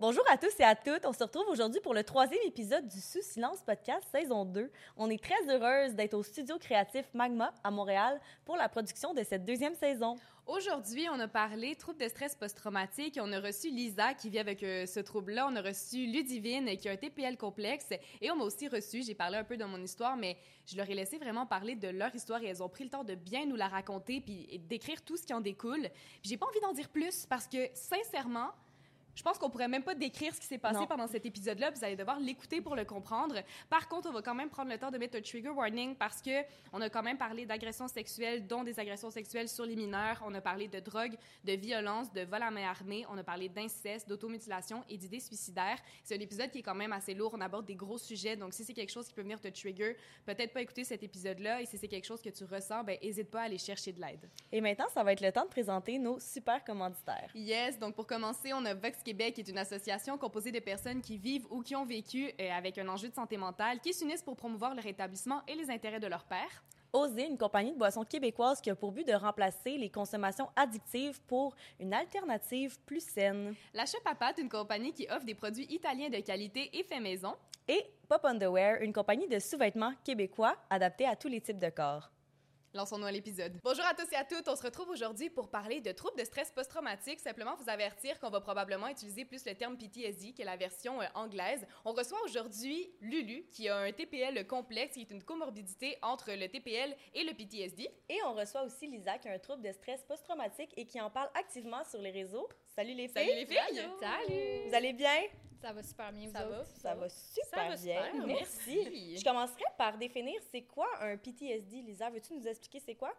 Bonjour à tous et à toutes. On se retrouve aujourd'hui pour le troisième épisode du Sous Silence Podcast saison 2. On est très heureuse d'être au studio créatif Magma à Montréal pour la production de cette deuxième saison. Aujourd'hui, on a parlé troubles de stress post-traumatique. On a reçu Lisa qui vit avec euh, ce trouble-là. On a reçu Ludivine qui a un TPL complexe. Et on m'a aussi reçu, j'ai parlé un peu de mon histoire, mais je leur ai laissé vraiment parler de leur histoire et elles ont pris le temps de bien nous la raconter puis d'écrire tout ce qui en découle. J'ai pas envie d'en dire plus parce que, sincèrement, je pense qu'on pourrait même pas décrire ce qui s'est passé pendant cet épisode-là. Vous allez devoir l'écouter pour le comprendre. Par contre, on va quand même prendre le temps de mettre un trigger warning parce que on a quand même parlé d'agressions sexuelles, dont des agressions sexuelles sur les mineurs. On a parlé de drogue, de violence, de vol à main armée. On a parlé d'inceste, d'automutilation et d'idées suicidaires. C'est un épisode qui est quand même assez lourd. On aborde des gros sujets. Donc, si c'est quelque chose qui peut venir te trigger, peut-être pas écouter cet épisode-là. Et si c'est quelque chose que tu ressens, ben, hésite pas à aller chercher de l'aide. Et maintenant, ça va être le temps de présenter nos super commanditaires. Yes. Donc, pour commencer, on a Vox Québec, est une association composée de personnes qui vivent ou qui ont vécu euh, avec un enjeu de santé mentale, qui s'unissent pour promouvoir le rétablissement et les intérêts de leur père. Oser, une compagnie de boissons québécoise qui a pour but de remplacer les consommations addictives pour une alternative plus saine. La Chef Papat, une compagnie qui offre des produits italiens de qualité et fait maison. Et Pop Underwear, une compagnie de sous-vêtements québécois adaptés à tous les types de corps. Lançons-nous à l'épisode. Bonjour à tous et à toutes. On se retrouve aujourd'hui pour parler de troubles de stress post-traumatique. Simplement vous avertir qu'on va probablement utiliser plus le terme PTSD, qui est la version euh, anglaise. On reçoit aujourd'hui Lulu, qui a un TPL complexe, qui est une comorbidité entre le TPL et le PTSD. Et on reçoit aussi Lisa, qui a un trouble de stress post-traumatique et qui en parle activement sur les réseaux. Salut les filles! Salut les filles! Salut! Vous allez bien? Ça va super bien, vous ça autres? Va, ça va super ça va bien. Super, merci. Je commencerai par définir c'est quoi un PTSD, Lisa. Veux-tu nous expliquer c'est quoi?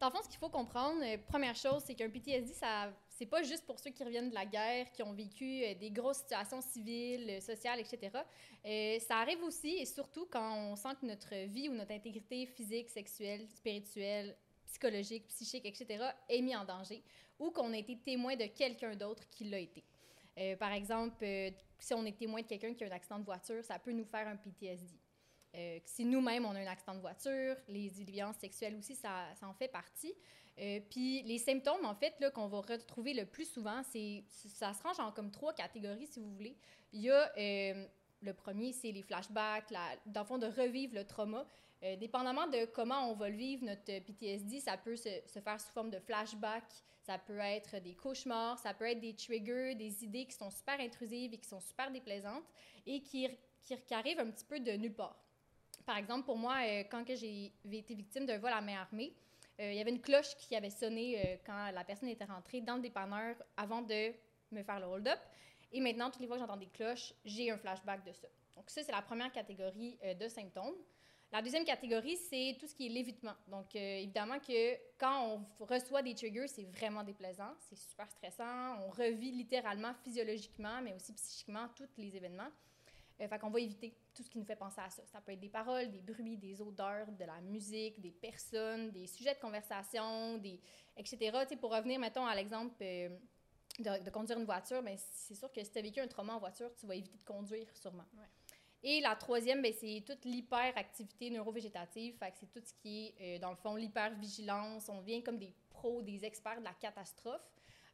Dans le fond, ce qu'il faut comprendre, euh, première chose, c'est qu'un PTSD, ça, c'est pas juste pour ceux qui reviennent de la guerre, qui ont vécu euh, des grosses situations civiles, euh, sociales, etc. ça arrive aussi et surtout quand on sent que notre vie ou notre intégrité physique, sexuelle, spirituelle, psychologique, psychique, etc., est mise en danger ou qu'on a été témoin de quelqu'un d'autre qui l'a été. Euh, par exemple, euh, si on est témoin de quelqu'un qui a un accident de voiture, ça peut nous faire un PTSD. Euh, si nous-mêmes, on a un accident de voiture, les violences sexuelles aussi, ça, en fait partie. Puis les symptômes, en fait, qu'on va retrouver le plus souvent, c'est ça se range en comme trois catégories, si vous voulez. Il y a le premier, c'est les flashbacks, la, dans le fond, de revivre le trauma. Dépendamment de comment on va le vivre, notre PTSD, ça peut se, se, faire sous forme de flashback, ça peut être des cauchemars, ça peut être des triggers, des idées qui sont super intrusives et qui sont super déplaisantes et qui, qui, arrivent un petit peu de nulle part. Par exemple, pour moi, euh, quand j'ai été victime d'un vol à main armée, euh, il y avait une cloche qui avait sonné quand la personne était rentrée dans le dépanneur avant de me faire le hold-up. Et maintenant, toutes les fois que j'entends des cloches, j'ai un flashback de ça. Donc ça, c'est la première catégorie de symptômes. La deuxième catégorie, c'est tout ce qui est l'évitement. Donc, euh, évidemment que quand on reçoit des triggers, c'est vraiment déplaisant, c'est super stressant. On revit littéralement, physiologiquement, mais aussi psychiquement, tous les événements. Euh, fait qu'on va éviter tout ce qui nous fait penser à ça. Ça peut être des paroles, des bruits, des odeurs, de la musique, des personnes, des sujets de conversation, des, etc. pour revenir, mettons, à l'exemple euh, de, conduire une voiture, mais ben, c'est sûr que si tu as vécu un trauma en voiture, tu vas éviter de conduire sûrement. Et la troisième, ben, c'est toute l'hyperactivité neurovégétative. C'est tout ce qui est, euh, dans le fond, l'hypervigilance. On devient comme des pros, des experts de la catastrophe.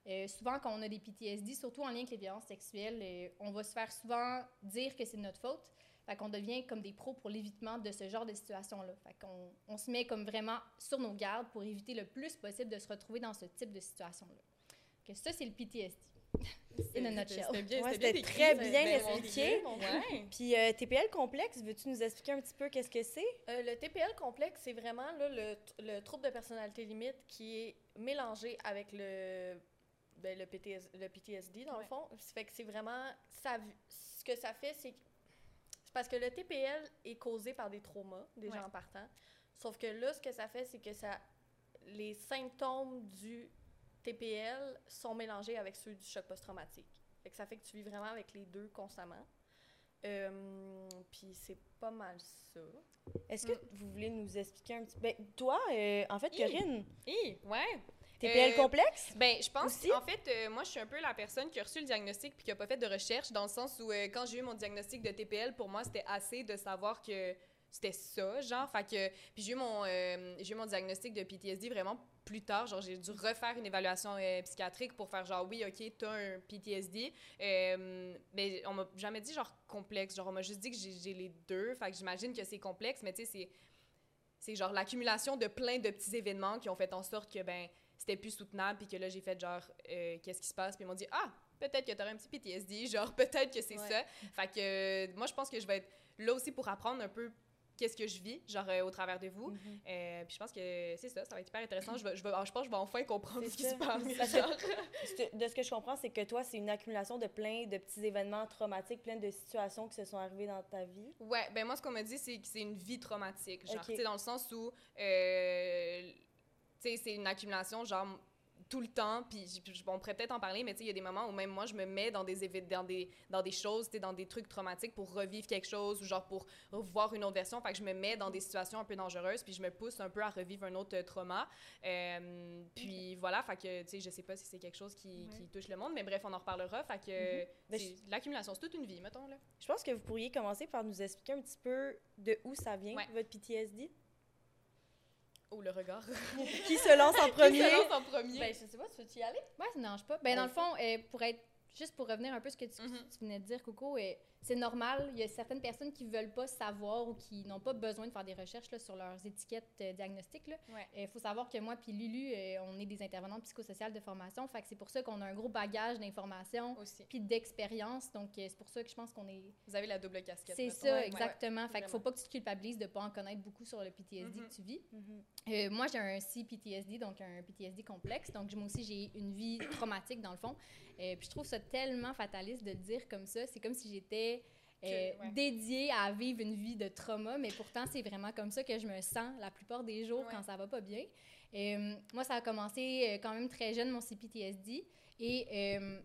Euh, souvent, quand on a des PTSD, surtout en lien avec les violences sexuelles, euh, on va se faire souvent dire que c'est de notre faute. Fait qu'on devient comme des pros pour l'évitement de ce genre de situation-là. Fait qu'on on se met comme vraiment sur nos gardes pour éviter le plus possible de se retrouver dans ce type de situation-là. Que ça, c'est le PTSD. In a nutshell. C'était très bien expliqué. Puis euh, TPL complexe, veux-tu nous expliquer un petit peu qu'est-ce que c'est? Euh, le TPL complexe, c'est vraiment là, le, le, trouble de personnalité limite qui est mélangé avec le, ben, le, PTS, le PTSD, dans le fond. Ça fait que c'est vraiment... Ça, ce que ça fait, c'est... parce que le TPL est causé par des traumas, déjà en partant. Sauf que là, ce que ça fait, c'est que ça... Les symptômes du TPL sont mélangés avec ceux du choc post-traumatique. Ça fait que tu vis vraiment avec les deux constamment. Euh, puis c'est pas mal ça. Est-ce que vous voulez nous expliquer un petit peu? Ben, toi, euh, en fait. Corinne, Hi, ouais. TPL Euh, complexe? Ben, je pense, Aussi? en fait, moi, je suis un peu la personne qui a reçu le diagnostic puis qui a pas fait de recherche, dans le sens où, quand j'ai eu mon diagnostic de TPL, pour moi, c'était assez de savoir que c'était ça, genre. Fait que, puis j'ai eu mon, euh, j'ai eu mon diagnostic de PTSD vraiment plus tard. Genre, j'ai dû refaire une évaluation euh, psychiatrique pour faire genre, oui, OK, t'as un PTSD. Euh, mais on m'a jamais dit genre complexe. Genre, on m'a juste dit que j'ai j'ai les deux. Fait que j'imagine que c'est complexe, mais tu sais, c'est c'est genre l'accumulation de plein de petits événements qui ont fait en sorte que ben c'était plus soutenable puis que là j'ai fait genre qu'est-ce qui se passe puis ils m'ont dit ah peut-être que t'aurais un petit PTSD genre peut-être que c'est Ouais. ça fait que moi je pense que je vais être là aussi pour apprendre un peu qu'est-ce que je vis genre euh, au travers de vous Mhm. Euh, puis je pense que c'est ça ça va être hyper intéressant je, vais, je, vais- je pense que je vais enfin comprendre ce qui se passe que- De ce que je comprends, c'est que toi, c'est une accumulation de plein de petits événements traumatiques, plein de situations qui se sont arrivées dans ta vie. Ouais, ben moi, ce qu'on m'a dit, c'est que c'est une vie traumatique. Genre, tu sais, dans le sens où, euh, tu sais, c'est une accumulation, genre, tout le temps, puis on pourrait peut-être en parler, mais il y a des moments où même moi, je me mets dans des, dans des, dans des choses, dans des trucs traumatiques pour revivre quelque chose ou genre pour revoir une autre version. Fait que je me mets dans des situations un peu dangereuses, puis je me pousse un peu à revivre un autre euh, trauma. Euh, puis voilà, fait que, tu sais, je sais pas si c'est quelque chose qui, qui touche le monde, mais bref, on en reparlera. Fait que, Ben, c'est- l'accumulation, c'est toute une vie, mettons, là. Je pense que vous pourriez commencer par nous expliquer un petit peu de où ça vient, Ouais. votre PTSD. Oh, le regard. Qui se lance en premier? Qui se lance en premier? Ben, je sais pas, tu veux-tu y aller? Ouais, ça ne dérange pas. Ben, dans le fond, euh, pour être. Juste pour revenir un peu à ce que tu, Mhm. tu venais de dire, Coco, euh, c'est normal. Il y a certaines personnes qui veulent pas savoir ou qui n'ont pas besoin de faire des recherches là, sur leurs étiquettes euh, diagnostiques. Il Ouais. faut savoir que moi puis Lulu, euh, on est des intervenantes psychosociales de formation. Fait que c'est pour ça qu'on a un gros bagage d'informations puis d'expérience. Donc, euh, c'est pour ça que je pense qu'on est... Vous avez la double casquette. C'est ça, Ouais. exactement. fait qu'il faut pas que tu te culpabilises de pas en connaître beaucoup sur le PTSD Mhm. que tu vis. Mhm. Euh, moi, j'ai un CPTSD, donc un PTSD complexe. Donc, moi aussi, j'ai une vie traumatique, dans le fond. Euh, puis je trouve ça tellement fataliste de le dire comme ça. C'est comme si j'étais euh, ouais. dédiée à vivre une vie de trauma, mais pourtant, c'est vraiment comme ça que je me sens la plupart des jours Ouais. quand ça va pas bien. Euh, moi, ça a commencé euh, quand même très jeune, mon CPTSD. Et euh,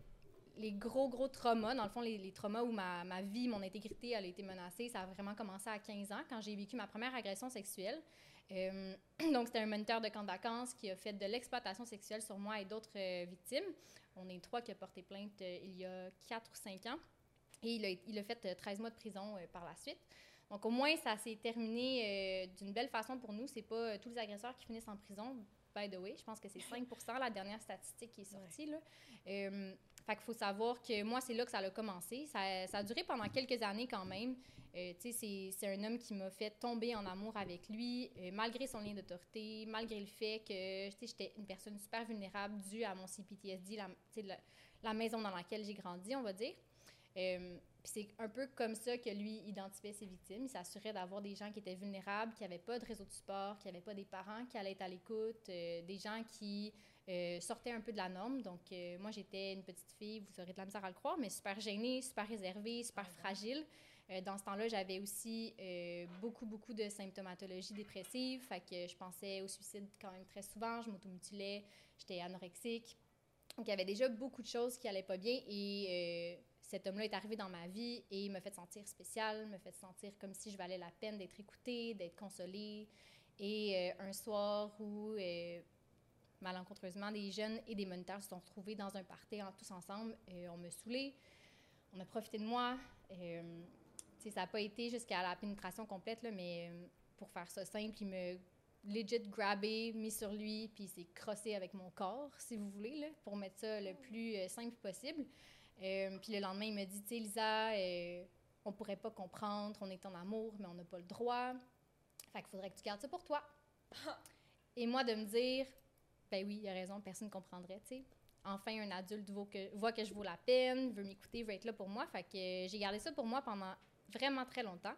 les gros, gros traumas, dans le fond, les, les traumas où ma, ma vie, mon intégrité, elle a été menacée, ça a vraiment commencé à 15 ans, quand j'ai vécu ma première agression sexuelle. Euh, donc, c'était un moniteur de camp de vacances qui a fait de l'exploitation sexuelle sur moi et d'autres euh, victimes. On est trois qui a porté plainte euh, il y a 4 ou 5 ans. Et il a, il a fait euh, 13 mois de prison euh, par la suite. Donc, au moins, ça s'est terminé euh, d'une belle façon pour nous. C'est pas euh, tous les agresseurs qui finissent en prison, by the way. Je pense que c'est 5% la dernière statistique qui est sortie. Là. Euh, fait qu'il faut savoir que moi, c'est là que ça a commencé. Ça, ça a duré pendant quelques années quand même. Euh, tu sais, c'est- un homme qui m'a fait tomber en amour avec lui, euh, malgré son lien d'autorité, malgré le fait que, tu sais, j'étais une personne super vulnérable due à mon CPTSD, la maison dans laquelle j'ai grandi, on va dire. Euh, puis c'est un peu comme ça que lui identifiait ses victimes. Il s'assurait d'avoir des gens qui étaient vulnérables, qui n'avaient pas de réseau de support, qui n'avaient pas des parents qui allaient être à l'écoute, euh, des gens qui euh, sortaient un peu de la norme. Donc, euh, moi, j'étais une petite fille, vous aurez de la misère à le croire, mais super gênée, super réservée, super fragile. Dans ce temps-là, j'avais aussi beaucoup, beaucoup de symptomatologie dépressive. Fait que je pensais au suicide quand même très souvent. Je m'automutilais, j'étais anorexique. Donc, il y avait déjà beaucoup de choses qui allaient pas bien. Et cet homme-là est arrivé dans ma vie et il m'a fait sentir spécial, m'a fait sentir comme si je valais la peine d'être écoutée, d'être consolée. Et euh, un soir où, euh, malencontreusement, des jeunes et des moniteurs se sont retrouvés dans un party en- tous ensemble, euh, on m'a saoulée, on a profité de moi. Euh, ça n'a pas été jusqu'à la pénétration complète, là, mais pour faire ça simple, il me legit grabé, mis sur lui, puis s'est crossé avec mon corps, si vous voulez, là, pour mettre ça le plus euh, simple possible. Euh, puis le lendemain, il m'a dit, tu sais, Lisa, euh, on pourrait pas comprendre, on est en amour, mais on n'a pas le droit. Fait qu'il faudrait que tu gardes ça pour toi. Et moi, de me dire, ben oui, il a raison, personne ne comprendrait, tu sais. Enfin, un adulte voit que, voit que je vaux la peine, veut m'écouter, veut être là pour moi. Fait que euh, j'ai gardé ça pour moi pendant vraiment très longtemps.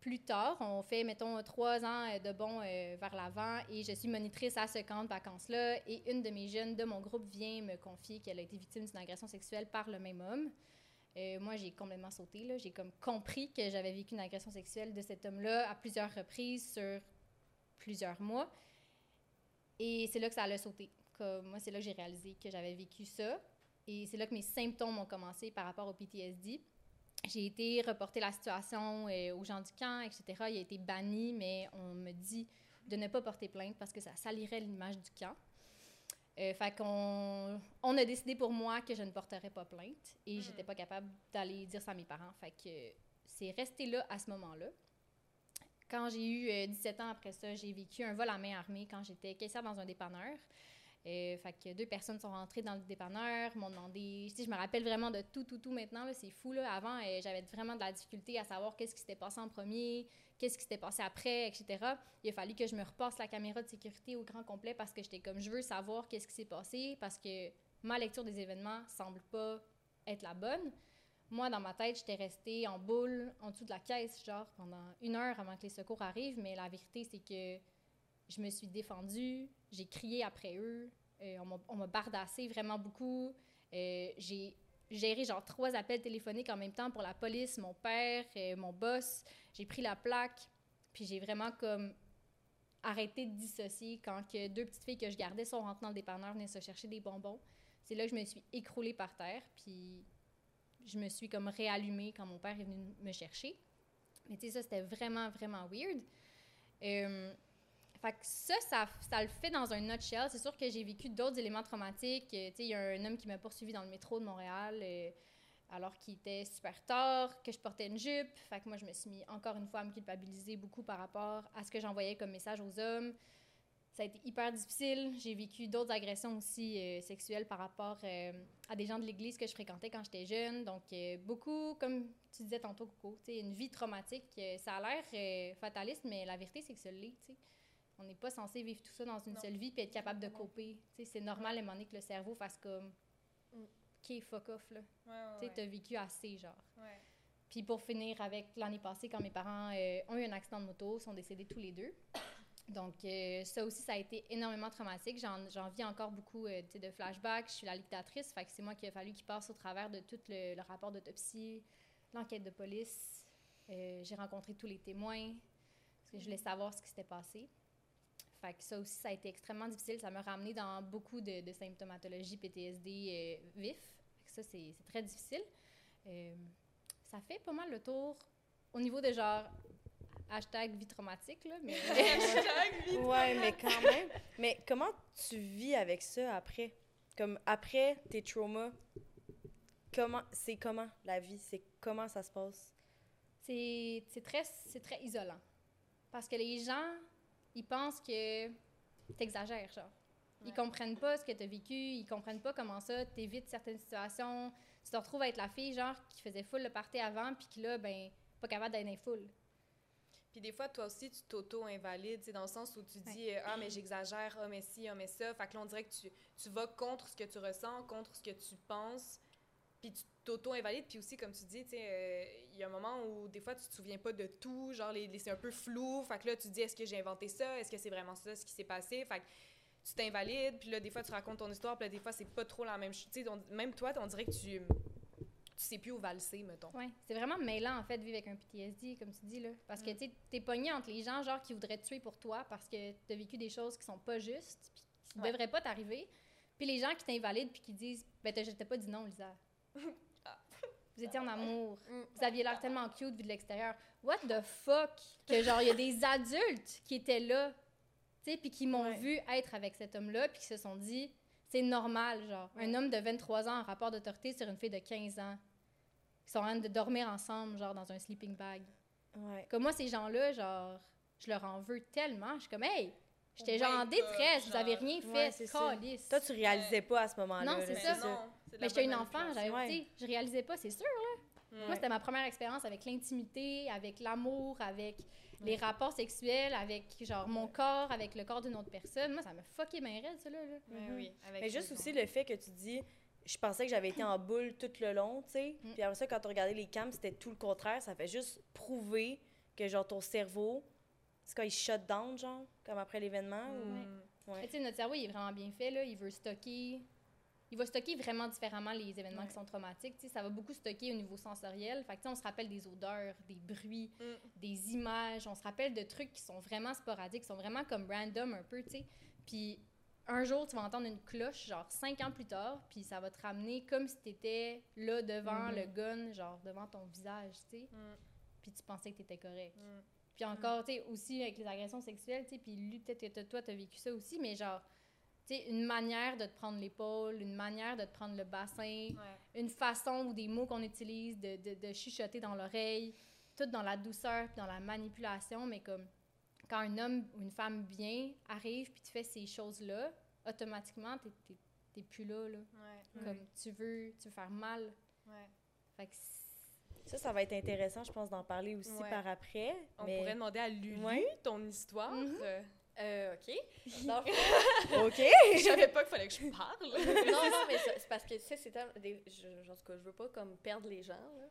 Plus tard, on fait, mettons, trois ans euh, de bond euh, vers l'avant et je suis monitrice à ce camp de vacances-là. Et une de mes jeunes de mon groupe vient me confier qu'elle a été victime d'une agression sexuelle par le même homme. Euh, moi, j'ai complètement sauté. là. J'ai comme compris que j'avais vécu une agression sexuelle de cet homme-là à plusieurs reprises sur plusieurs mois. Et c'est là que ça sauter. Comme, moi, c'est là que j'ai réalisé que j'avais vécu ça. Et c'est là que mes symptômes ont commencé par rapport au PTSD. J'ai été reporter la situation euh, aux gens du camp, etc. Il a été banni, mais on me dit de ne pas porter plainte parce que ça salirait l'image du camp. Euh, fait qu'on on a décidé pour moi que je ne porterais pas plainte et Mm. j'étais pas capable d'aller dire ça à mes parents. Fait que c'est resté là à ce moment-là. Quand j'ai eu euh, 17 ans après ça, j'ai vécu un vol à main armée quand j'étais caissière dans un dépanneur. Euh, fait que deux personnes sont rentrées dans le dépanneur, m'ont demandé. Tu sais, je me rappelle vraiment de tout, tout, tout maintenant. C'est fou. Là. Avant, euh, j'avais vraiment de la difficulté à savoir qu'est-ce qui s'était passé en premier, qu'est-ce qui s'était passé après, etc. Il a fallu que je me repasse la caméra de sécurité au grand complet parce que j'étais comme je veux savoir qu'est-ce qui s'est passé parce que ma lecture des événements semble pas être la bonne. Moi, dans ma tête, j'étais restée en boule en dessous de la caisse, genre pendant une heure avant que les secours arrivent, mais la vérité, c'est que je me suis défendue, j'ai crié après eux, euh, on m'a- bardassé vraiment beaucoup. Euh, j'ai géré genre trois appels téléphoniques en même temps pour la police, mon père, euh, mon boss. J'ai pris la plaque, puis j'ai vraiment comme arrêté de dissocier quand que deux petites filles que je gardais sont rentrées dans le dépanneur, venaient se chercher des bonbons. C'est là que je me suis écroulée par terre, puis je me suis comme réallumée quand mon père est venu me chercher. Mais tu sais, ça, c'était vraiment, vraiment weird. Fait que ça, ça, le fait dans un nutshell. C'est sûr que j'ai vécu d'autres éléments traumatiques. Euh, il y a un homme qui m'a poursuivi dans le métro de Montréal euh, alors qu'il était super tard, que je portais une jupe. Fait que moi, je me suis mis encore une fois à me culpabiliser beaucoup par rapport à ce que j'envoyais comme message aux hommes. Ça a été hyper difficile. J'ai vécu d'autres agressions aussi euh, sexuelles par rapport à des gens de l'église que je fréquentais quand j'étais jeune. Donc, beaucoup, comme tu disais tantôt, Coco, une vie traumatique. ça a l'air fataliste, mais la vérité, c'est que ça l'est, tu sais. On n'est pas censé vivre tout ça dans une Non. seule vie puis être capable de sais, c'est normal à un moment donné que le cerveau fasse comme... Mm. OK, fuck off, là. Ouais, Tu t'as vécu assez, genre. Puis pour finir avec l'année passée, quand mes parents euh, ont eu un accident de moto, sont décédés tous les deux. Donc euh, ça aussi, ça a été énormément traumatique. J'en, vis encore beaucoup euh, de flashbacks. Je suis la dictatrice, fait que c'est moi qui a fallu qu'il passe au travers de tout le, le rapport d'autopsie, l'enquête de police. J'ai rencontré tous les témoins parce que je voulais savoir ce qui s'était passé. Fait que ça aussi, ça a été extrêmement difficile. Ça m'a ramené dans beaucoup de, de symptomatologie PTSD euh, vif. Fait que ça, c'est, c'est très difficile. Euh, ça fait pas mal le tour au niveau de genre hashtag vie traumatique, là, mais Ouais, mais quand même. Mais comment tu vis avec ça après? Comme après tes traumas, comment c'est comment la vie? C'est comment ça se passe? c'est c'est très, c'est très isolant. Parce que les gens, ils pensent que t'exagères, genre. Ils Ouais. comprennent pas ce que t'as vécu, ils comprennent pas comment ça, t'évites certaines situations. Tu te retrouves à être la fille, genre, qui faisait full le party avant, puis qui là, ben, pas capable d'être full. Puis des fois, toi aussi, tu t'auto-invalides, tu sais, dans le sens où tu dis Ah, mais j'exagère, ah, mais si, ah, mais ça. Fait que là, on dirait que tu, tu vas contre ce que tu ressens, contre ce que tu penses, puis tu t'auto-invalides. Puis aussi, comme tu dis, tu sais, euh, y a un moment où des fois, tu te souviens pas de tout, genre, les, les- c'est un peu flou. Fait que là, tu te dis Est-ce que j'ai inventé ça? Est-ce que c'est vraiment ça ce qui s'est passé? Fait que tu t'invalides, puis là, des fois, tu racontes ton histoire, puis là, des fois, c'est pas trop la même chose. Même toi, on dirait que tu, tu sais plus où valser, mettons. Ouais, c'est vraiment mêlant en fait de vivre avec un PTSD comme tu dis là parce que Mm. tu sais t'es pogné entre les gens genre qui voudraient te tuer pour toi parce que t'as vécu des choses qui sont pas justes puis qui Ouais. devraient pas t'arriver puis les gens qui t'invalident puis qui disent ben t'as t'as pas dit non Lisa. vous étiez en amour Mm. vous aviez l'air tellement cute vu de l'extérieur what the fuck? Que genre il y a des adultes qui étaient là tu sais puis qui m'ont Ouais. vu être avec cet homme là puis qui se sont dit c'est normal genre un homme de 23 ans en rapport d'autorité sur une fille de 15 ans qui sont en train de dormir ensemble, genre dans un sleeping bag. Ouais. Comme moi, ces gens-là, genre, je leur en veux tellement. Je suis comme, hey, j'étais genre en détresse, vous avez rien Ouais, fait, c'est. Toi, tu réalisais pas à ce moment-là. Non, c'est ça. Mais j'étais une enfant, j'avais, Ouais. je réalisais pas, c'est sûr. Moi, Ouais. c'était ma première expérience avec l'intimité, avec l'amour, avec les rapports sexuels, avec genre mon corps, avec le corps d'une autre personne. Moi, ça me fucké bien raide, ça, là. là. Mais Mhm. oui, avec Mais juste aussi le fait que tu dis, je pensais que j'avais été en boule tout le long, tu sais. Mm. Puis après ça, quand on regardait les cams, c'était tout le contraire. Ça fait juste prouver que, genre, ton cerveau, c'est quand il shut down, genre, comme après l'événement. ou- Mm. Ouais. Mais tu sais, notre cerveau, il est vraiment bien fait, là. Il veut stocker. Il va stocker vraiment différemment les événements Ouais. qui sont traumatiques. Tu sais, ça va beaucoup stocker au niveau sensoriel. Fait que, tu on se rappelle des odeurs, des bruits, Mm. des images. On se rappelle de trucs qui sont vraiment sporadiques, qui sont vraiment comme random un peu, tu sais. Puis, un jour, tu vas entendre une cloche, genre cinq ans plus tard, puis ça va te ramener comme si t'étais là devant Mhm. le gun, genre devant ton visage, tu sais. Mm. Puis tu pensais que t'étais correct. Mm. Puis encore, tu sais, aussi avec les agressions sexuelles, tu sais, puis lui, peut-être que toi, t'as vécu ça aussi, mais genre, tu une manière de te prendre l'épaule, une manière de te prendre le bassin, Ouais. une façon ou des mots qu'on utilise, de, de, de chuchoter dans l'oreille, tout dans la douceur puis dans la manipulation, mais comme quand un homme ou une femme bien arrive puis tu fais ces choses-là, automatiquement, t'es- t'es t'es plus là, là. Ouais. Comme tu veux, tu veux faire mal. Ouais. Fait que Ça, ça va être intéressant, je pense, d'en parler aussi Ouais. par après. On mais... pourrait demander à Lulu Ouais. ton histoire. Mhm. Euh, OK. Dans le fond- OK! je savais pas qu'il fallait que je parle. non, non, mais c'est parce que, tu sais, c'est tellement- des- je, en tout cas, je veux pas comme perdre les gens, là.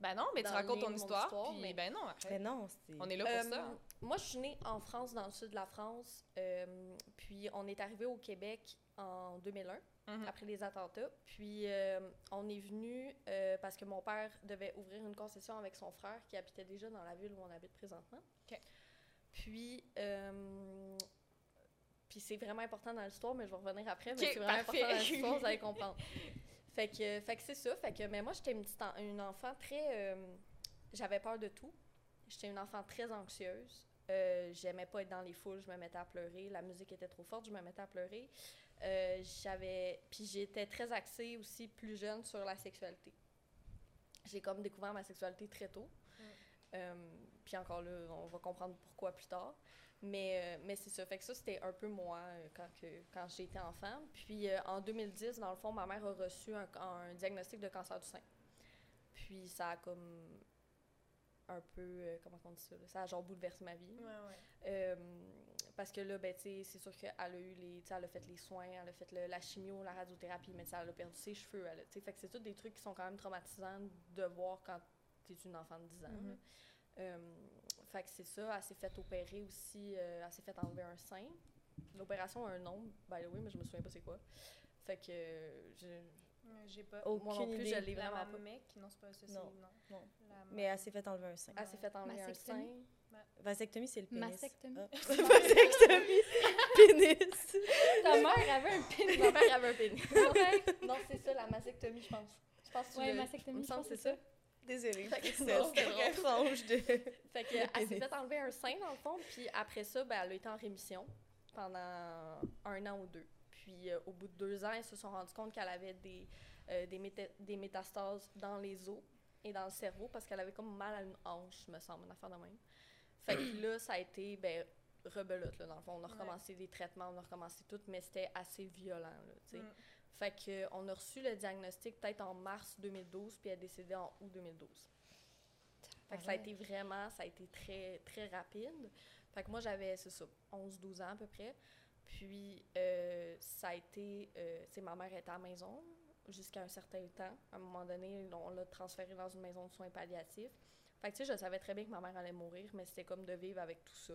ben non, mais tu racontes ton histoire, histoire, puis mais- ben non, arrête. Mais non, c'est... On est là pour Euh, ça. Moi, je suis née en France, dans le sud de la France. euh, puis on est arrivé au Québec en 2001, Mhm. après les attentats. Puis euh, on est venu euh, parce que mon père devait ouvrir une concession avec son frère qui habitait déjà dans la ville où on habite présentement. OK. Puis, euh, puis c'est vraiment important dans l'histoire, mais je vais revenir après. Mais c'est vraiment parfait. important dans l'histoire, vous allez comprendre. Fait que, fait que c'est ça. Fait que, mais moi, j'étais une, petite en- une enfant très. euh, J'avais peur de tout. J'étais une enfant très anxieuse. Euh, J'aimais pas être dans les foules, je me mettais à pleurer. La musique était trop forte, je me mettais à pleurer. Euh, j'avais. Puis j'étais très axée aussi, plus jeune, sur la sexualité. J'ai comme découvert ma sexualité très tôt. Mm. Puis encore là, on va comprendre pourquoi plus tard. Mais, euh, mais c'est ça. Fait que ça, c'était un peu moi euh, quand, que, quand j'étais enfant. Puis euh, en 2010, dans le fond, ma mère a reçu un, un diagnostic de cancer du sein. Puis ça a comme un peu, comment on dit ça, là? ça a genre bouleversé ma vie. Ouais, ouais. Parce que là, ben, tu sais, c'est sûr qu'elle a eu les, elle a fait les soins, elle a fait le- la chimio, la radiothérapie, mais elle a perdu ses cheveux, elle a- fait que c'est tous des trucs qui sont quand même traumatisants de voir quand tu es une enfant de 10 ans. Mhm. là. Euh, fait que c'est ça, elle s'est fait opérer aussi, euh, elle s'est fait enlever un sein. L'opération a un nom, by the way, mais je me souviens pas c'est quoi. Fait que euh, je, J'ai pas. Aucune moi non plus, idée. je l'ai La vraiment pas. mec, non, c'est pas c'est- Non, non. non. Mais elle s'est fait enlever un sein. Elle s'est fait enlever un Mastectomie? sein. Vasectomie, c'est le pénis. Mastectomie. Ah. Vasectomie, pénis. Ta mère avait un pénis. Ma mère avait un pénis. Non, c'est ça, la mastectomie, je pense. Je pense que Ouais, mastectomie, je pense c'est ça. Désolée, c'est franche de... Fait que, Le elle s'est fait enlever un sein, dans le fond, puis après ça, ben, elle a été en rémission pendant un an ou deux. Puis euh, au bout de deux ans, ils se sont rendus compte qu'elle avait des, euh, des, méta- des métastases dans les os et dans le cerveau parce qu'elle avait comme mal à une hanche, me semble, une affaire de même. Fait que là, ça a été, ben, rebelote, là, dans le fond. On a Ouais. recommencé les traitements, on a recommencé tout, mais c'était assez violent, là, tu sais. Mm. Fait que, on a reçu le diagnostic peut-être en mars 2012, puis elle est décédée en août 2012. Fait que ça a été vraiment, ça a été très, très rapide. Fait que moi, j'avais, c'est ça, 11-12 ans à peu près. Puis, euh, ça a été, euh, tu sais, ma mère était à la maison jusqu'à un certain temps. À un moment donné, on l'a transférée dans une maison de soins palliatifs. Fait que, tu sais, je savais très bien que ma mère allait mourir, mais c'était comme de vivre avec tout ça.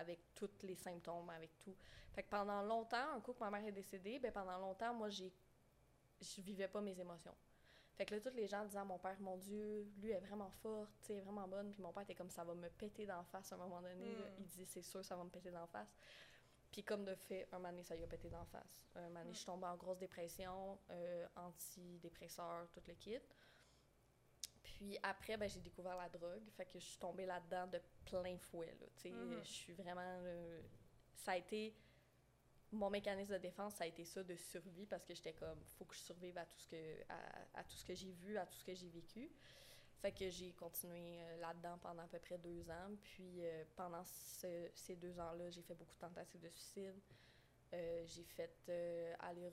Avec tous les symptômes, avec tout. Fait que pendant longtemps, un coup que ma mère est décédée, ben pendant longtemps, moi, j'ai je vivais pas mes émotions. Fait que là, tous les gens disaient à mon père, mon Dieu, lui est vraiment forte, tu est vraiment bonne. Puis mon père était comme, ça va me péter d'en face à un moment donné. là. Mm. Il dit, c'est sûr, ça va me péter d'en face. Puis comme de fait, un moment donné, ça lui a pété d'en face. Un moment donné, Mm. je suis tombée en grosse dépression, euh, antidépresseur, tout le kit. Puis après, ben, j'ai découvert la drogue. Fait que je suis tombée là-dedans de plein fouet, là. Mhm. je suis vraiment... ça a été... Mon mécanisme de défense, ça a été ça de survie parce que j'étais comme, faut que je survive à tout ce que, à, à tout ce que j'ai vu, à tout ce que j'ai vécu. Fait que j'ai continué euh, là-dedans pendant à peu près deux ans. Puis euh, pendant ce- ces deux ans-là, j'ai fait beaucoup de tentatives de suicide. Euh, j'ai fait aller,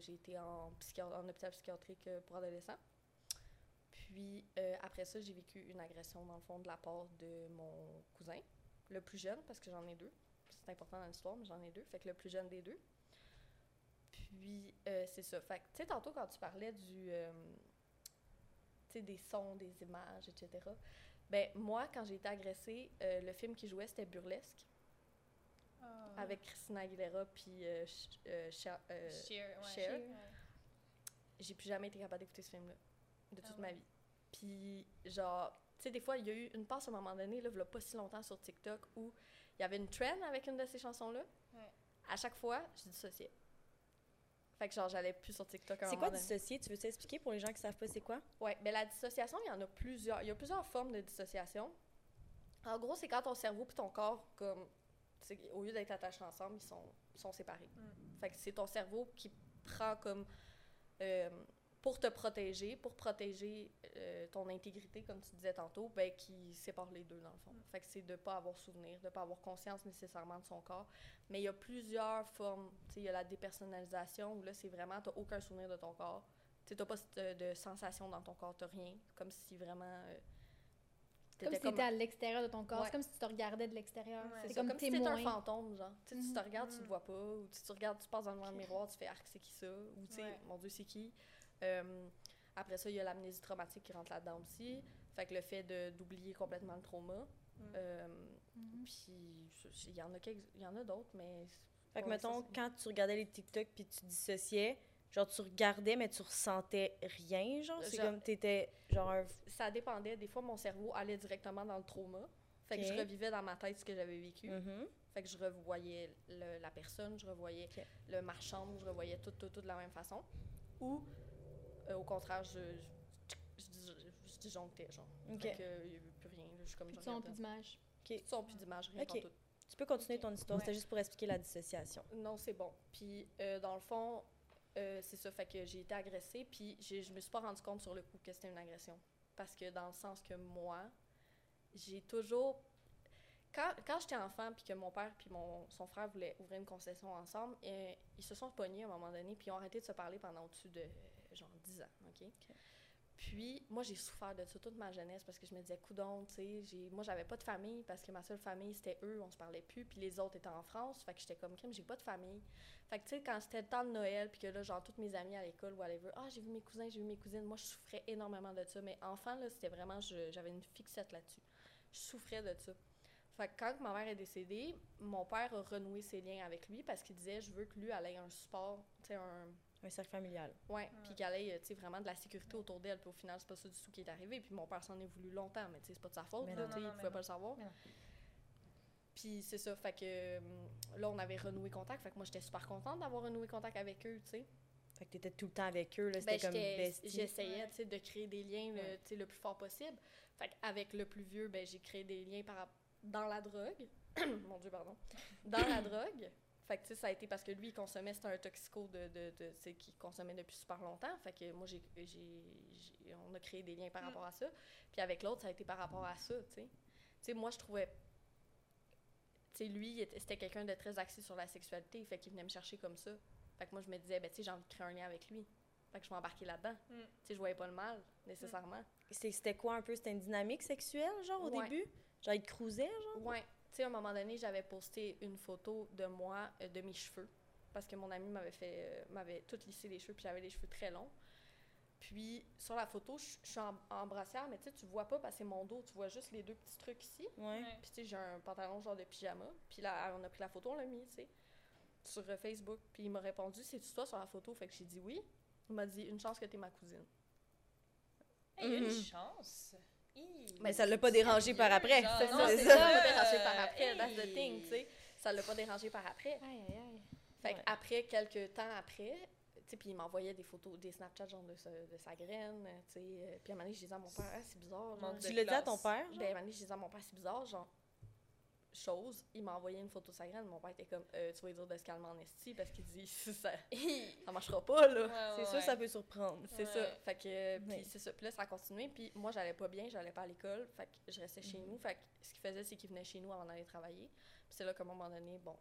j'ai été en, en hôpital psychiatrique pour adolescents. Puis euh, après ça, j'ai vécu une agression dans le fond de la part de mon cousin, le plus jeune, parce que j'en ai deux. C'est important dans l'histoire, mais j'en ai deux. Fait que le plus jeune des deux. Puis euh, c'est ça. Fait que tu sais, tantôt quand tu parlais du. euh, tu sais, des sons, des images, etc. Ben moi, quand j'ai été agressée, le film qui jouait, c'était Burlesque, Ah. avec Christina Aguilera puis Ch- Cher- euh, ouais. J'ai plus jamais été capable d'écouter ce film-là de toute Ah ma vie. Puis, genre, tu sais, des fois, il y a eu une passe à un moment donné, là, il y a pas si longtemps sur TikTok, où il y avait une trend avec une de ces chansons-là. Ouais. à chaque fois, je dissociais. Fait que genre, j'allais plus sur TikTok C'est quoi donné. dissocier? Tu veux t'expliquer pour les gens qui savent pas c'est quoi? Ouais, mais la dissociation, il y en a plusieurs. Il y a plusieurs formes de dissociation. En gros, c'est quand ton cerveau et ton corps, comme, au lieu d'être attachés ensemble, ils sont, sont séparés. Fait que c'est ton cerveau qui prend comme. euh, pour te protéger, pour protéger euh, ton intégrité, comme tu disais tantôt, ben, qui sépare les deux dans le fond. Fait que c'est de pas avoir souvenir, de pas avoir conscience nécessairement de son corps. Mais il y a plusieurs formes. Tu il y a la dépersonnalisation où là, c'est vraiment, t'as aucun souvenir de ton corps. Tu t'as pas de, de sensation dans ton corps, t'as rien. Comme si vraiment. euh, Comme si t'étais à l'extérieur de ton corps. Ouais. C'est comme si tu te regardais de l'extérieur. Ouais. C'est comme, comme si t'étais un fantôme, genre. Tu tu te Mhm. regardes, tu te vois pas, ou tu te regardes, tu passes devant le miroir, tu fais « Arc, c'est qui ça? » Ou tu sais, Ouais. « Mon Dieu, c'est qui? Euh, Après ça, il y a l'amnésie traumatique qui rentre là-dedans aussi. Fait que le fait de- d'oublier complètement le trauma. Mm. Euh, Mhm. puis, il y en a, quelques- il y en a d'autres, mais... Fait que, mettons, quand tu regardais les TikTok puis tu dissociais, genre, tu regardais, mais tu ressentais rien, genre? C'est comme t'étais, genre, un... Ça dépendait. Des fois, mon cerveau allait directement dans le trauma. Fait que je revivais dans ma tête ce que j'avais vécu. Mhm. Fait que je revoyais le- la personne, je revoyais Ok. le marchand, je revoyais tout, tout, tout de la même façon. Ou, euh, au contraire, je, je, je, dis- je disjonctais, genre. Ok. Fait que, euh, il n'y avait plus rien. là, Je suis comme, Plus je de son, regardais. plus d'image. Plus de son, plus d'image, rien Ok. Tu peux continuer ton histoire, Ouais. c'était juste pour expliquer la dissociation. Non, c'est bon. Puis, euh, dans le fond, euh, c'est ça. Fait que j'ai été agressée, puis j'ai- je me suis pas rendu compte sur le coup que c'était une agression. Parce que dans le sens que moi, j'ai toujours. Quand, quand j'étais enfant, puis que mon père puis mon, son frère voulaient ouvrir une concession ensemble, euh, ils se sont pognés à un moment donné, puis ils ont arrêté de se parler pendant au-dessus de euh, 10 ans. OK? Puis, moi, j'ai souffert de ça toute ma jeunesse parce que je me disais, coudon, tu sais, moi, j'avais pas de famille parce que ma seule famille, c'était eux, on se parlait plus, puis les autres étaient en France. Fait que j'étais comme, crime, j'ai pas de famille. Fait que, tu sais, quand c'était le temps de Noël, puis que là, genre, toutes mes amies à l'école, whatever, ah, j'ai vu mes cousins, j'ai vu mes cousines, moi, je souffrais énormément de ça. Mais enfant, là, c'était vraiment, j'avais une fixette là-dessus. Je souffrais de ça. Fait que quand ma mère est décédée, mon père a renoué ses liens avec lui parce qu'il disait, je veux que lui, elle ait un support, tu sais, un. Un cercle familial. Ouais, puis qu'elle ait, euh, tu sais, vraiment de la sécurité autour d'elle. Puis au final, c'est pas ça du tout qui est arrivé. Puis mon père s'en est voulu longtemps, mais tu sais, c'est pas de sa faute, Mais là, non, non, il pouvait pas le savoir. Puis c'est ça, fait que euh, là, on avait renoué contact. Fait que moi, j'étais super contente d'avoir renoué contact avec eux, tu sais. Fait que t'étais tout le temps avec eux, là, Ben, c'était comme bestie. j'essayais, Ouais. tu sais, de créer des liens le, Ouais. tu sais, le plus fort possible. Fait avec le plus vieux, ben, j'ai créé des liens par, dans la drogue. Mon Dieu, pardon. Dans la drogue. Fait que, tu sais, ça a été parce que lui, il consommait, c'était un toxico de, de, de- consommait depuis super longtemps. Fait que moi, j'ai, on a créé des liens par Mm. rapport à ça. Puis avec l'autre, ça a été par rapport à ça, tu sais. Tu sais, moi, je trouvais... Tu sais, lui, c'était quelqu'un de très axé sur la sexualité. Fait qu'il venait me chercher comme ça. Fait que moi, je me disais, ben, tu sais, j'ai envie de créer un lien avec lui. Fait que je m'embarquais là-dedans. Mm. Tu sais, je voyais pas le mal, nécessairement. C'était quoi un peu? C'était une dynamique sexuelle, genre, au Ouais. début? Genre, il te cruisait, genre? Ouais. Tu sais, à un moment donné, j'avais posté une photo de moi, euh, de mes cheveux. Parce que mon ami m'avait fait, euh, m'avait tout lissé les cheveux, puis j'avais les cheveux très longs. Puis, sur la photo, je suis en, en brassière, mais tu sais, tu vois pas parce que c'est mon dos, tu vois juste les deux petits trucs ici. Ouais. Puis, tu sais, j'ai un pantalon genre de pyjama. Puis là, on a pris la photo, on l'a mis, tu sais, sur euh, Facebook. Puis il m'a répondu, c'est-tu toi sur la photo? Fait que j'ai dit oui. Il m'a dit, une chance que t'es ma cousine. Hey, une Mhm. chance. Mais ça l'a pas dérangé par après. C'est Non, ça, c'est ça, ça. ça m'a dérangé par après, that's the thing, tu sais. Ça l'a pas dérangé par après. Aïe, aïe, aïe. Fait Ouais. après, quelques temps après, tu sais, puis il m'envoyait des photos, des Snapchats genre de, sa- de sa graine, tu sais. Puis à un moment donné, je disais à mon père, Ah, c'est bizarre. Genre. Tu l'as dit à ton père? genre? ben, à un moment donné, je disais à mon père, c'est bizarre, genre, chose. Il m'a envoyé une photo de sa graine. Mon père était comme, Euh, tu vas lui dire de se calmer en esti parce qu'il dit, ça, ça marchera pas, là. Ouais, C'est ouais, sûr, ouais. ça peut surprendre. C'est Ouais. ça. Fait que, puis Ouais. c'est ça. Puis là, ça a continué. Puis moi, j'allais pas bien, j'allais pas à l'école. Fait que je restais chez Mhm. nous. Fait que ce qu'il faisait, c'est qu'il venait chez nous avant d'aller travailler. Puis c'est là qu'à un moment donné, bon,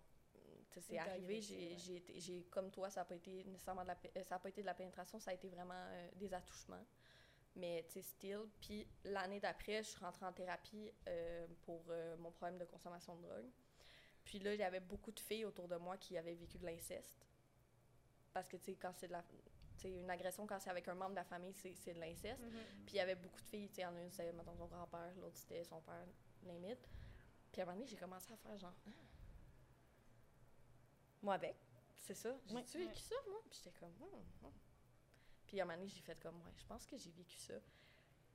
c'est arrivé. J'ai, ouais. j'ai comme toi, ça a pas été nécessairement de la, euh, ça a pas été de la pénétration, ça a été vraiment euh, des attouchements. Mais, tu sais, still. Puis l'année d'après, je suis rentrée en thérapie euh, pour euh, mon problème de consommation de drogue. Puis là, il y avait beaucoup de filles autour de moi qui avaient vécu de l'inceste. Parce que, tu sais, quand c'est de la... tu sais, une agression, quand c'est avec un membre de la famille, c'est, de l'inceste. Mhm. Puis il y avait beaucoup de filles, tu sais, il y en a une, c'était, mettons, son grand-père, l'autre, c'était son père, limite. Puis à un moment donné, j'ai commencé à faire genre, Moi, avec. c'est ça, j'ai-tu vécu ça, moi? Puis j'étais comme, Hum, hum. Puis à un moment donné, j'ai fait comme, ouais, je pense que j'ai vécu ça.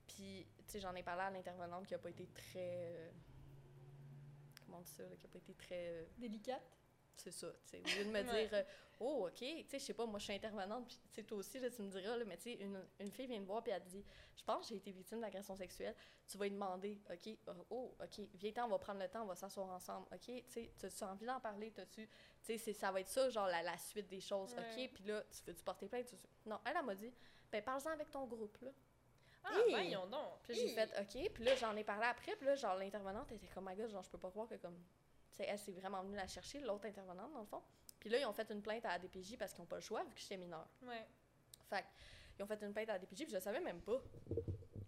Puis, tu sais, j'en ai parlé à l'intervenante qui a pas été très. euh, comment on dit ça, là, qui a pas été très. euh, Délicate. c'est ça. tu sais. Au lieu de me Ouais. dire, euh, oh, OK, tu sais, je sais pas, moi, je suis intervenante, puis tu sais, toi aussi, là, tu me diras, là, mais tu sais, une, une fille vient me voir, puis elle dit, je pense que j'ai été victime d'agression sexuelle. Tu vas lui demander, OK, euh, oh, OK, viens-t'en, on va prendre le temps, on va s'asseoir ensemble. OK, tu sais, as-tu envie d'en parler? T'as-tu. Tu sais, ça va être ça, genre, la, la suite des choses. Ouais. OK, puis là, tu veux-tu porter plainte? Tu- Non, elle, elle m'a dit, ben, parle-en avec ton groupe, là. Ah, Hi. voyons donc. Puis j'ai fait OK. Puis là, j'en ai parlé après. Puis là, genre, l'intervenante était comme, my god, genre, je peux pas croire que comme. Tu sais, elle s'est vraiment venue la chercher, l'autre intervenante, dans le fond. Puis là, ils ont fait une plainte à la DPJ parce qu'ils n'ont pas le choix, vu que j'étais mineure. Ouais. Fait ils ont fait une plainte à la DPJ, puis je le savais même pas.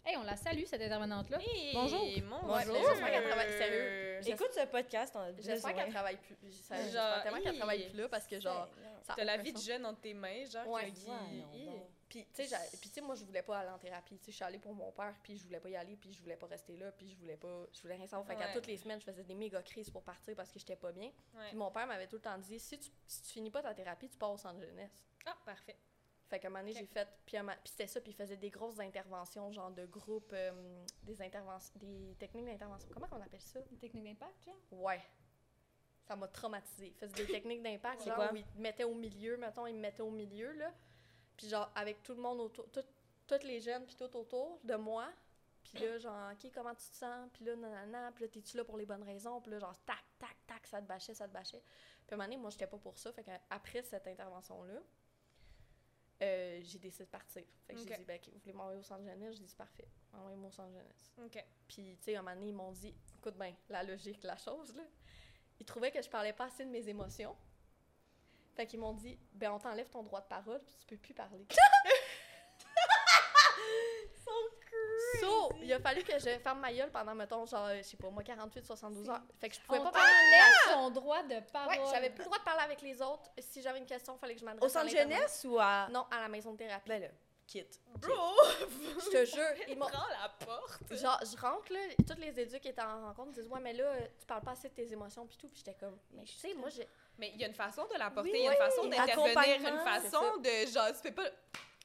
Hey, on la salue, cette intervenante-là. Hey, Bonjour. Bonjour. J'espère qu'elle travaille sérieux. Écoute ce podcast, on a J'espère qu'elle travaille plus. J'espère tellement qu'elle travaille plus là parce que, genre. T'as la vie de jeune entre tes mains, genre, Ouais. Puis, tu sais, moi, je voulais pas aller en thérapie. Tu sais, je suis allée pour mon père, puis je voulais pas y aller, puis je voulais pas rester là, puis je voulais pas. Je voulais rien savoir. Fait qu'à Ouais. toutes les semaines, je faisais des méga crises pour partir parce que j'étais pas bien. Puis mon père m'avait tout le temps dit si tu, si tu finis pas ta thérapie, tu pars au centre de jeunesse. Ah, parfait. Fait qu'à un moment donné, j'ai fait. Puis, c'était ça, puis il faisait des grosses interventions, genre de groupe, euh, des interventions, des techniques d'intervention. Comment on appelle ça? Une technique d'impact, genre? Ouais. Ça m'a traumatisée. Il faisait des techniques d'impact, genre quoi? où il te mettait au milieu, mettons, il me mettait au milieu, là. Puis genre, avec tout le monde autour, tout- toutes les jeunes, puis tout autour de moi. Puis là, genre, OK, comment tu te sens? Puis là, nanana, puis là, t'es-tu là pour les bonnes raisons? Puis là, genre, tac, tac, tac, ça te bâchait, ça te bâchait. Puis à un moment donné, moi, j'étais pas pour ça. Fait qu'après cette intervention-là, euh, j'ai décidé de partir. Fait que j'ai dit, ben, vous voulez m'envoyer au centre jeunesse? J'ai dit, parfait, envoyez-moi au centre jeunesse. OK. Puis, tu sais, à un moment donné, ils m'ont dit, écoute bien, la logique, la chose, là. Ils trouvaient que je parlais pas assez de mes émotions. Fait qu'ils m'ont dit, ben, on t'enlève ton droit de parole, puis tu peux plus parler. So, il a fallu que je ferme ma gueule pendant, mettons, genre, je sais pas, moi, 48, 72 heures. Fait que je pouvais On pas parler. t'enlève ton droit de parole. Ouais, j'avais plus le droit de parler avec les autres. Si j'avais une question, il fallait que je m'adresse Au centre jeunesse ou à. Non, à la maison de thérapie. Ben là. Quitte. Bro! Je te jure, ils m'ont... Prends la porte! Genre, je rentre, là, tous les éducs qui étaient en rencontre disent Ouais, mais là, tu parles pas assez de tes émotions, puis tout. Puis j'étais comme Mais tu sais, moi, j'ai. Mais il y a une façon de l'apporter, Oui, il y a une façon d'intervenir, une façon de genre, tu fais pas.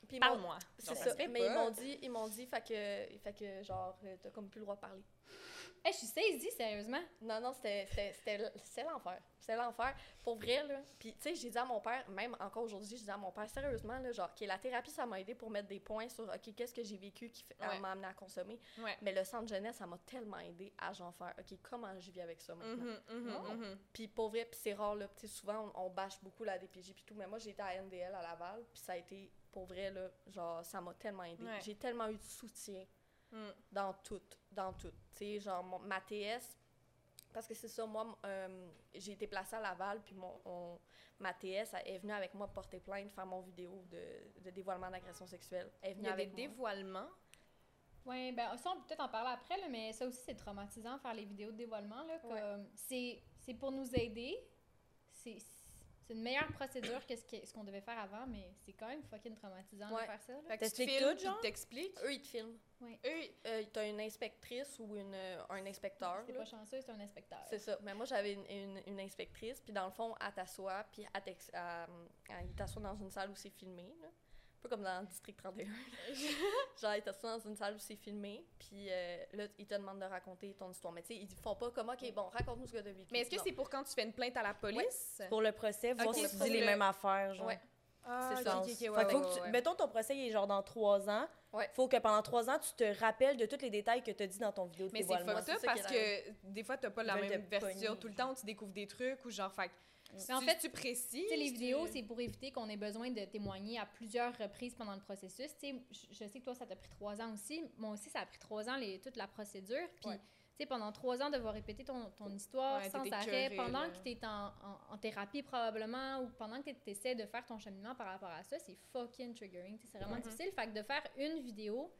Puis Parle-moi. C'est ça. Mais ils m'ont dit, ils m'ont dit, fait que, fait que genre, euh, t'as comme plus le droit de parler. Hey, je suis saisie, sérieusement. Non, non, c'était c'était- c'était- c'était l'enfer. C'était l'enfer. Pour vrai, là. Puis, tu sais, j'ai dit à mon père, même encore aujourd'hui, j'ai dit à mon père, sérieusement, là, genre, OK, la thérapie, ça m'a aidé pour mettre des points sur, OK, qu'est-ce que j'ai vécu qui Ouais. m'a amené à consommer. Ouais. Mais le centre jeunesse, ça m'a tellement aidé à genre faire, OK, comment je vis avec ça maintenant? Mhm, mhm, Oh. mhm. Puis pour vrai, puis c'est rare, là, tu sais, souvent, on, on bâche beaucoup la DPJ puis tout, mais moi, j'ai été à NDL à Laval, puis ça a été, pour vrai, là, genre, ça m'a tellement aidé. Ouais. J'ai tellement eu de soutien Mm. dans tout, dans tout. Tu sais, genre, mon- ma TS, parce que c'est ça, moi, euh, j'ai été placée à Laval, puis mon, on- ma TS elle est venue avec moi porter plainte, faire mon vidéo de, de dévoilement d'agression sexuelle. Elle est Il venue y a des avec moi. dévoilements? Oui, ben ça, on peut peut-être en parler après, là, mais ça aussi, c'est traumatisant, faire les vidéos de dévoilement. Là, Ouais. comme, c'est, c'est pour nous aider. C'est, c'est une meilleure procédure que ce, qu'on devait faire avant, mais c'est quand même fucking traumatisant Ouais. de faire ça. là. Fait que tu filmes, tout, genre? t'expliques. Eux, ils te filment. Eux, Euh, t'as une inspectrice ou une, euh, un inspecteur. C'est pas chanceux, c'est un inspecteur. C'est ça. Mais moi, j'avais une, une, une inspectrice, puis dans le fond, elle t'assoit, puis elle, elle t'assoit dans une salle où c'est filmé, là. Un peu comme dans le District 31. là. Genre, t'assoit dans une salle où c'est filmé, puis euh, là, ils te demandent de raconter ton histoire. Mais tu sais, ils font pas comme, OK, bon, raconte-nous ce que t'as vécu. Mais est-ce que c'est pour quand tu fais une plainte à la police? Pour le procès, voir si tu dis les le- mêmes affaires, genre. Ouais. Ah, C'est ça. ouais, faut que tu-. Mettons ton procès il est genre dans trois ans. Ouais. Faut que pendant trois ans, tu te rappelles de tous les détails que tu as dit dans ton vidéo de Mais c'est fucked up parce que des fois, t'as pas la même version tout le temps, tu découvres des trucs ou genre, fait Mais en fait, tu précis. Tu sais, les vidéos, c'est pour éviter qu'on ait besoin de témoigner à plusieurs reprises pendant le processus. Tu sais, je je sais que toi, ça t'a pris trois ans aussi. Moi aussi, ça a pris trois ans, les, toute la procédure. Puis, Ouais. tu sais, pendant trois ans, devoir répéter ton, ton histoire Ouais, sans arrêt, écœurée, pendant là. que tu es en, en, en thérapie probablement, ou pendant que tu essaies de faire ton cheminement par rapport à ça, c'est fucking triggering. C'est vraiment difficile. Fait que de faire une vidéo,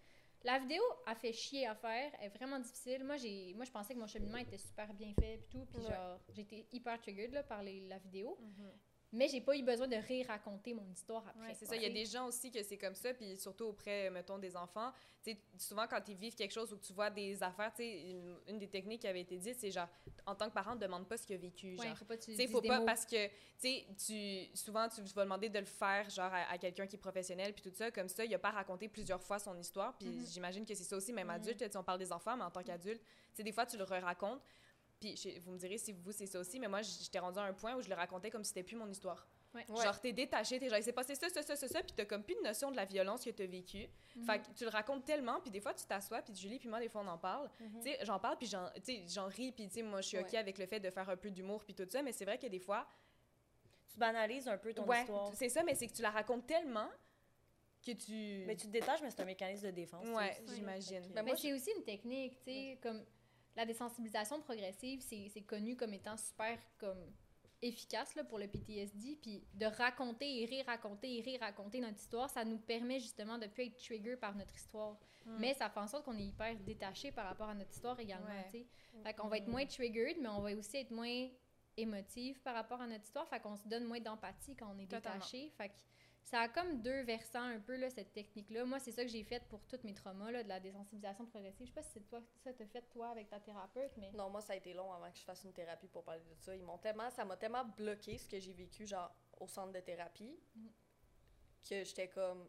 la vidéo a fait chier à faire, elle est vraiment difficile. Moi, j'ai, moi je pensais que mon cheminement était super bien fait, puis tout. Puis Ouais. genre, j'étais hyper triggered là, par les- la vidéo. Mhm. Mais j'ai pas eu besoin de ré-raconter mon histoire après. Ouais, c'est ça. Il y a des gens aussi que c'est comme ça, puis surtout auprès, mettons, des enfants. Tu sais, souvent, quand ils vivent quelque chose ou que tu vois des affaires, tu sais, une, une des techniques qui avait été dite, c'est genre, en tant que parent, ne demande pas ce qu'il a vécu. Ouais, genre. faut pas tu sais, faut pas mots. parce que, tu sais, tu, souvent, tu vas demander de le faire, genre, à, à quelqu'un qui est professionnel, puis tout ça, comme ça, il a pas raconté plusieurs fois son histoire, puis Mhm. j'imagine que c'est ça aussi, même Mhm. adulte, tu sais, on parle des enfants, mais en tant qu'adulte, tu sais, des fois, tu le racontes. Puis vous me direz si vous, c'est ça aussi, mais moi, j'étais rendue à un point où je le racontais comme si c'était plus mon histoire. Ouais. Genre, t'es détaché, t'es genre, il s'est passé ça, ça, ça, ça, ça, puis t'as comme plus de notion de la violence que t'as vécue. Mhm. Fait que tu le racontes tellement, puis des fois, tu t'assois, puis Julie, puis moi, des fois, on en parle. Mhm. Tu sais, j'en parle, puis j'en tu sais, j'en ris, puis tu sais, moi, je suis OK Ouais. avec le fait de faire un peu d'humour, puis tout ça, mais c'est vrai que des fois, Tu banalises un peu ton ouais, histoire. c'est ça, mais c'est que tu la racontes tellement que tu. Mais tu te détaches, mais c'est un mécanisme de défense. Ouais, j'imagine. Que- Ben, Mais moi, c'est aussi une technique, tu sais, comme la désensibilisation progressive, c'est connu comme étant super comme efficace là, pour le PTSD, puis de raconter et ré-raconter et ré-raconter notre histoire, ça nous permet justement de plus être trigger par notre histoire. Mm. Mais ça fait en sorte qu'on est hyper détaché par rapport à notre histoire également, Ouais. sais. Fait qu'on va être moins triggered, mais on va aussi être moins émotif par rapport à notre histoire, fait qu'on se donne moins d'empathie quand on est Totalement. détaché. Fait que ça a comme deux versants un peu, là, cette technique-là. Moi, c'est ça que j'ai fait pour tous mes traumas, là, de la désensibilisation progressive. Je sais pas si c'est toi, ça t'as fait, toi, avec ta thérapeute, mais... Non, moi, ça a été long avant que je fasse une thérapie pour parler de ça. Ils m'ont tellement, ça m'a tellement bloqué ce que j'ai vécu, genre, au centre de thérapie, Mhm. que j'étais comme.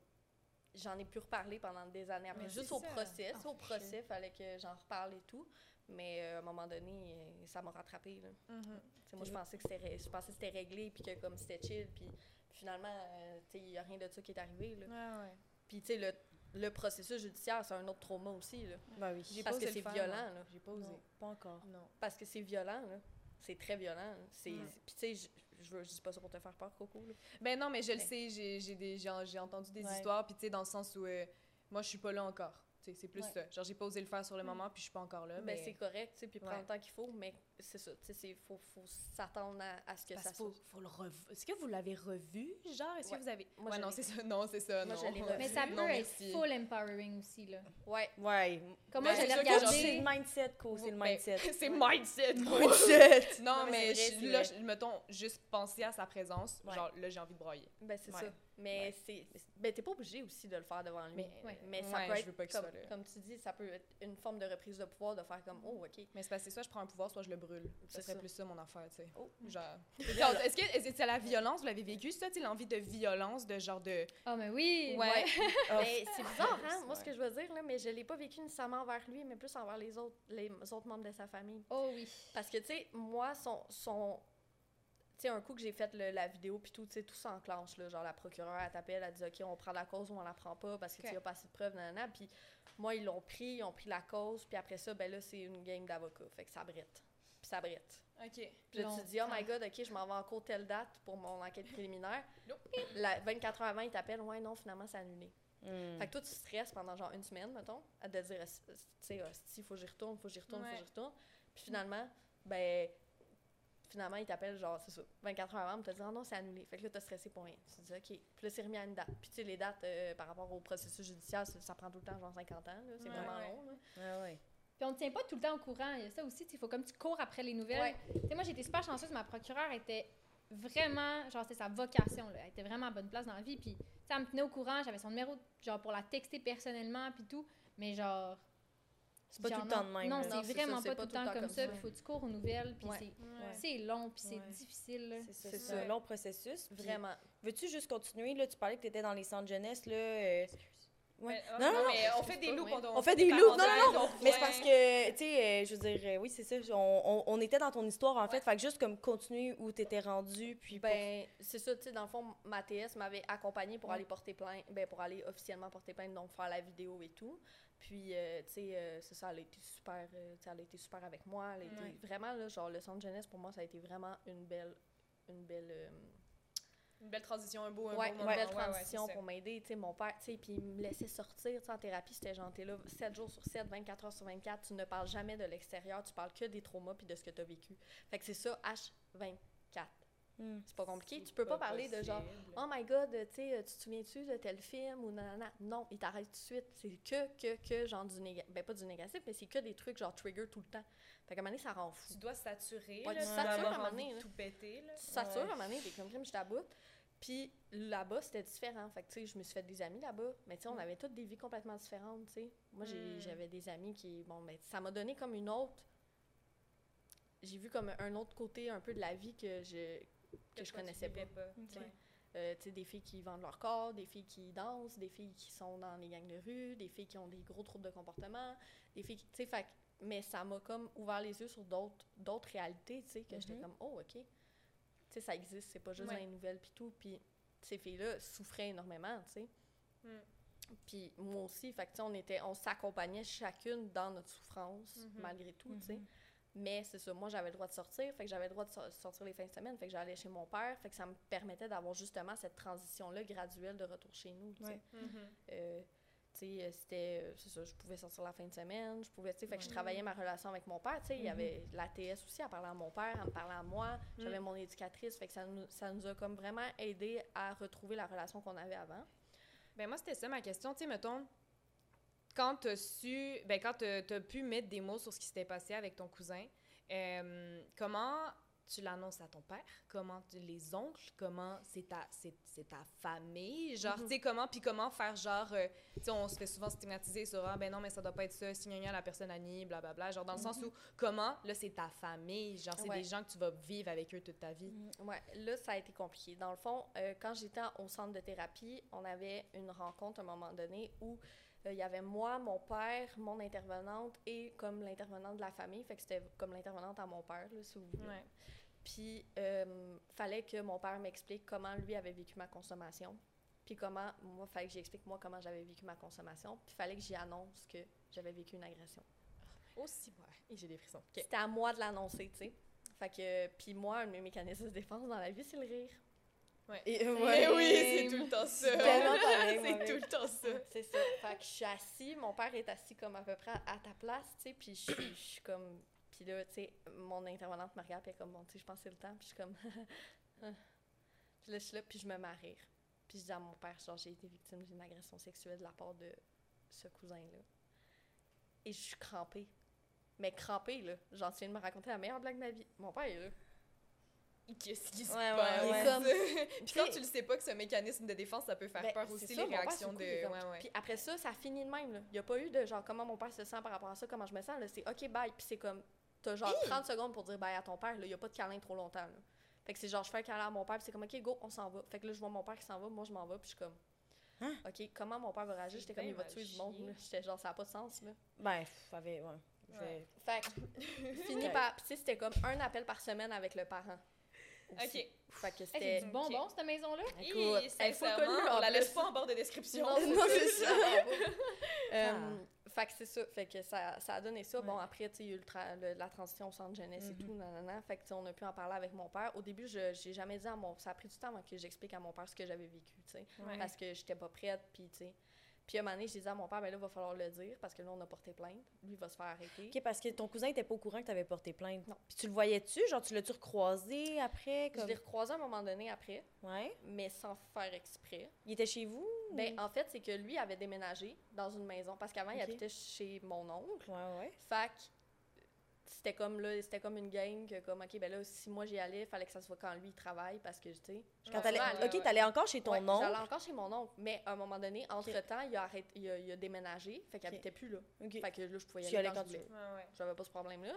J'en ai plus reparlé pendant des années après. Mais Juste au ça. procès. Ah, au procès, il fallait que j'en reparle et tout. Mais euh, à un moment donné, ça m'a rattrapé. Là. Mhm. Moi, je pensais que c'était ré- je pensais que c'était réglé, puis que comme c'était chill, puis finalement, euh, tu sais, il n'y a rien de ça qui est arrivé. Là. Ouais, ouais. Puis, tu sais, le, le processus judiciaire, c'est un autre trauma aussi. Là. Ben oui. Parce pas que c'est faire, violent. Là. J'ai pas osé. Non, pas encore. Non. Parce que c'est violent, là. C'est très violent. C'est... Puis, tu sais, je, je, veux- je dis pas ça pour te faire peur, Coco. Là. Ben non, mais je le Ouais. sais, j'ai, j'ai, des, j'ai, j'ai entendu des Ouais. histoires, puis tu sais, dans le sens où euh, moi, je suis pas là encore. C'est plus Ouais. ça. Genre, j'ai pas osé le faire sur le moment, puis je suis pas encore là. Ben, mais c'est correct, tu sais, puis prendre Ouais. le temps qu'il faut, mais c'est ça. Tu sais, il faut, faut s'attendre à, à ce que Parce ça faut, soit. faut le rev... Est-ce que vous l'avez revu, genre? Est-ce Ouais. que vous avez... Moi, non, c'est ça. Non, c'est ça, Moi, non. je. Mais ça Non, peut être merci. full empowering aussi, là. Ouais. Ouais. Comme Ben, moi, je c'est l'ai genre, c'est regardé... le mindset, Co, c'est le Ben, mindset. c'est mindset, mindset. Non, Non, mais là, mettons, juste penser à sa présence, genre, là, j'ai envie de broyer. Ben, c'est ça. Mais c'est. Ben, t'es pas obligé aussi de le faire devant lui. Mais- Ouais. Mais ça Ouais, peut je être, veux pas que comme, ça, là. comme tu dis, ça peut être une forme de reprise de pouvoir de faire comme, oh, OK. Mais c'est parce que soit je prends un pouvoir, soit je le brûle. Ça serait ça. plus ça, mon affaire, tu sais. Oh. Genre... Est-ce que c'est la violence, vous l'avez vécu, ça, tu l'envie de violence, de genre de... Ah, mais oui! Ouais. Mais c'est bizarre, hein, moi, ce Ouais. que je veux dire, là, mais je l'ai pas vécu nécessairement envers lui, mais plus envers les autres, les autres membres de sa famille. Oh oui. Parce que, tu sais, moi, son. son sais, un coup que j'ai fait le- la vidéo, puis tout, tu sais, tout s'enclenche, là. Genre, la procureure, elle t'appelle, elle dit, OK, on prend la cause ou on la prend pas parce que, tu sais, Ok. il y a pas assez de preuves, nanana. Puis moi, ils l'ont pris, ils ont pris la cause, puis après ça, ben là, c'est une game d'avocat. Fait que ça brette. Puis ça brette. OK. Puis là, tu te dis, oh my god, OK, je m'en vais en cours telle date pour mon enquête préliminaire. Nope. La 24 heures avant, ils t'appellent, ouais, non, finalement, c'est annulé. Hmm. Fait que toi, tu stresses pendant genre une semaine, mettons, à te dire, tu sais, il faut que j'y retourne, faut que j'y retourne, faut que j'y retourne. Puis finalement, ben, finalement, ils t'appellent genre, c'est ça, 24 heures avant, pour te dire, ah non, c'est annulé. Fait que là, t'as stressé pour rien. Tu te dis, OK. Puis là, c'est remis à une date. Puis tu sais, les dates euh, par rapport au processus judiciaire, ça, ça prend tout le temps, genre 50 ans, là. C'est Ouais, vraiment ouais. long, là. Ah ouais. Puis on ne tient pas tout le temps au courant. Il y a ça aussi, il faut comme tu cours après les nouvelles. Sais, moi, j'étais super chanceuse. Ma procureure était vraiment, genre, c'était sa vocation, là. Elle était vraiment à bonne place dans la vie. Puis, tu sais, elle me tenait au courant. J'avais son numéro, genre, pour la texter personnellement, puis tout. Mais genre. C'est pas tout le temps de même. Non, c'est vraiment pas, tout le temps comme ça. Puis, ça. faut que tu cours aux nouvelles. Puis, c'est long, puis c'est difficile. C'est ça, long processus. Vraiment. Veux-tu juste continuer? Là, tu parlais que tu étais dans les centres jeunesse. Là, euh, Ouais. Mais, Non, non, non, mais on fait des loops. On fait des loops, non, non, non, Mais c'est parce que, tu sais, euh, je veux dire, euh, oui, c'est ça. On, on, on était dans ton histoire, en fait. Fait que juste comme continuer où t'étais rendu, puis pour- Ben, c'est ça, tu sais, dans le fond, ma TS m'avait accompagné pour Ouais. aller porter plainte, ben, pour aller officiellement porter plainte, donc faire la vidéo et tout. Puis, euh, tu sais, euh, c'est ça, elle a été super, euh, elle a été super avec moi. Elle a été Ouais. vraiment, là, genre, le centre jeunesse, pour moi, ça a été vraiment une belle, une belle, euh, Une belle transition, un beau, un ouais, beau une moment. belle Ouais, ouais, transition pour m'aider, tu sais, mon père, tu sais, puis il me laissait sortir, tu sais, en thérapie, c'était genre, t'es là 7 jours sur 7, 24 heures sur 24, tu ne parles jamais de l'extérieur, tu parles que des traumas puis de ce que tu as vécu. Fait que c'est ça, H24. Hmm. C'est pas compliqué, tu peux pas, parler de genre. Oh my god, tu sais, tu te souviens-tu de tel film ou nanana? Non, il t'arrête tout de suite. C'est que, que, que, genre du négatif. Ben, pas du négatif, mais c'est que des trucs genre trigger tout le temps. Fait qu'à un moment donné, ça rend fou. Tu dois saturer, Ouais, là, tu tu satures dois à un moment donné, de là. tout péter, là. Tu satures Ouais. à un moment donné, t'es comme crime, je t'aboute. Puis là-bas, c'était différent. Fait que, tu sais, je me suis fait des amis là-bas. Mais, tu sais, on avait toutes des vies complètement différentes, tu sais. Moi, j'ai- Mm. j'avais des amis qui, bon, mais ça m'a donné comme une autre. J'ai vu comme un autre côté un peu de la vie que je, que je connaissais pas. pas. Ok. Ouais. euh, des filles qui vendent leur corps, des filles qui dansent, des filles qui sont dans les gangs de rue, des filles qui ont des gros troubles de comportement, des filles qui, tu sais, mais ça m'a comme ouvert les yeux sur d'autres d'autres réalités, tu sais, que j'étais Mhm. comme, oh, OK. Tu sais, ça existe, c'est pas juste Ouais. dans les nouvelles puis tout, puis ces filles-là souffraient énormément, tu sais. Mm. Puis moi aussi, fait que, on était, on s'accompagnait chacune dans notre souffrance, Mhm. malgré tout, tu sais. Mhm. Mais c'est ça, moi j'avais le droit de sortir, fait que j'avais le droit de so- sortir les fins de semaine, fait que j'allais chez mon père, fait que ça me permettait d'avoir justement cette transition-là graduelle de retour chez nous, tu sais. Ouais. Mhm. Euh, euh, c'était, euh, c'est ça, je pouvais sortir la fin de semaine, je pouvais, tu sais, fait que je travaillais ma relation avec mon père, tu sais, il y Mhm. avait la TS aussi, elle parlait à mon père, elle me parlait à moi, j'avais Mm. mon éducatrice, fait que ça nous, ça nous a comme vraiment aidé à retrouver la relation qu'on avait avant. Ben moi, c'était ça ma question. Tu sais, mettons, quand t'as su, ben quand pu mettre des mots sur ce qui s'était passé avec ton cousin, euh, comment tu l'annonces à ton père? Comment tu, les oncles? Comment c'est ta, c'est, c'est ta famille? Genre, Mhm. tu sais, comment, puis comment faire genre, euh, tu sais, on se fait souvent stigmatiser sur, ah, ben non, mais ça doit pas être ça, si gna gna, la personne a nié, blablabla. Genre, dans le sens où, comment, là, c'est ta famille, genre, c'est Ouais. des gens que tu vas vivre avec eux toute ta vie. Ouais, là, ça a été compliqué. Dans le fond, euh, quand j'étais au centre de thérapie, on avait une rencontre à un moment donné où il y avait moi, mon père, mon intervenante et comme l'intervenante de la famille. Fait que c'était comme l'intervenante à mon père, là, si vous voulez. Ouais. Puis, euh, fallait que mon père m'explique comment lui avait vécu ma consommation. Puis comment, moi, fallait que j'explique moi comment j'avais vécu ma consommation. Puis, fallait que j'y annonce que j'avais vécu une agression. Aussi, ouais. Et j'ai des frissons. C'était à moi de l'annoncer, tu sais. Fait que, puis moi, un de mes mécanismes de défense dans la vie, c'est le rire. Ouais. Et, Mais ouais. oui, c'est tout le temps ça. C'est tout le temps ça. C'est ça. Fait que je suis assis, mon père est assis comme à peu près à ta place, tu sais, puis je suis- je suis comme... Puis là, tu sais, mon intervenante me regarde, puis elle est comme, bon, tu sais, je pense que c'est le temps, puis je suis comme... puis là, je suis là, puis je me mets à rire. Puis je dis à mon père, genre, j'ai été victime d'une agression sexuelle de la part de ce cousin-là. Et je suis crampée. Mais crampée, là. Genre, tu viens de me raconter la meilleure blague de ma vie. Mon père est là. Qu'est-ce qui se Ouais, passe? ouais. Comme- Puis quand tu le sais pas que ce mécanisme de défense, ça peut faire Ben, peur aussi, ça, les père, réactions de... Puis après ça, ça finit de même. là. Il n'y a pas eu de genre comment mon père se sent par rapport à ça, comment je me sens. là. C'est OK, bye. Puis c'est comme, t'as genre 30 secondes pour dire bye à ton père. Il n'y a pas de câlin trop longtemps. là. Fait que c'est genre, je fais un câlin à mon père, puis c'est comme, OK, go, on s'en va. Fait que là, je vois mon père qui s'en va, moi, je m'en vais, puis je suis comme, Hein? OK, comment mon père va réagir? J'étais comme, il va tuer du monde. J'étais genre, ça n'a pas de sens. Là. Ben, avait, ouais. Ouais. Fait que, fini par. Puis tu sais, c'était comme un appel par semaine avec le parent. OK. Fait que Hey, c'était. c'est du bonbon, cette maison-là. Écoute, elle sincèrement, connue, on la laisse pas en barre de description. Non, Non, c'est ça. Euh, Fait que c'est ça. Fait que ça, ça a donné ça. Bon, après, tu sais, il y a eu le la transition au centre jeunesse et Mhm. tout, nanana. Fait que, on a pu en parler avec mon père. Au début, je j'ai jamais dit à mon... Ça a pris du temps avant que j'explique à mon père ce que j'avais vécu, tu sais. Ouais. Parce que j'étais pas prête, puis, tu sais... Puis, à un moment donné, j'ai dit à mon père, ben là, il va falloir le dire, parce que là, on a porté plainte. Lui, il va se faire arrêter. OK, parce que ton cousin était pas au courant que t'avais porté plainte. Non. Puis tu le voyais-tu? Genre, tu l'as-tu recroisé après? Je Comme... l'ai recroisé à un moment donné après, Ouais. mais sans faire exprès. Il était chez vous? Ben, en fait, c'est que lui avait déménagé dans une maison, parce qu'avant, il habitait chez mon oncle. Ouais, ouais. Fait que c'était comme là, c'était comme une game que comme ok ben là si moi j'y allais, fallait que ça soit quand lui il travaille parce que tu sais. Quand Ouais, t'allais... OK, ouais. t'allais encore chez ton Ouais, oncle? J'allais encore chez mon oncle, mais à un moment donné, entre temps, il a arrêté, il a, il a déménagé, fait qu'il Ok. habitait plus là. Fait que là je pouvais y aller allais quand, je tu voulais. Ouais. J'avais pas ce problème là.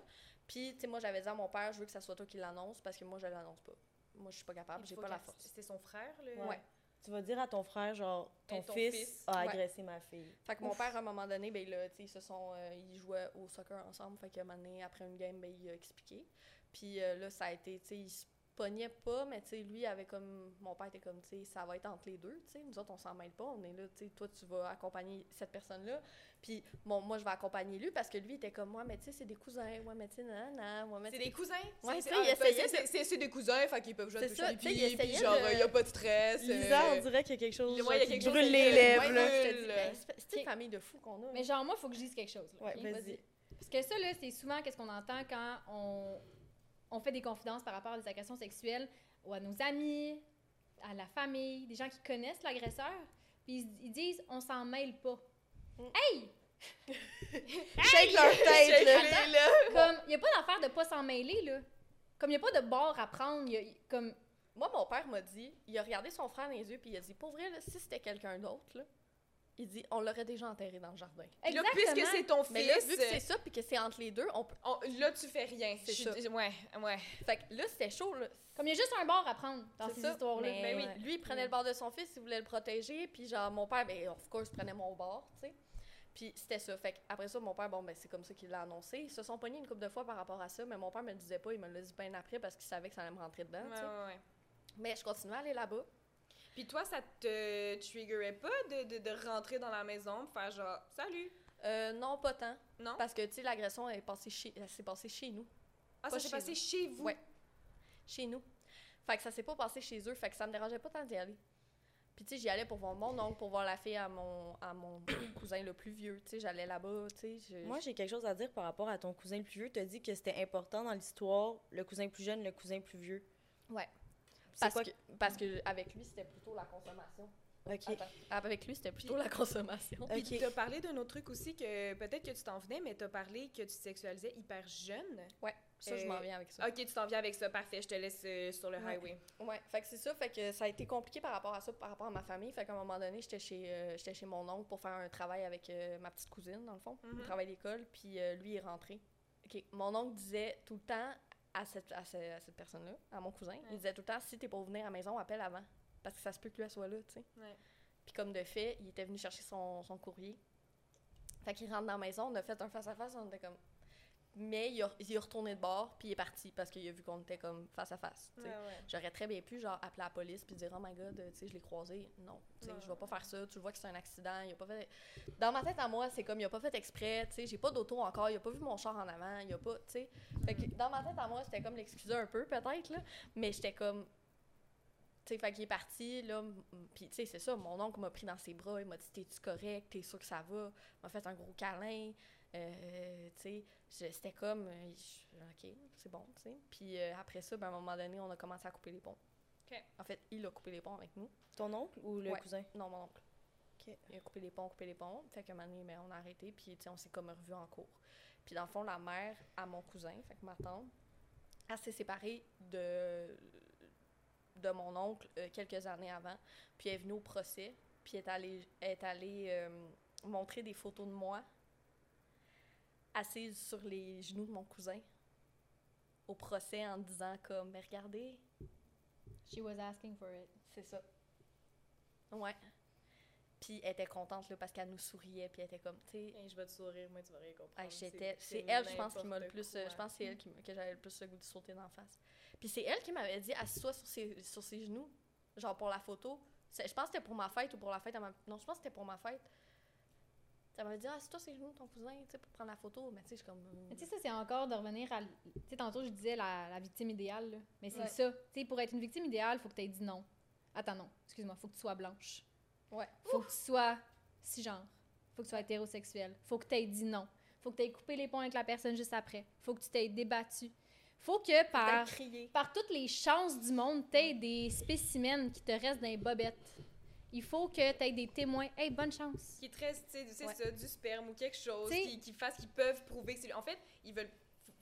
Puis tu sais moi j'avais dit à mon père, je veux que ça soit toi qui l'annonce parce que moi je l'annonce pas. Moi je suis pas capable, Il j'ai pas la force. C'était son frère, le... Ouais. Tu vas dire à ton frère, genre, ton, fils, fils. a Ouais. agressé ma fille. Fait que mon père, à un moment donné, ben, là, ils se sont, euh, ils jouaient au soccer ensemble. Fait qu'à un moment donné, après une game, ben, il a expliqué. Puis euh, là, ça a été, tu sais, pognait pas, mais tu sais, lui avait comme, mon père était comme, tu sais, ça va être entre les deux, tu sais. Nous autres, on s'en mêle pas. On est là, tu sais, toi, tu vas accompagner cette personne-là. Puis bon, moi, je vais accompagner lui parce que lui était comme, moi, mais tu sais, c'est des cousins. Ouais, mais tu sais, non, non. Moi, mais C'est tu sais, des cousins? Ouais, c'est ça, il ah, de- c'est- C'est des cousins, fait qu'ils peuvent jouer à C'est toucher ça, les il pieds, puis genre, de- il y a pas de stress. Lisa, euh, on dirait qu'il y a quelque chose Ouais, genre, il y a qui quelque brûle de- les lèvres, là. ben, c'est c'est une famille de fous qu'on a. Mais genre, moi, il faut que je dise quelque chose. là, Ouais, vas-y. Parce que ça, là, c'est souvent qu'est-ce qu'on entend quand on, on fait des confidences par rapport à des agressions sexuelles ou à nos amis, à la famille, des gens qui connaissent l'agresseur. Puis ils, ils disent, on s'en mêle pas. Mm. Hey! Shake leur tête, là. Comme, il n'y a pas d'affaire de pas s'en mêler, là. Comme, il n'y a pas de bord à prendre. y a- y- comme, Moi, mon père m'a dit, il a regardé son frère dans les yeux, puis il a dit, pour vrai, là, si c'était quelqu'un d'autre, là, il dit on l'aurait déjà enterré dans le jardin. Puis là, puisque c'est ton Mais là, fils, vu que c'est ça, puis que c'est entre les deux, on peut. on- là, tu fais rien. C'est Je suis- ça. Ouais, ouais. Fait que là, c'était chaud, là. Comme il y a juste un bord à prendre dans ces histoires-là. Mais Ben oui, lui, il prenait le bord de son fils, il voulait le protéger, puis genre, mon père, ben, of course, prenait mon bord, tu sais. Puis c'était ça. Fait que après ça, mon père, bon, ben, c'est comme ça qu'il l'a annoncé. Ils se sont pognés une couple de fois par rapport à ça, mais mon père me le disait pas, il me le dit bien après parce qu'il savait que ça allait me rentrer dedans, Ouais, tu sais. ouais, ouais. Mais je continuais à aller là-bas. Puis toi, ça te triggerait pas de, de, de rentrer dans la maison pour faire genre « Salut! Euh, non, pas tant. » Non? Parce que, tu sais, l'agression, elle est passée chez- s'est chez nous. Ah, pas ça s'est passé chez vous? Ouais. Chez nous. Fait que ça s'est pas passé chez eux, fait que ça me dérangeait pas tant d'y aller. Puis tu sais, j'y allais pour voir mon oncle, pour voir la fille à mon, à mon cousin le plus vieux, tu sais, j'allais là-bas, tu sais. je- Moi, j'ai quelque chose à dire par rapport à ton cousin le plus vieux. Tu as dit que c'était important dans l'histoire, le cousin plus jeune, le cousin plus vieux. Ouais. Parce quoi que, parce que avec lui, c'était plutôt la consommation. Attends. Avec lui, c'était plutôt la consommation. Puis Ok. t'as parlé d'un autre truc aussi que peut-être que tu t'en venais, mais t'as parlé que tu te sexualisais hyper jeune. Ouais, ça, je m'en Euh, viens avec ça. Ok, tu t'en viens avec ça, parfait, je te laisse euh, sur le Ouais. highway. Ouais, fait que c'est ça, fait que ça a été compliqué par rapport à ça, par rapport à ma famille. Fait qu'à un moment donné, j'étais chez, euh, j'étais chez mon oncle pour faire un travail avec euh, ma petite cousine, dans le fond, Mhm. un travail d'école, puis euh, lui est rentré. OK, mon oncle disait tout le temps à cette, à ce- à cette personne-là, à mon cousin, il disait tout le temps si t'es pas venir à la maison, appelle avant. Parce que ça se peut que lui elle soit là, tu sais. Ouais. Puis comme de fait, il était venu chercher son, son courrier. Fait qu'il rentre dans la maison, on a fait un face-à-face, on était comme. Mais il, a, il est retourné de bord, puis il est parti parce qu'il a vu qu'on était comme sais. Ouais, ouais. J'aurais très bien pu genre appeler la police puis dire oh my god, tu sais je l'ai croisé. Non, tu sais je vais pas faire ça. Tu vois que c'est un accident, il a pas fait Dans ma tête à moi, c'est comme il a pas fait exprès, tu sais, j'ai pas d'auto encore, il a pas vu mon char en avant, il a pas, tu sais. Fait que dans ma tête à moi, c'était comme l'excuser un peu peut-être là, mais j'étais comme tu sais, fait qu'il est parti, là, puis tu sais, c'est ça, mon oncle m'a pris dans ses bras, il m'a dit « T'es-tu correct? T'es sûr que ça va? » m'a fait un gros câlin, euh, tu sais, c'était comme, euh, je- OK, c'est bon, tu sais. Puis euh, après ça, ben, à un moment donné, on a commencé à couper les ponts. OK. En fait, il a coupé les ponts avec nous. Ton oncle ou le Ouais. cousin? Non, mon oncle. Il a coupé les ponts, coupé les ponts. Fait qu'à un moment donné, ben, on a arrêté, puis tu sais, on s'est comme revus en cours. Puis dans le fond, la mère à mon cousin, fait que ma tante, elle s'est séparée de, de mon oncle euh, quelques années avant. Puis elle est venue au procès, puis elle est allée, elle est allée euh, montrer des photos de moi assise sur les genoux de mon cousin au procès en disant comme, mais regardez, She was asking for it. c'est ça. Ouais. Puis elle était contente là, parce qu'elle nous souriait, puis elle était comme, tu sais, Hey, je vais te sourire, moi, tu vas rien comprendre. Hey, j'étais- c'est elle, je pense, qui m'a le plus. euh, Je pense que c'est elle qui, que j'avais le plus le goût de sauter dans la face. Puis c'est elle qui m'avait dit assis-toi sur ses, sur ses genoux, genre pour la photo. Je pense que c'était pour ma fête ou pour la fête à ma. Non, je pense que c'était pour ma fête. Elle m'avait dit assis-toi sur ses genoux, ton cousin, tu sais, pour prendre la photo. Mais tu sais, je suis comme. Mais tu sais, ça, c'est encore de revenir à. Tu sais, tantôt, je disais la, la victime idéale, là. Mais c'est Ouais. ça. Tu sais, pour être une victime idéale, faut que tu aies dit non. Attends, non. Excuse-moi. Faut que tu sois blanche. Ouais. Faut que tu sois cisgenre. Faut que tu sois hétérosexuel. Faut que tu aies dit non. Faut que tu aies coupé les ponts avec la personne juste après. Faut que tu t'aies débattu. Faut que Par... par, crié. par toutes les chances du monde, tu aies des spécimens qui te restent dans les bobettes. Il faut que tu aies des témoins. Hey, bonne chance. Qui te reste, tu sais, Ouais. ça, du sperme ou quelque chose, qui, qui fasse qu'ils peuvent prouver que c'est. En fait, ils veulent.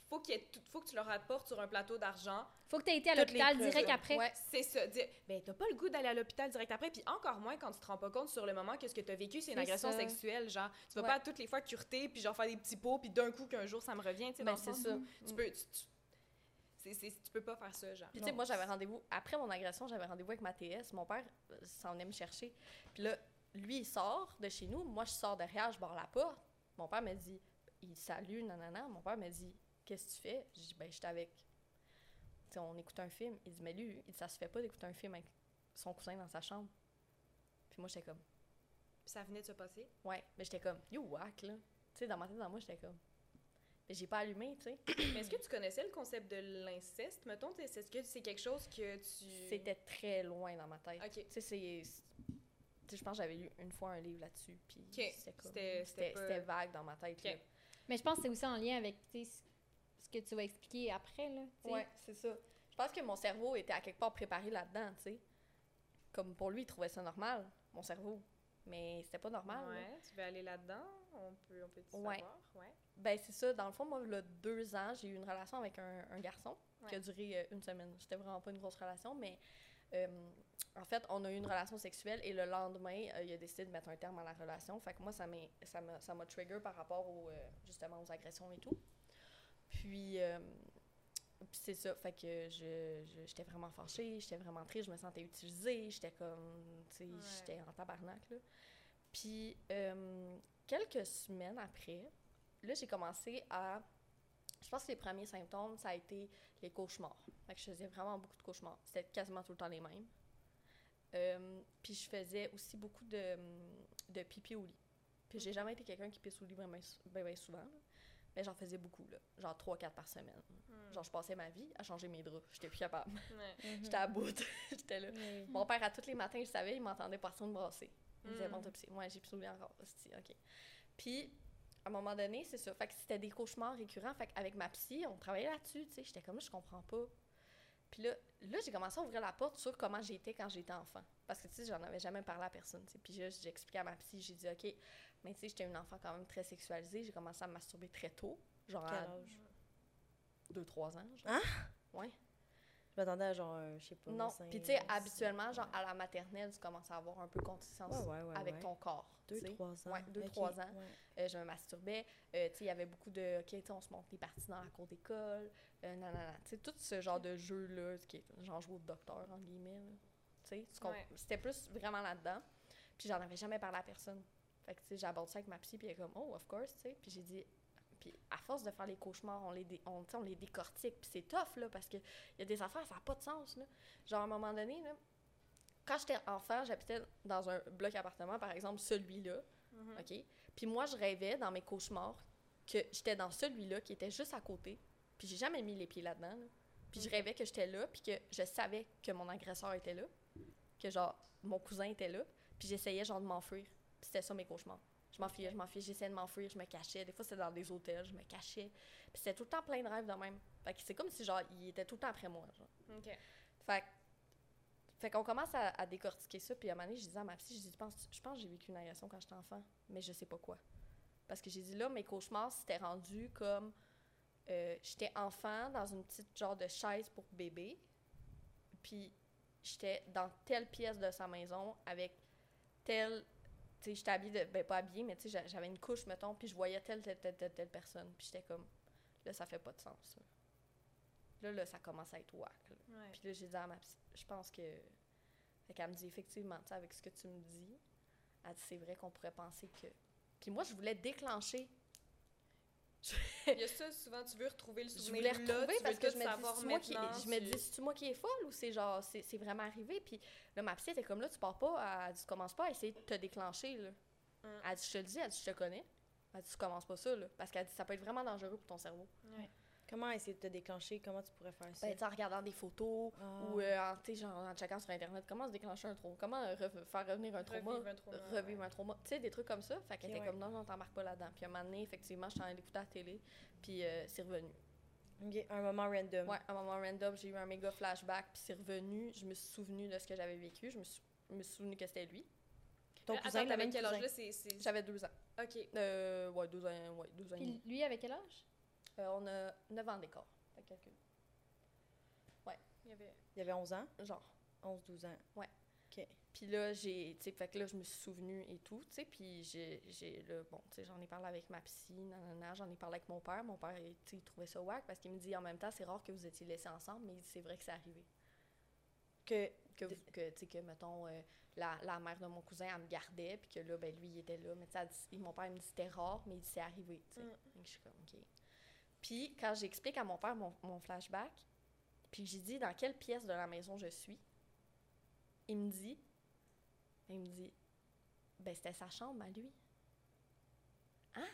Faut, qu'il y ait tout- faut que tu leur apportes sur un plateau d'argent. Faut que tu aies été à l'hôpital direct après. Ouais. C'est ça. Dire, ben, t'as pas le goût d'aller à l'hôpital direct après, puis encore moins quand tu te rends pas compte sur le moment que ce que t'as vécu, c'est une agression ça. sexuelle. Genre, tu vas Ouais. pas toutes les fois cureter, puis genre faire des petits pots, puis d'un coup qu'un jour ça me revient, tu sais, Ben, c'est ça. Tu peux. Tu, tu- c'est- c'est- tu peux pas faire ça, genre. Puis tu sais, moi, j'avais rendez-vous, après mon agression, j'avais rendez-vous avec ma TS. Mon père euh, s'en venait me chercher. Puis là, lui, il sort de chez nous. Moi, je sors derrière, je barre la porte. Mon père me dit, il salue, nanana. Mon père me dit, qu'est-ce que tu fais? Je dis, ben, j'étais avec. Tu sais, on écoute un film. Il dit, mais lui, ça se fait pas d'écouter un film avec son cousin dans sa chambre. Puis moi, j'étais comme, ça venait de se passer? ouais. Mais j'étais comme, you whack, là. Tu sais, dans ma tête, dans moi, j'étais comme. Mais j'ai pas allumé, tu sais. Mais est-ce que tu connaissais le concept de l'inceste, mettons? t'sais, Est-ce que c'est quelque chose que tu. C'était très loin dans ma tête. Ok. Tu sais, c'est. je pense que j'avais lu une fois un livre là-dessus, puis Ok. c'était comme- C'était- c'était c'était pas- c'était vague dans ma tête. Là. Mais je pense que c'est aussi en lien avec ce que tu vas expliquer après. Là. Ouais, c'est ça. Je pense que mon cerveau était à quelque part préparé là-dedans, tu sais. Comme pour lui, il trouvait ça normal, mon cerveau. Mais c'était pas normal. là. Ouais, tu veux aller là-dedans? On peut, on peut Ouais. savoir? Ouais. Ben, c'est ça. Dans le fond, moi, il y a deux ans, j'ai eu une relation avec un, un garçon qui a duré euh, une semaine. C'était vraiment pas une grosse relation, mais euh, en fait, on a eu une relation sexuelle et le lendemain, euh, il a décidé de mettre un terme à la relation. Fait que moi, ça m'a ça m'a trigger par rapport au, justement aux agressions et tout. Puis, euh, puis c'est ça. Fait que je, j'étais vraiment fâchée, j'étais vraiment triste, je me sentais utilisée, j'étais comme, tu sais, Ouais. j'étais en tabarnak, là. Puis, euh, quelques semaines après, là, j'ai commencé à... Je pense que les premiers symptômes, ça a été les cauchemars. Fait que je faisais vraiment beaucoup de cauchemars. C'était quasiment tout le temps les mêmes. Euh, puis je faisais aussi beaucoup de, de pipi au lit. Puis j'ai jamais été quelqu'un qui pisse au lit vraiment ben souvent. là. Mais j'en faisais beaucoup, là. Genre 3-4 par semaine. Hmm. Genre, je passais ma vie à changer mes draps. J'étais plus capable. Ouais. J'étais à bout. J'étais là. Mon père, à tous les matins, je savais, il m'entendait passer me brasser. Il disait, Mm. bon, t'as pissé. Moi, j'ai au lit encore. OK. Puis, à un moment donné, c'est ça. Fait que c'était des cauchemars récurrents. Fait qu'avec ma psy, on travaillait là-dessus, tu sais. J'étais comme, je comprends pas. Puis là, là j'ai commencé à ouvrir la porte sur comment j'étais quand j'étais enfant. Parce que, tu sais, j'en avais jamais parlé à personne, tu sais. Puis expliqué à ma psy, j'ai dit, OK, mais tu sais, j'étais une enfant quand même très sexualisée. J'ai commencé à me masturber très tôt. Genre Quel à âge? 2-3 ans. genre. Hein? Ouais. Je m'attendais à genre, euh, je sais pas. Non. Puis, tu sais, habituellement, genre à la maternelle, tu commences à avoir un peu consistance Ouais, ouais, ouais, avec ton corps. tu Deux, sais. trois ans. Ouais, deux, Ok, trois ans. ouais. Euh, je me masturbais. Euh, tu sais, il y avait beaucoup de. OK, tu sais, on se monte des parties dans la cour d'école. Euh, nanana. Tu sais, tout ce genre de jeu-là, qui est genre jouer au docteur, entre guillemets. Tu sais, c'était plus vraiment là-dedans. Puis j'en avais jamais parlé à personne. Fait que, tu sais, j'ai abordé ça avec ma psy, puis elle est comme, oh, of course, tu sais. Puis j'ai dit. Puis à force de faire les cauchemars, on les, dé- on, on les décortique. Puis c'est tough, là, parce qu'il y a des affaires, ça n'a pas de sens, là. Genre, à un moment donné, là, quand j'étais enfant, j'habitais dans un bloc appartement, par exemple, celui-là. Mhm. OK? Puis moi, je rêvais dans mes cauchemars que j'étais dans celui-là qui était juste à côté. Puis j'ai jamais mis les pieds là-dedans. là. Puis je rêvais que j'étais là, puis que je savais que mon agresseur était là, que genre mon cousin était là, puis j'essayais genre de m'enfuir. Puis c'était ça mes cauchemars. Je m'enfuyais, je m'enfuyais, j'essayais de m'enfuir, je me cachais. Des fois, c'était dans des hôtels, je me cachais. Puis c'était tout le temps plein de rêves de même. Fait que c'est comme si genre il était tout le temps après moi. Genre. OK. Fait, fait qu'on commence à, à décortiquer ça, puis à un moment donné, je disais à ma psy, je dis, je pense, je pense que j'ai vécu une agression quand j'étais enfant, mais je sais pas quoi. Parce que j'ai dit là, mes cauchemars, c'était rendu comme, euh, j'étais enfant dans une petite genre de chaise pour bébé, puis j'étais dans telle pièce de sa maison avec telle, tu sais, j'étais habillée, de, ben pas habillée, mais tu sais, j'a- j'avais une couche, mettons, puis je voyais telle, telle, telle, telle, telle personne, puis j'étais comme, là, ça fait pas de sens, là. Là, là, ça commence à être là. Ouais. Puis là, j'ai dit à ma je pense que. Fait qu'elle me dit, effectivement, tu sais, avec ce que tu me dis, elle dit, c'est vrai qu'on pourrait penser que. Puis moi, je voulais déclencher. Il y a ça, souvent, tu veux retrouver le Je souvenir voulais là, retrouver tu parce veux que tout je me dis, savoir c'est moi qui. maintenant, Je me tu- dis, c'est moi qui est folle ou c'est genre, c'est c'est vraiment arrivé? Puis là, ma psy était comme là, tu pars pas, elle dit, tu commences pas à essayer de te déclencher, là. Mm. Elle dit, je te le dis, elle dit, je te connais. Elle dit, tu commences pas ça, là. Parce qu'elle dit, ça peut être vraiment dangereux pour ton cerveau. Comment essayer de te déclencher? Comment tu pourrais faire ça? Ben, en regardant des photos Ah. ou euh, en, tu sais, genre, en checkant sur Internet, comment se déclencher un trauma? Comment euh, faire revenir un trauma? Revivre un trauma, revivre ouais. un trauma. Tu sais, des trucs comme ça. Fait qu'elle Ok, était ouais. comme non, non, t'embarques pas là-dedans. Puis à un moment donné, effectivement, je suis en train d'écouter à la télé, puis euh, c'est revenu. Ok, un moment random. Ouais, un moment random, j'ai eu un méga flashback, puis c'est revenu. Je me suis souvenu de ce que j'avais vécu. Je me suis, je me suis souvenu que c'était lui. Ton cousin, attends, t'avais quel âge là? C'est... c'est- J'avais deux ans. OK. Euh, ouais, deux ans, ouais, deux ans. Puis lui, avec quel âge? Euh, on a neuf ans d'écart. Fait que calcul. Il y avait... Il y avait 11 ans? Genre. 11-12 ans. Ouais. OK. Puis là, j'ai, tu sais, fait que là, je me suis souvenu et tout, tu sais, puis j'ai, j'ai, là, bon, tu sais, j'en ai parlé avec ma psy, nanana, j'en ai parlé avec mon père. Mon père, il- tu sais, il trouvait ça whack parce qu'il me dit, en même temps, c'est rare que vous étiez laissés ensemble, mais c'est vrai que c'est arrivé. Que, Que, vous- que tu sais, que, mettons, euh, la, la mère de mon cousin, elle me gardait, puis que là, ben, lui, il était là. Mais tu sais, mon père, il me dit, c'était rare, mais il dit, c'est arrivé, tu sais. Mm. Je suis comme, OK. Puis, quand j'explique à mon père mon, flashback, puis j'ai dit dans quelle pièce de la maison je suis, il me dit, il me dit, ben c'était sa chambre à lui. Hein?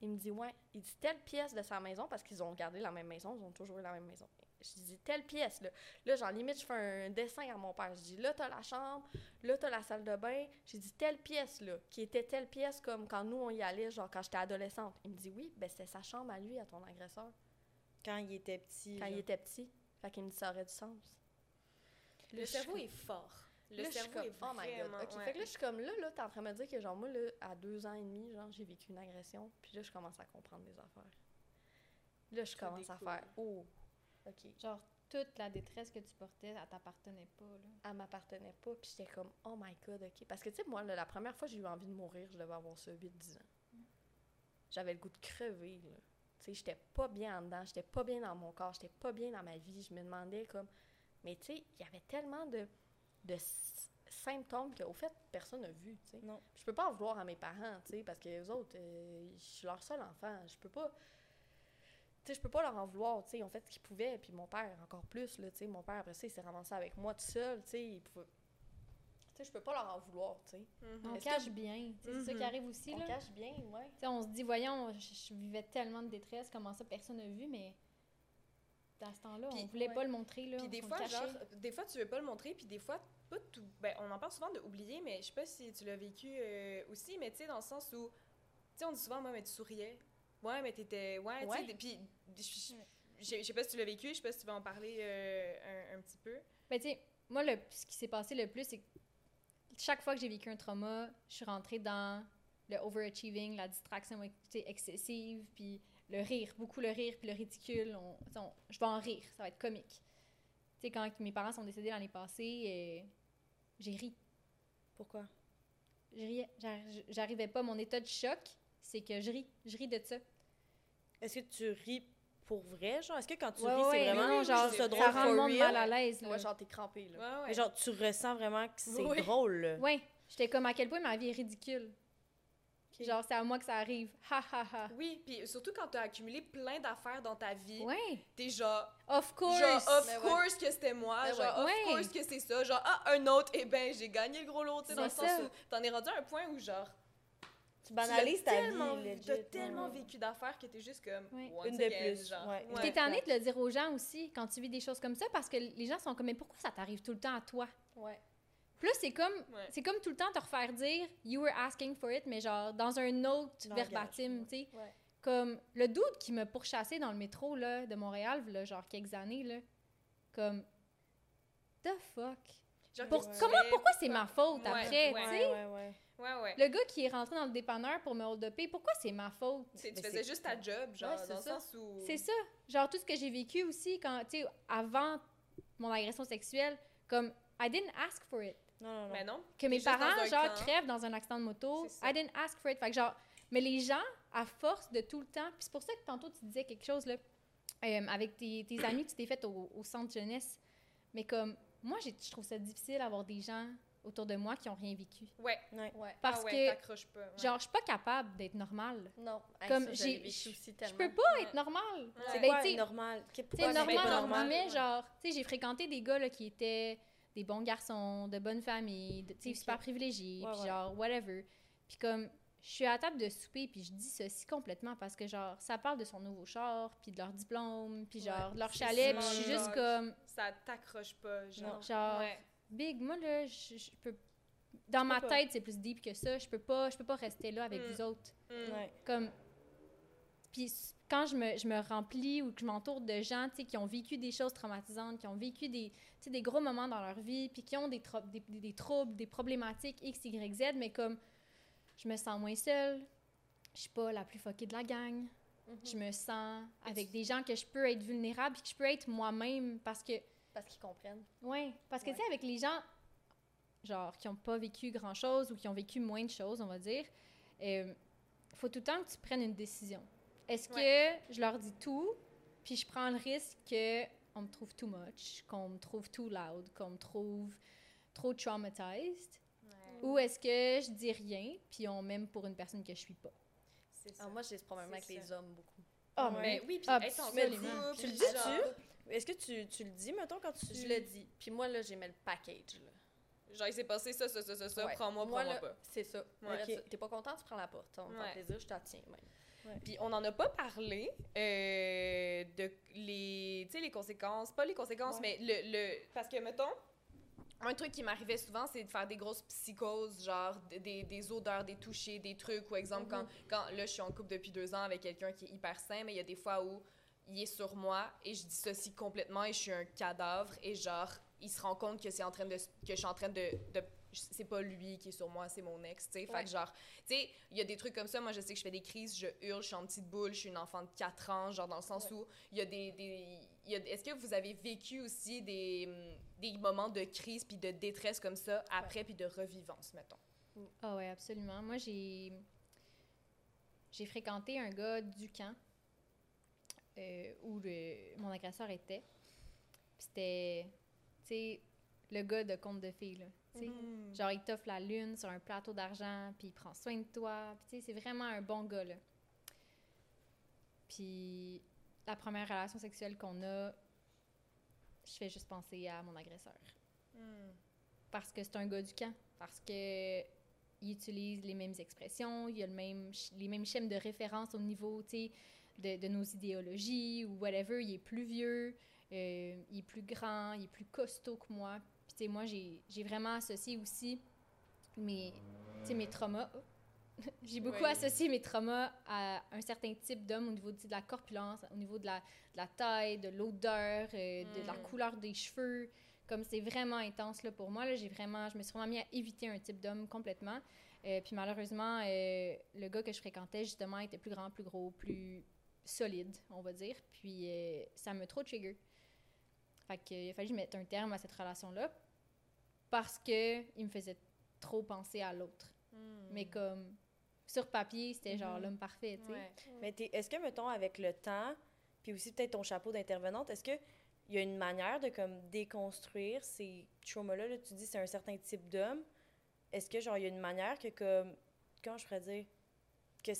Il me dit, ouais. Il dit telle pièce de sa maison, parce qu'ils ont gardé la même maison, ils ont toujours eu la même maison. Je dis telle pièce, là. Là, genre, limite, je fais un dessin à mon père. Je dis, là, t'as la chambre, là, t'as la salle de bain. J'ai dit telle pièce, là, qui était telle pièce comme quand nous, on y allait, genre, quand j'étais adolescente. Il me dit, oui, ben c'était sa chambre à lui, à ton agresseur, quand il était petit. quand il était petit. Fait qu'il me dit, ça aurait du sens. Le suis cerveau est fort. Le Là, cerveau comme, est oh my god. vraiment... Ouais. Fait que là, je suis comme là, là, t'es en train de me dire que, genre, moi, là, à deux ans et demi, genre, j'ai vécu une agression. Puis là, je commence à comprendre des affaires. Là, je Ça commence à faire, oh, ok. Genre, toute la détresse que tu portais, elle t'appartenait pas, là. Elle m'appartenait pas, puis j'étais comme, oh my god, ok. Parce que, tu sais, moi, là, la première fois que j'ai eu envie de mourir, je devais avoir ça 8-10 ans. J'avais le goût de crever, là. Tu sais, j'étais pas bien en dedans, j'étais pas bien dans mon corps, j'étais pas bien dans ma vie. Je me demandais, comme. Mais, tu sais, il y avait tellement de, de symptômes qu'au fait, personne n'a vu, tu sais. Non. Je peux pas en vouloir à mes parents, tu sais, parce que les autres, euh, je suis leur seul enfant. Je peux pas. Tu sais, je peux pas leur en vouloir, tu sais, ils ont fait ce qu'ils pouvaient, puis mon père encore plus, là, tu sais, mon père, après ça, il s'est ramassé avec moi tout seul, tu sais, il pouvait... Tu sais, je peux pas leur en vouloir, tu sais. On Est-ce cache que- bien. tu sais, C'est ça Mhm. qui arrive aussi, On là. cache bien, ouais. Tu sais, on se dit, voyons, je, je vivais tellement de détresse, comment ça, personne n'a vu, mais à ce temps-là, on voulait ouais. pas le montrer, là. Puis des on fois, genre, des fois, tu veux pas le montrer, puis des fois, pas tout. Ben, on en parle souvent de oublier, mais je sais pas si tu l'as vécu euh, aussi, mais tu sais, dans le sens où, tu sais, on dit souvent, moi, mais tu souriais. Ouais, mais t'étais. Ouais, tu Ouais. sais, des- puis je- sais pas si tu l'as vécu, je sais pas si tu veux en parler euh, un, un petit peu. Ben, tu sais, moi, le, ce qui s'est passé le plus, c'est que chaque fois que j'ai vécu un trauma, je suis rentrée dans le overachieving, la distraction tu sais, excessive, puis le rire, beaucoup le rire, puis le ridicule. On, tu sais, on- je vais en rire, ça va être comique. Tu sais, quand mes parents sont décédés l'année passée, euh, j'ai ri. Pourquoi? Je riais. J'ar- J'arrivais pas. Mon état de choc, c'est que je ris. Je ris de ça. Est-ce que tu ris pour vrai, genre? Est-ce que quand tu Ouais, ris, c'est vraiment non, genre, ça drôle ça rend le monde real? mal à l'aise. là. Ouais, genre, t'es crampé, là. Ouais, ouais. Mais genre, tu ressens vraiment que c'est Oui. drôle, là. Ouais, j'étais comme à quel point ma vie est ridicule? Ok. Genre, c'est à moi que ça arrive. Ha ha ha. Oui, puis surtout quand t'as accumulé plein d'affaires dans ta vie, Ouais, t'es genre, of course. genre, of Mais ouais. course que c'était moi, Mais genre, ouais. of Ouais. course que c'est ça, genre, ah, un autre, et ben, j'ai gagné le gros lot, tu sais, dans le sens où t'en es rendu à un point où, genre, Tu banalises ta tellement, vie. T'as tellement Ouais. vécu d'affaires que t'es juste comme, Oui. Une de again, plus, genre. ouais. Puis t'es de le dire aux gens aussi quand tu vis des choses comme ça parce que les gens sont comme mais pourquoi ça t'arrive tout le temps à toi? Ouais. Là c'est comme Ouais. c'est comme tout le temps te refaire dire you were asking for it mais genre dans un autre Langage, verbatim, ouais. tu sais. Ouais. Comme le doute qui me pourchassait dans le métro là de Montréal là genre quelques années là comme the fuck? Pour- comment pourquoi c'est ma faute Ouais, après, ouais. tu sais? Ouais, ouais. Ouais, ouais. Le gars qui est rentré dans le dépanneur pour me hold upper, pourquoi c'est ma faute? Tu Mais faisais juste ta job, genre, dans le ça. sens où... C'est ça. Genre, tout ce que j'ai vécu aussi, quand, tu sais, avant mon agression sexuelle, comme, I didn't ask for it. Non, non, non. Mais non. Que mes parents, genre, camp. crèvent dans un accident de moto. I didn't ask for it. Fait que, genre, mais les gens, à force de tout le temps, puis c'est pour ça que tantôt tu disais quelque chose, là, euh, avec tes, tes amis que tu t'es fait au, au centre jeunesse. Mais comme, moi, je trouve ça difficile d'avoir des gens autour de moi qui ont rien vécu. Ouais. Ouais. Parce ah ouais, que, t'accroches pas. ouais. genre, je suis pas capable d'être normale. Non. Hey, Comme j'ai- je- aussi Je tellement. peux pas Ouais. être normale. C'est Ben, Quoi, normal? C'est normal, normal? Ouais. genre, tu sais, j'ai fréquenté des gars là, qui étaient des bons garçons, de bonnes familles, de- tu sais, Ok. super privilégiés, Ouais, puis ouais. genre, whatever. Puis comme, je suis à table de souper, puis je dis ceci complètement parce que, genre, ça parle de son nouveau char, puis de leur diplôme, puis genre, Ouais, de leur chalet, puis je suis juste comme, Ça t'accroche pas, genre. genre, Ouais. big, moi, là, je, je peux... Dans ma pas. tête, c'est plus deep que ça. Je peux pas, je peux pas rester là avec Mm. vous autres. Mm. Ouais. Comme. Puis quand je me, je me remplis ou que je m'entoure de gens tu sais, qui ont vécu des choses traumatisantes, qui ont vécu des, tu sais, des gros moments dans leur vie, puis qui ont des, tro- des, des- des troubles, des problématiques X, Y, Z, mais comme je me sens moins seule, je suis pas la plus fuckée de la gang, Mhm. je me sens avec des gens que je peux être vulnérable, puis que je peux être moi-même parce que Parce qu'ils comprennent. Ouais, parce que Ouais. tu sais, avec les gens, genre, qui n'ont pas vécu grand-chose ou qui ont vécu moins de choses, on va dire, il faut tout le temps que tu prennes une décision. Est-ce que je leur dis tout, puis je prends le risque qu'on me trouve too much, qu'on me trouve too loud, qu'on me trouve trop traumatized. Ou est-ce que je dis rien, puis on m'aime pour une personne que je suis pas? Ça. Ah, moi, j'ai ce problème avec les ça. hommes beaucoup. Ah, Mais mais oui, puis Ah, être en absolument. couple, Tu le dis-tu? Est-ce que tu, tu le dis, mettons, quand tu... Je le dis. Puis moi, là, j'aimais le package. Là. Genre, il s'est passé ça, ça, ça, ça, ça, Ouais. prends-moi, Moi, prends-moi là, pas. C'est ça. Ouais. Arrête Ok. ça. T'es pas content, tu prends la porte. Me Ouais. plaisir, je t'en tiens même. Puis on n'en a pas parlé euh, de les, tu sais, les conséquences, pas les conséquences, Ouais. mais le, le, parce que mettons, un truc qui m'arrivait souvent, c'est de faire des grosses psychoses, genre des, des odeurs, des touchés, des trucs, ou exemple quand, quand là je suis en couple depuis deux ans avec quelqu'un qui est hyper sain, mais il y a des fois où il est sur moi et je dissocie complètement et je suis un cadavre et genre il se rend compte que c'est en train de que je suis en train de, de c'est pas lui qui est sur moi, c'est mon ex, tu sais. Fait que genre, tu sais, il y a des trucs comme ça. Moi, je sais que je fais des crises, je hurle, je suis en petite boule, je suis une enfant de 4 ans, genre dans le sens où il y a des. Est-ce que vous avez vécu aussi des, hum, des moments de crise puis de détresse comme ça après, puis de revivance, mettons? Ah ouais, absolument. Moi, j'ai j'ai fréquenté un gars du camp euh, où le- mon agresseur était. Puis c'était, tu sais, le gars de conte de fées, là. Mhm. Genre, il t'offre la lune sur un plateau d'argent, puis il prend soin de toi. Puis, tu sais, c'est vraiment un bon gars, là. Puis, la première relation sexuelle qu'on a, je fais juste penser à mon agresseur. Hmm. Parce que c'est un gars du camp. Parce que il utilise les mêmes expressions, il a le même, les mêmes schèmes de référence au niveau, de, de nos idéologies ou whatever. Il est plus vieux, euh, il est plus grand, il est plus costaud que moi. Puis, tu sais, moi, j'ai vraiment associé aussi mes, mes traumas. j'ai beaucoup associé mes traumas à un certain type d'homme au niveau de la corpulence, au niveau de la, de la taille, de l'odeur, euh, de la Mm. couleur des cheveux. Comme c'est vraiment intense là, pour moi, là, j'ai vraiment, je me suis vraiment mis à éviter un type d'homme complètement. Euh, puis malheureusement, euh, le gars que je fréquentais, justement, était plus grand, plus gros, plus solide, on va dire. Puis euh, ça me trop trigger. Fait qu'il a fallu que je mette un terme à cette relation-là parce que il me faisait trop penser à l'autre. Hmm. Mais comme sur papier, c'était genre Mhm. l'homme parfait, tu sais. Ouais. Mais t'es- est-ce que, mettons, avec le temps, puis aussi peut-être ton chapeau d'intervenante, est-ce qu'il y a une manière de comme déconstruire ces traumas-là? Là, tu dis c'est un certain type d'homme. Est-ce que, genre, il y a une manière que, comme, comment je pourrais dire, que,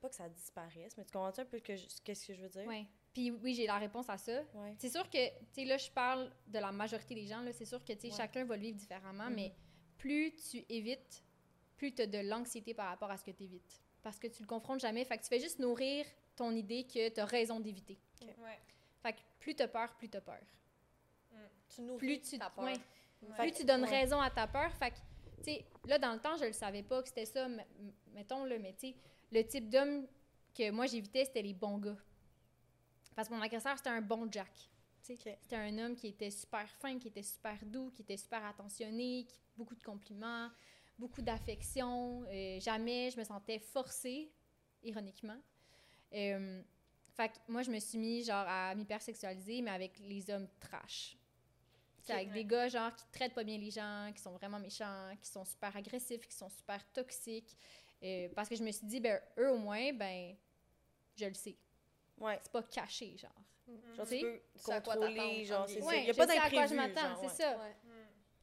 pas que ça disparaisse, mais tu comprends un peu que qu'est-ce que je veux dire? Ouais. Puis oui, j'ai la réponse à ça. Ouais. C'est sûr que, tu sais, là, je parle de la majorité des gens, là, c'est sûr que, tu sais, Ouais. chacun va le vivre différemment, Mhm. mais plus tu évites, plus tu as de l'anxiété par rapport à ce que tu évites. Parce que tu le confrontes jamais, fait que tu fais juste nourrir ton idée que tu as raison d'éviter. Ouais. Fait que plus tu as peur, plus tu as peur. Tu nourris Plus tu, ta peur. ouais, Fait plus tu donnes ouais. raison à ta peur. Fait que, tu sais, là, dans le temps, je le savais pas que c'était ça, mettons, là, mais tu sais, le type d'homme que moi j'évitais, c'était les bons gars. Parce que mon agresseur, c'était un bon Jack. tu sais. Ok. C'était un homme qui était super fin, qui était super doux, qui était super attentionné, qui, beaucoup de compliments, beaucoup d'affection. Euh, jamais je me sentais forcée, ironiquement. Euh, fait que moi, je me suis mis genre à m'hypersexualiser, mais avec les hommes trash. C'est Ok, avec ouais. des gars genre qui traitent pas bien les gens, qui sont vraiment méchants, qui sont super agressifs, qui sont super toxiques. Euh, parce que je me suis dit, ben eux au moins, ben je le sais. Ouais. C'est pas caché, genre. Genre, Tu sais, tu peux c'est à quoi contrôler, genre, c'est guillemets. ça. Ouais, Il y a pas sais à quoi je d'imprévu, m'attends, genre, c'est ouais. ça. Ouais.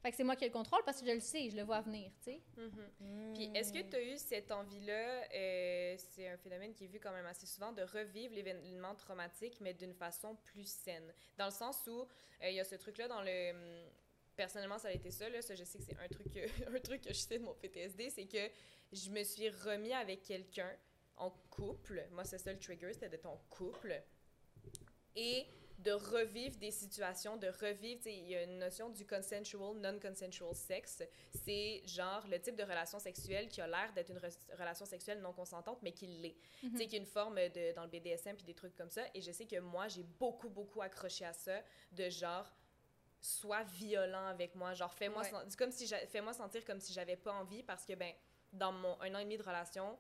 Fait que c'est moi qui ai le contrôle parce que je le sais, je le vois venir, tu sais. Mhm. Puis est-ce que tu as eu cette envie-là, euh, c'est un phénomène qui est vu quand même assez souvent, de revivre l'événement traumatique, mais d'une façon plus saine? Dans le sens où euh, il y a ce truc-là dans le... hum, Personnellement, ça a été ça, là, ça je sais que c'est un truc, que, un truc que je sais de mon PTSD, c'est que je me suis remis avec quelqu'un en couple. Moi, c'est ça le trigger, c'était de ton couple. Et de revivre des situations, de revivre, tu sais, il y a une notion du consensual, non-consensual sex. C'est genre le type de relation sexuelle qui a l'air d'être une re- relation sexuelle non consentante, mais qui l'est. Tu sais, qui a une forme de, dans le BDSM puis des trucs comme ça. Et je sais que moi, j'ai beaucoup, beaucoup accroché à ça, de genre, sois violent avec moi. Genre, fais-moi Ouais. sen- comme si fais-moi sentir comme si j'avais pas envie parce que, ben, dans mon un an et demi de relation,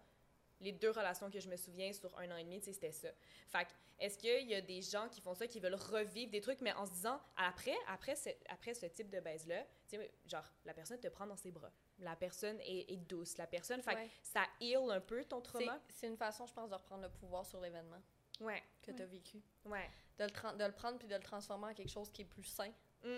les deux relations que je me souviens sur un an et demi, c'était ça. Fait que, est-ce qu'il y a des gens qui font ça, qui veulent revivre des trucs, mais en se disant, après, après, ce, après ce type de baise-là, tu sais, genre, la personne te prend dans ses bras. La personne est, est douce. La personne, fait que ça heal un peu ton C'est- trauma. C'est une façon, je pense, de reprendre le pouvoir sur l'événement Ouais, que tu as vécu. ouais. De le, de le prendre puis de le transformer en quelque chose qui est plus sain, Mm.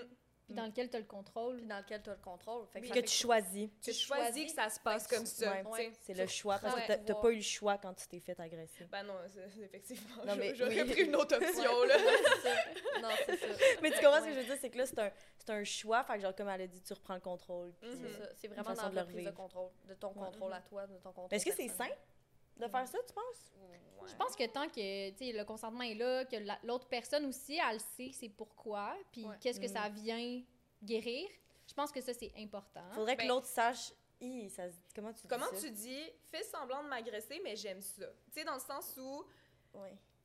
Puis dans lequel tu as le contrôle. puis dans lequel tu as le contrôle. Fait Que tu choisis. Tu Que tu choisis choisis. que ça se passe comme tu- ça. ouais. tu. C'est le choix, parce que t'as- t'as pas eu le choix quand tu t'es fait agresser. Ben non, effectivement. Non, mais J'aurais oui. pris une autre option, là. Non, c'est ça. Mais tu comprends ce que je veux dire, c'est que là, c'est un, c'est un choix, fait que genre, comme elle a dit, tu reprends le contrôle. puis Mhm. C'est. C'est vraiment dans de la le reprise de contrôle, de ton contrôle Ouais. à toi, de ton contrôle Est-ce que c'est sain? De faire ça, tu penses? Je pense que tant que tu sais, le consentement est là, que la- l'autre personne aussi, elle sait c'est pourquoi, puis Ouais. qu'est-ce que Mm. ça vient guérir, je pense que ça, c'est important. Faudrait que Ben- l'autre sache. Ça, comment tu dis Comment ça? tu dis, fais semblant de m'agresser, mais j'aime ça. Tu sais, dans le sens où.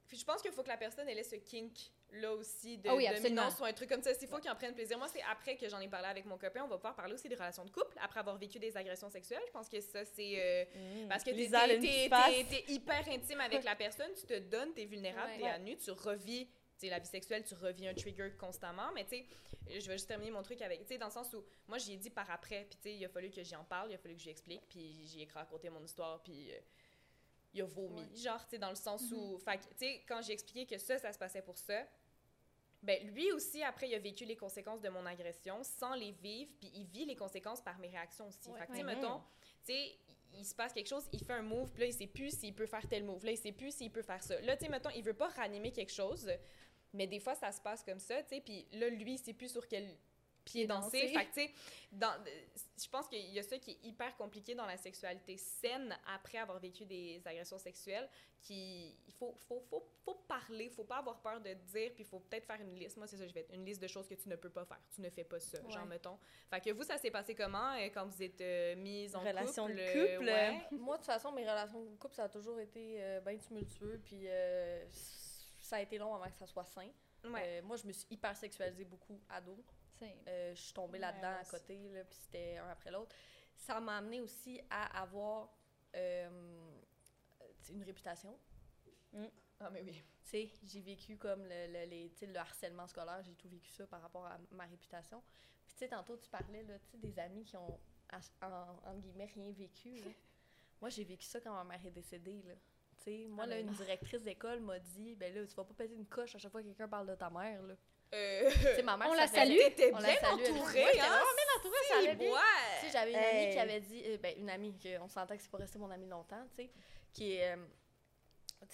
Puis je pense qu'il faut que la personne elle ait ce kink là aussi de Ah oui, dominance ou un truc comme ça. Il faut qu'ils en prennent plaisir. Moi, c'est après que j'en ai parlé avec mon copain, on va pouvoir parler aussi des relations de couple après avoir vécu des agressions sexuelles. Je pense que ça, c'est. euh, Mm. parce que t'es, hyper intime avec la personne, tu te donnes, t'es vulnérable, Ouais. t'es à nu, tu revis. Tu sais, la vie sexuelle, tu revis un trigger constamment, mais tu sais, je vais juste terminer mon truc avec, tu sais, dans le sens où, moi, j'y ai dit par après, puis tu sais, il a fallu que j'y en parle, il a fallu que j'y explique, puis j'y ai raconté mon histoire, puis euh, il a vomi, genre, tu sais, dans le sens où, fait que, tu sais, quand j'ai expliqué que ça, ça se passait pour ça, ben lui aussi, après, il a vécu les conséquences de mon agression sans les vivre, puis il vit les conséquences par mes réactions aussi. Ouais. Fait que, tu sais, Ouais. mettons, tu sais, il se passe quelque chose, il fait un move, puis là, il sait plus s'il peut faire tel move, là, il sait plus s'il peut faire ça. Là, tu sais, mettons, il veut pas ranimer quelque chose, mais des fois, ça se passe comme ça, tu sais, puis là, lui, il sait plus sur quel pied danser. Fait que, tu sais, dans- je pense qu'il y a ça qui est hyper compliqué dans la sexualité saine après avoir vécu des agressions sexuelles, qui, il faut, faut, faut, faut parler, faut pas avoir peur de dire, puis il faut peut-être faire une liste. Moi, c'est ça, je vais être une liste de choses que tu ne peux pas faire. Tu ne fais pas ça, genre, Ouais. mettons. Fait que vous, ça s'est passé comment euh, quand vous êtes euh, mise en Relation de couple? couple, euh, ouais? Moi, de toute façon, mes relations de couple, ça a toujours été euh, bien tumultueux, puis euh, ça a été long avant que ça soit sain. Ouais. Euh, moi, je me suis hyper sexualisée beaucoup ado. Euh, je suis tombée là-dedans à côté, là, puis c'était un après l'autre. Ça m'a amené aussi à avoir euh, une réputation. Ah, mais oui. Tu sais, j'ai vécu comme le, le, les, harcèlement scolaire, j'ai tout vécu ça par rapport à ma réputation. Puis tu sais, tantôt, tu parlais là, des amis qui ont, en, en- entre guillemets, rien vécu. là. Moi, j'ai vécu ça quand ma mère est décédée. Là. Moi, Ah, là, une directrice d'école m'a dit ben là, tu vas pas péter une coche à chaque fois que quelqu'un parle de ta mère. Là. Euh, ma mère, On ça la salue. T'étais On bien la salue. entourée, Ouais, hein? bien entourée, ça allait bien. Ouais. J'avais une amie qui avait dit, euh, ben, une amie, que on s'entend que c'est pas resté mon amie longtemps, tu sais, qui euh,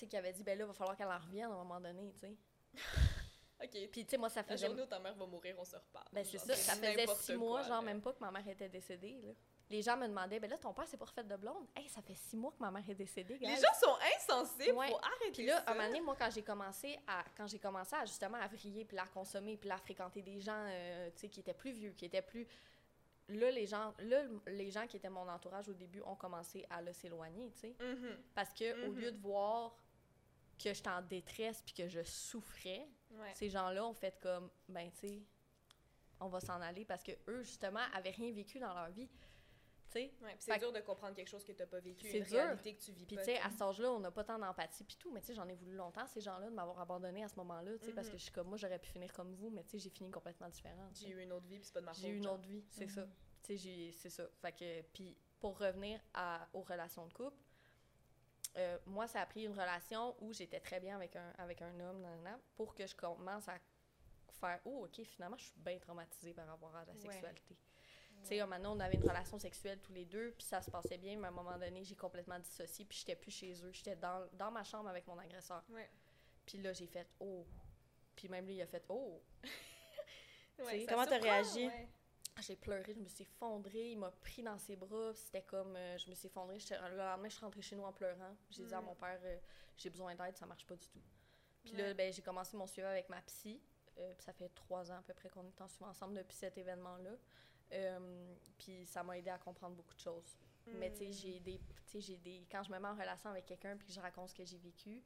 qui avait dit, ben là, il va falloir qu'elle en revienne à un moment donné, tu sais. OK. Puis, tu sais, moi, ça La faisait. journée où ta mère va mourir, on se reparle. Ben, c'est ça, ça faisait six mois, quoi, genre, là. même pas que ma mère était décédée, là. Les gens me demandaient, ben là, ton père s'est pas refait de blonde. Hey, ça fait six mois que ma mère est décédée, Les gens sont insensibles, Ouais. faut arrêter Puis là, ça. un moment donné, moi, quand j'ai commencé à, quand j'ai commencé à justement à vriller, puis à consommer, puis à fréquenter des gens, euh, tu sais, qui étaient plus vieux, qui étaient plus... Là, les gens, là, les gens qui étaient mon entourage au début ont commencé à là, s'éloigner, tu sais. Mhm. Parce que au Mhm. lieu de voir que j'étais en détresse puis que je souffrais, Ouais. ces gens-là ont fait comme, ben, tu sais, on va s'en aller parce que eux, justement, avaient rien vécu dans leur vie, sais. Ouais, puis c'est dur de comprendre quelque chose que t'as pas vécu, C'est une dur. réalité que tu vis Puis, pas. tu sais, à cet âge-là, on n'a pas tant d'empathie puis tout, mais tu sais, j'en ai voulu longtemps, ces gens-là, de m'avoir abandonné à ce moment-là, tu sais, parce Mhm. que je suis comme, moi, j'aurais pu finir comme vous, mais tu sais, j'ai fini complètement différente. J'ai eu une autre vie, puis c'est pas de ma faute. J'ai eu une genre. autre vie, c'est Mhm. ça. Tu sais, j'ai- c'est ça. Fait que, puis pour revenir à, aux relations de couple, euh, moi, ça a pris une relation où j'étais très bien avec un, avec un homme, nanana, pour que je commence à faire « Oh, OK, finalement, je suis bien traumatisée par rapport à la Ouais. Tu sais, donné, on avait une relation sexuelle tous les deux, puis ça se passait bien, mais à un moment donné, j'ai complètement dissocié, puis j'étais plus chez eux. J'étais dans, dans ma chambre avec mon agresseur. Ouais. Puis là, j'ai fait « Oh! » Puis même lui, il a fait « Oh! » Ouais, comment t'as réagi? ouais. J'ai pleuré, je me suis effondrée, il m'a pris dans ses bras, c'était comme, euh, je me suis effondrée, le lendemain, je suis rentrée chez nous en pleurant. J'ai dit à Mm. mon père, euh, j'ai besoin d'aide, ça marche pas du tout. Puis Ouais. là, ben, j'ai commencé mon suivi avec ma psy, euh, puis ça fait trois ans à peu près qu'on est en suivi ensemble depuis cet événement-là. Euh, puis ça m'a aidé à comprendre beaucoup de choses. Mais tu sais, Mm. j'ai des, tu sais, j'ai des, quand je me mets en relation avec quelqu'un puis que je raconte ce que j'ai vécu,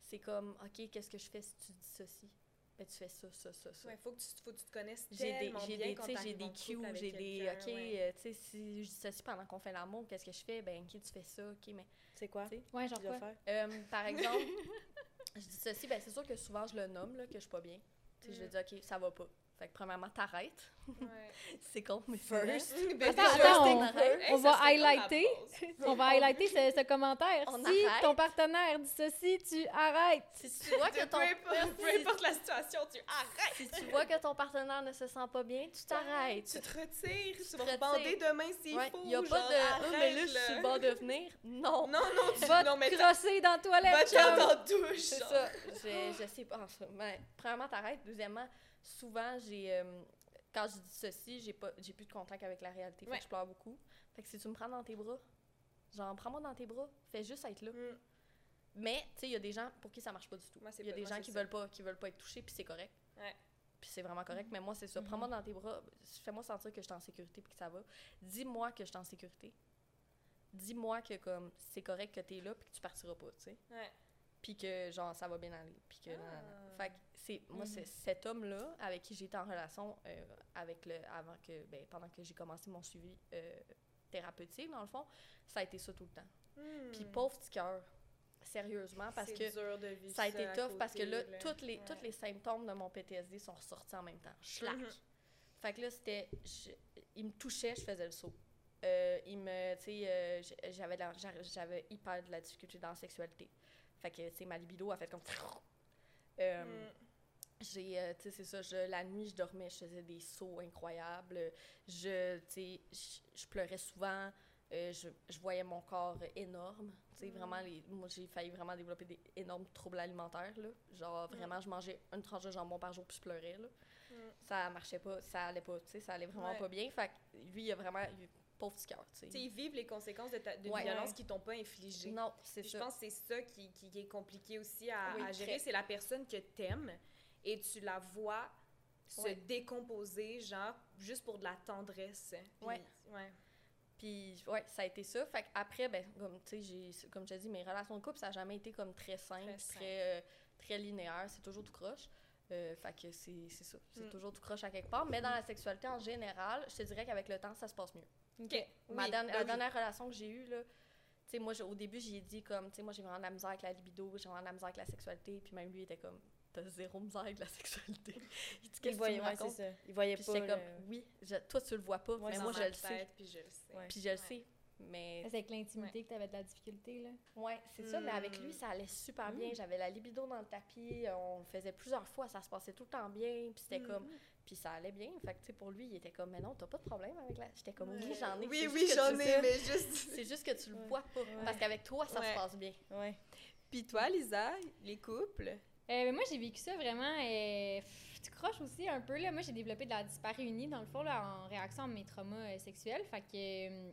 c'est comme, ok, qu'est-ce que je fais si tu dis ceci? Ben, tu fais ça, ça, ça, ça. Ouais, faut que tu, faut que tu te connaisses J'ai des, bien des, quand tu sais, j'ai des en couple cues, j'ai des, ok, ouais. euh, tu sais, si je dis ceci pendant qu'on fait l'amour, qu'est-ce que je fais? Ben, ok, tu fais ça, ok, mais, C'est quoi? Ouais, genre dois quoi? faire? euh, par exemple, je dis ceci, ben, c'est sûr que souvent je le nomme, là, que je suis pas bien. Tu sais, je Mm. dis, ok, ça va pas. Fait que, premièrement, t'arrêtes. Ouais. c'est con, mais First. Attends, attends, on- on Hey, va highlighter. On va highlighter ce, ce commentaire. On si arrête. ton partenaire dit ceci, tu arrêtes. Si tu vois que Peu ton, importe, peu importe la situation, tu arrêtes. si tu vois que ton partenaire ne se sent pas bien, tu t'arrêtes. Tu te retires, tu te vas rebander demain s'il Ouais, faut. y a pas genre, de, ah, mais là, je suis bord de venir. Non. Non, non, tu Va non, te mais crosser dans la toilette. va chum. dans la douche. C'est ça. Je, je sais pas. premièrement, t'arrêtes. Deuxièmement, souvent, j'ai. euh, quand je dis ceci, j'ai pas j'ai plus de contact avec la réalité. Fait Ouais. que je pleure beaucoup. Fait que si tu me prends dans tes bras, genre, prends-moi dans tes bras. Fais juste être là. Mm. Mais, tu sais, il y a des gens pour qui ça marche pas du tout. Il y a des moi, gens qui ça. veulent pas qui veulent pas être touchés, puis c'est correct. Ouais. Puis c'est vraiment correct. Mais moi, c'est ça. Mhm. Prends-moi dans tes bras. Fais-moi sentir que je suis en sécurité puis que ça va. Dis-moi que je suis en sécurité. Dis-moi que, comme, c'est correct que t'es là puis que tu partiras pas, tu sais. Ouais. Puis que, genre, ça va bien aller, puis que... Ah. Fait que c'est... Moi, c'est cet homme-là avec qui j'étais en relation euh, avec le... avant que... Ben, pendant que j'ai commencé mon suivi euh, thérapeutique, dans le fond, ça a été ça tout le temps. Puis Hmm. pauvre petit cœur, sérieusement, parce que dur de vivre ça a été tough parce que là, là. toutes les, Ouais. tous les symptômes de mon PTSD sont ressortis en même temps. Schlac. Mhm. Fait que là, c'était. Il me touchait, je faisais le saut. Euh, il me. Tu sais, j'avais, j'avais hyper de la difficulté dans la sexualité. Fait que, tu sais, ma libido a fait comme. Euh, Hmm. J'ai, euh, tu sais, c'est ça, je, la nuit, je dormais, je faisais des sauts incroyables. Je, tu sais, je- je pleurais souvent. euh, je, je voyais mon corps énorme. Tu sais, vraiment, les, moi, j'ai failli vraiment développer des énormes troubles alimentaires, là. Genre, vraiment, je mangeais une tranche de jambon par jour, puis je pleurais, là. Mm. Ça marchait pas, ça allait pas, tu sais, ça allait vraiment Ouais. pas bien. Fait que lui, il a vraiment, il, pauvre petit cœur, tu sais, ils vivent les conséquences de ta- d'une Ouais. violence qu'ils t'ont pas infligée. Non, c'est ça. Je pense que c'est ça qui, qui- qui est compliqué aussi à, Oui, à gérer. C'est la personne que t'aimes et tu la vois se Ouais. décomposer, genre, juste pour de la tendresse. Puis- Ouais. ouais. Puis, ouais, ça a été ça. Fait après, ben, comme tu sais, comme je te dis, mes relations de couple, ça n'a jamais été comme très simple, Très très, euh, très linéaire. C'est toujours tout croche. Euh, fait que c'est c'est ça. C'est Mm. toujours tout croche à quelque part. Mais dans la sexualité en général, je te dirais qu'avec le temps, ça se passe mieux. OK. Ma Oui, dernière- ben la oui. dernière relation que j'ai eue, là, tu sais, moi, au début, j'ai dit comme, tu sais, moi, j'ai vraiment de la misère avec la libido, j'ai vraiment de la misère avec la sexualité. Puis même lui, il était comme, t'as zéro misère avec la sexualité. il dit, qu'est-ce que Il tu voyait, me racontes? ça. Il voyait Puis pas. j'étais comme, le- oui, je- toi, tu le vois pas, Ouais, mais moi, je le sais. tête, Puis je le sais. Ouais. Puis je le Ouais. sais. Mais C'est avec l'intimité que tu avais de la difficulté, là. Ouais, c'est ça, mais avec lui, ça allait super bien. J'avais la libido dans le tapis, on le faisait plusieurs fois, ça se passait tout le temps bien, puis c'était Mm. comme... Puis ça allait bien, fait que, tu sais, pour lui, il était comme, mais non, t'as pas de problème avec la... J'étais comme, oui, Ouais. j'en ai. Oui, oui, j'en ai, mais juste. C'est juste que tu le Ouais. vois pas, parce qu'avec toi, ça Ouais. se passe bien. Ouais. Puis toi, Lisa, les couples? Euh, mais moi, j'ai vécu ça vraiment. euh, pff, tu croches aussi un peu. Là. Moi, j'ai développé de la dyspareunie, dans le fond, là, en réaction à mes traumas euh, sexuels. Fait que,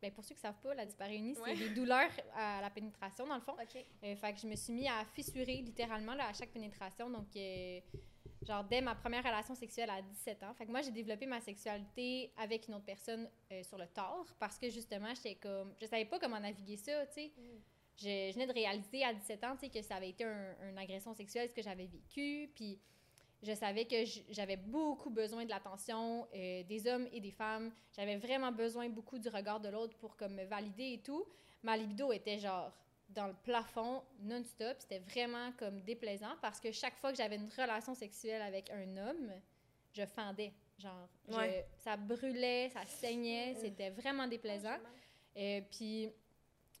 ben, pour ceux qui ne savent pas, la dyspareunie, c'est des douleurs à la pénétration, dans le fond. Euh, fait que je me suis mis à fissurer littéralement là, à chaque pénétration. Donc, euh, genre, dès ma première relation sexuelle à 17 ans. Fait que moi, j'ai développé ma sexualité avec une autre personne euh, sur le tard parce que justement, j'étais comme. Je savais pas comment naviguer ça, tu sais. Je, je venais de réaliser à 17 ans, tu sais, que ça avait été un, une agression sexuelle, ce que j'avais vécu. Puis je savais que j'avais beaucoup besoin de l'attention euh, des hommes et des femmes. J'avais vraiment besoin beaucoup du regard de l'autre pour comme me valider et tout. Ma libido était genre dans le plafond non-stop. C'était vraiment comme déplaisant parce que chaque fois que j'avais une relation sexuelle avec un homme, je fendais. Genre, je- ça brûlait, ça saignait, c'était vraiment déplaisant. Euh, puis,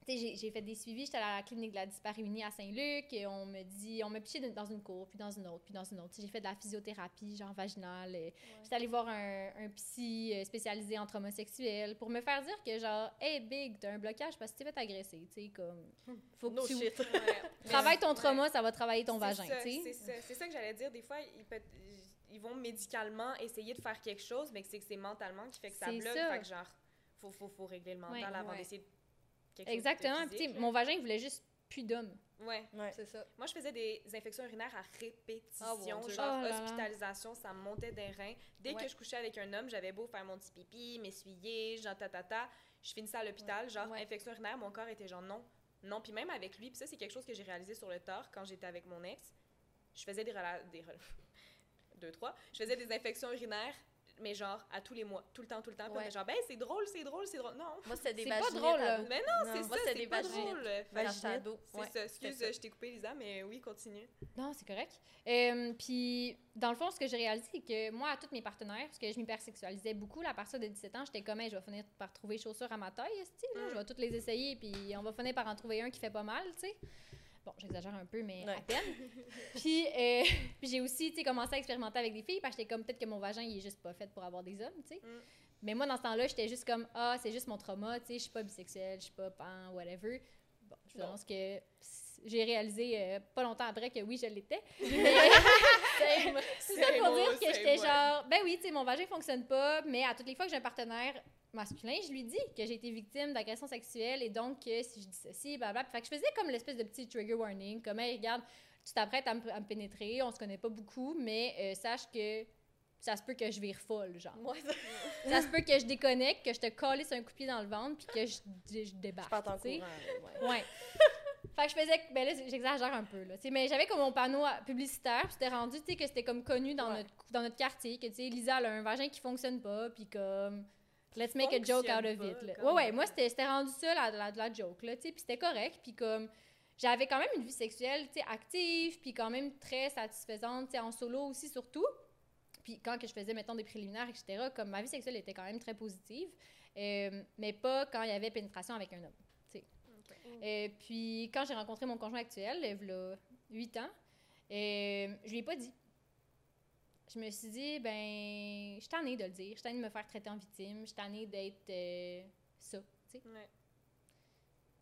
j'ai- fait des suivis. J'étais à la clinique de la dyspareunie à Saint-Luc et on me dit, on m'a piché dans une cour, puis dans une autre, puis dans une autre. J'ai fait de la physiothérapie, genre vaginale. J'étais allée voir un, un psy euh, spécialisé en trauma sexuel pour me faire dire que, genre, hey, big, t'as un blocage parce que tu t'es fait agresser. Tu sais, comme, faut que tu shit. travailles ton Ouais. trauma, ça va travailler ton vagin, ça, tu sais. C'est ça, que j'allais dire. Des fois, ils, peut- ils vont médicalement essayer de faire quelque chose, mais c'est que c'est mentalement qui fait que ça bloque. ça. Fait que genre, faut, faut, faut régler le mental Ouais. avant Ouais. d'essayer de quelque chose de Exactement. Puis, tu physique, sais, là. mon vagin, il voulait juste plus d'hommes. Ouais. Ouais. C'est ça. Moi, je faisais des infections urinaires à répétition, Dieu. genre Oh hospitalisation, ça me montait des reins. Dès Ouais. que je couchais avec un homme, j'avais beau faire mon petit pipi, m'essuyer, genre ta ta ta, je finissais à l'hôpital, genre Ouais. infection urinaire, mon corps était genre non, non. Puis même avec lui, puis ça c'est quelque chose que j'ai réalisé sur le tard quand j'étais avec mon ex, je faisais des rela- des rela- deux trois, je faisais des infections urinaires, mais genre à tous les mois, tout le temps, tout le temps. Puis on Ouais. genre ben c'est drôle, c'est drôle, c'est drôle. Non. Moi, c'était des C'est pas vaginites drôle, à. Mais non, c'est Non. Ça, c'est pas drôle. Ado. C'est Ouais, ça, excuse, ça. je t'ai coupé Lisa, mais oui, continue. Non, c'est correct. Euh, puis, dans le fond, ce que j'ai réalisé, c'est que moi, à tous mes partenaires, parce que je m'hypersexualisais beaucoup, là, à partir de 17 ans, j'étais comme, Hey, je vais finir par trouver chaussures à ma taille, esti, là, Mm. je vais toutes les essayer, puis on va finir par en trouver un qui fait pas mal, tu sais. Bon, j'exagère un peu, mais à peine. puis, euh, puis j'ai aussi, commencé à expérimenter avec des filles, parce que j'étais comme, peut-être que mon vagin, il est juste pas fait pour avoir des hommes, tu sais. Mm. Mais moi, dans ce temps-là, j'étais juste comme, ah, c'est juste mon trauma, tu sais, je suis pas bisexuelle, je suis pas pan, whatever. Bon, je pense que j'ai réalisé euh, pas longtemps après que oui, je l'étais. C'est ça pour dire que j'étais genre, ben oui, tu sais, mon vagin fonctionne pas, mais à toutes les fois que j'ai un partenaire masculin, je lui dis que j'ai été victime d'agression sexuelle et donc que si je dis ceci, blablabla. Fait que je faisais comme l'espèce de petit trigger warning, comme, hey, regarde, tu t'apprêtes à, me- à me pénétrer, on se connaît pas beaucoup, mais euh, sache que ça se peut que je vire folle, genre. Moi, ça- ça se peut que je déconnecte, que je te calisse un coup de pied dans le ventre, puis que je, je, je Je débarque. sais. courant. ouais. Ouais. Fait que je faisais, ben là, j'exagère un peu, là. mais j'avais comme mon panneau à- publicitaire, puis c'était rendu, tu sais, que c'était comme connu dans, Ouais. notre, dans notre quartier, que, tu sais, Lisa, elle a un vagin qui fonctionne pas, puis comme, let's make a joke out of it, là. Ouais, ouais, moi, c'était rendu ça, la, la, la joke, là, tu sais, puis c'était correct, puis comme, j'avais quand même une vie sexuelle, active, puis quand même très satisfaisante, en solo aussi, surtout. Puis quand que je faisais, mettons, des préliminaires, etc., comme ma vie sexuelle était quand même très positive, euh, mais pas quand il y avait pénétration avec un homme. sais. Euh, puis quand j'ai rencontré mon conjoint actuel, il y a 8 ans, euh, je lui ai pas dit. Je me suis dit, ben, je suis tannée de le dire. Je suis tannée de me faire traiter en victime. Je suis tannée d'être euh, ça, tu sais. Ouais.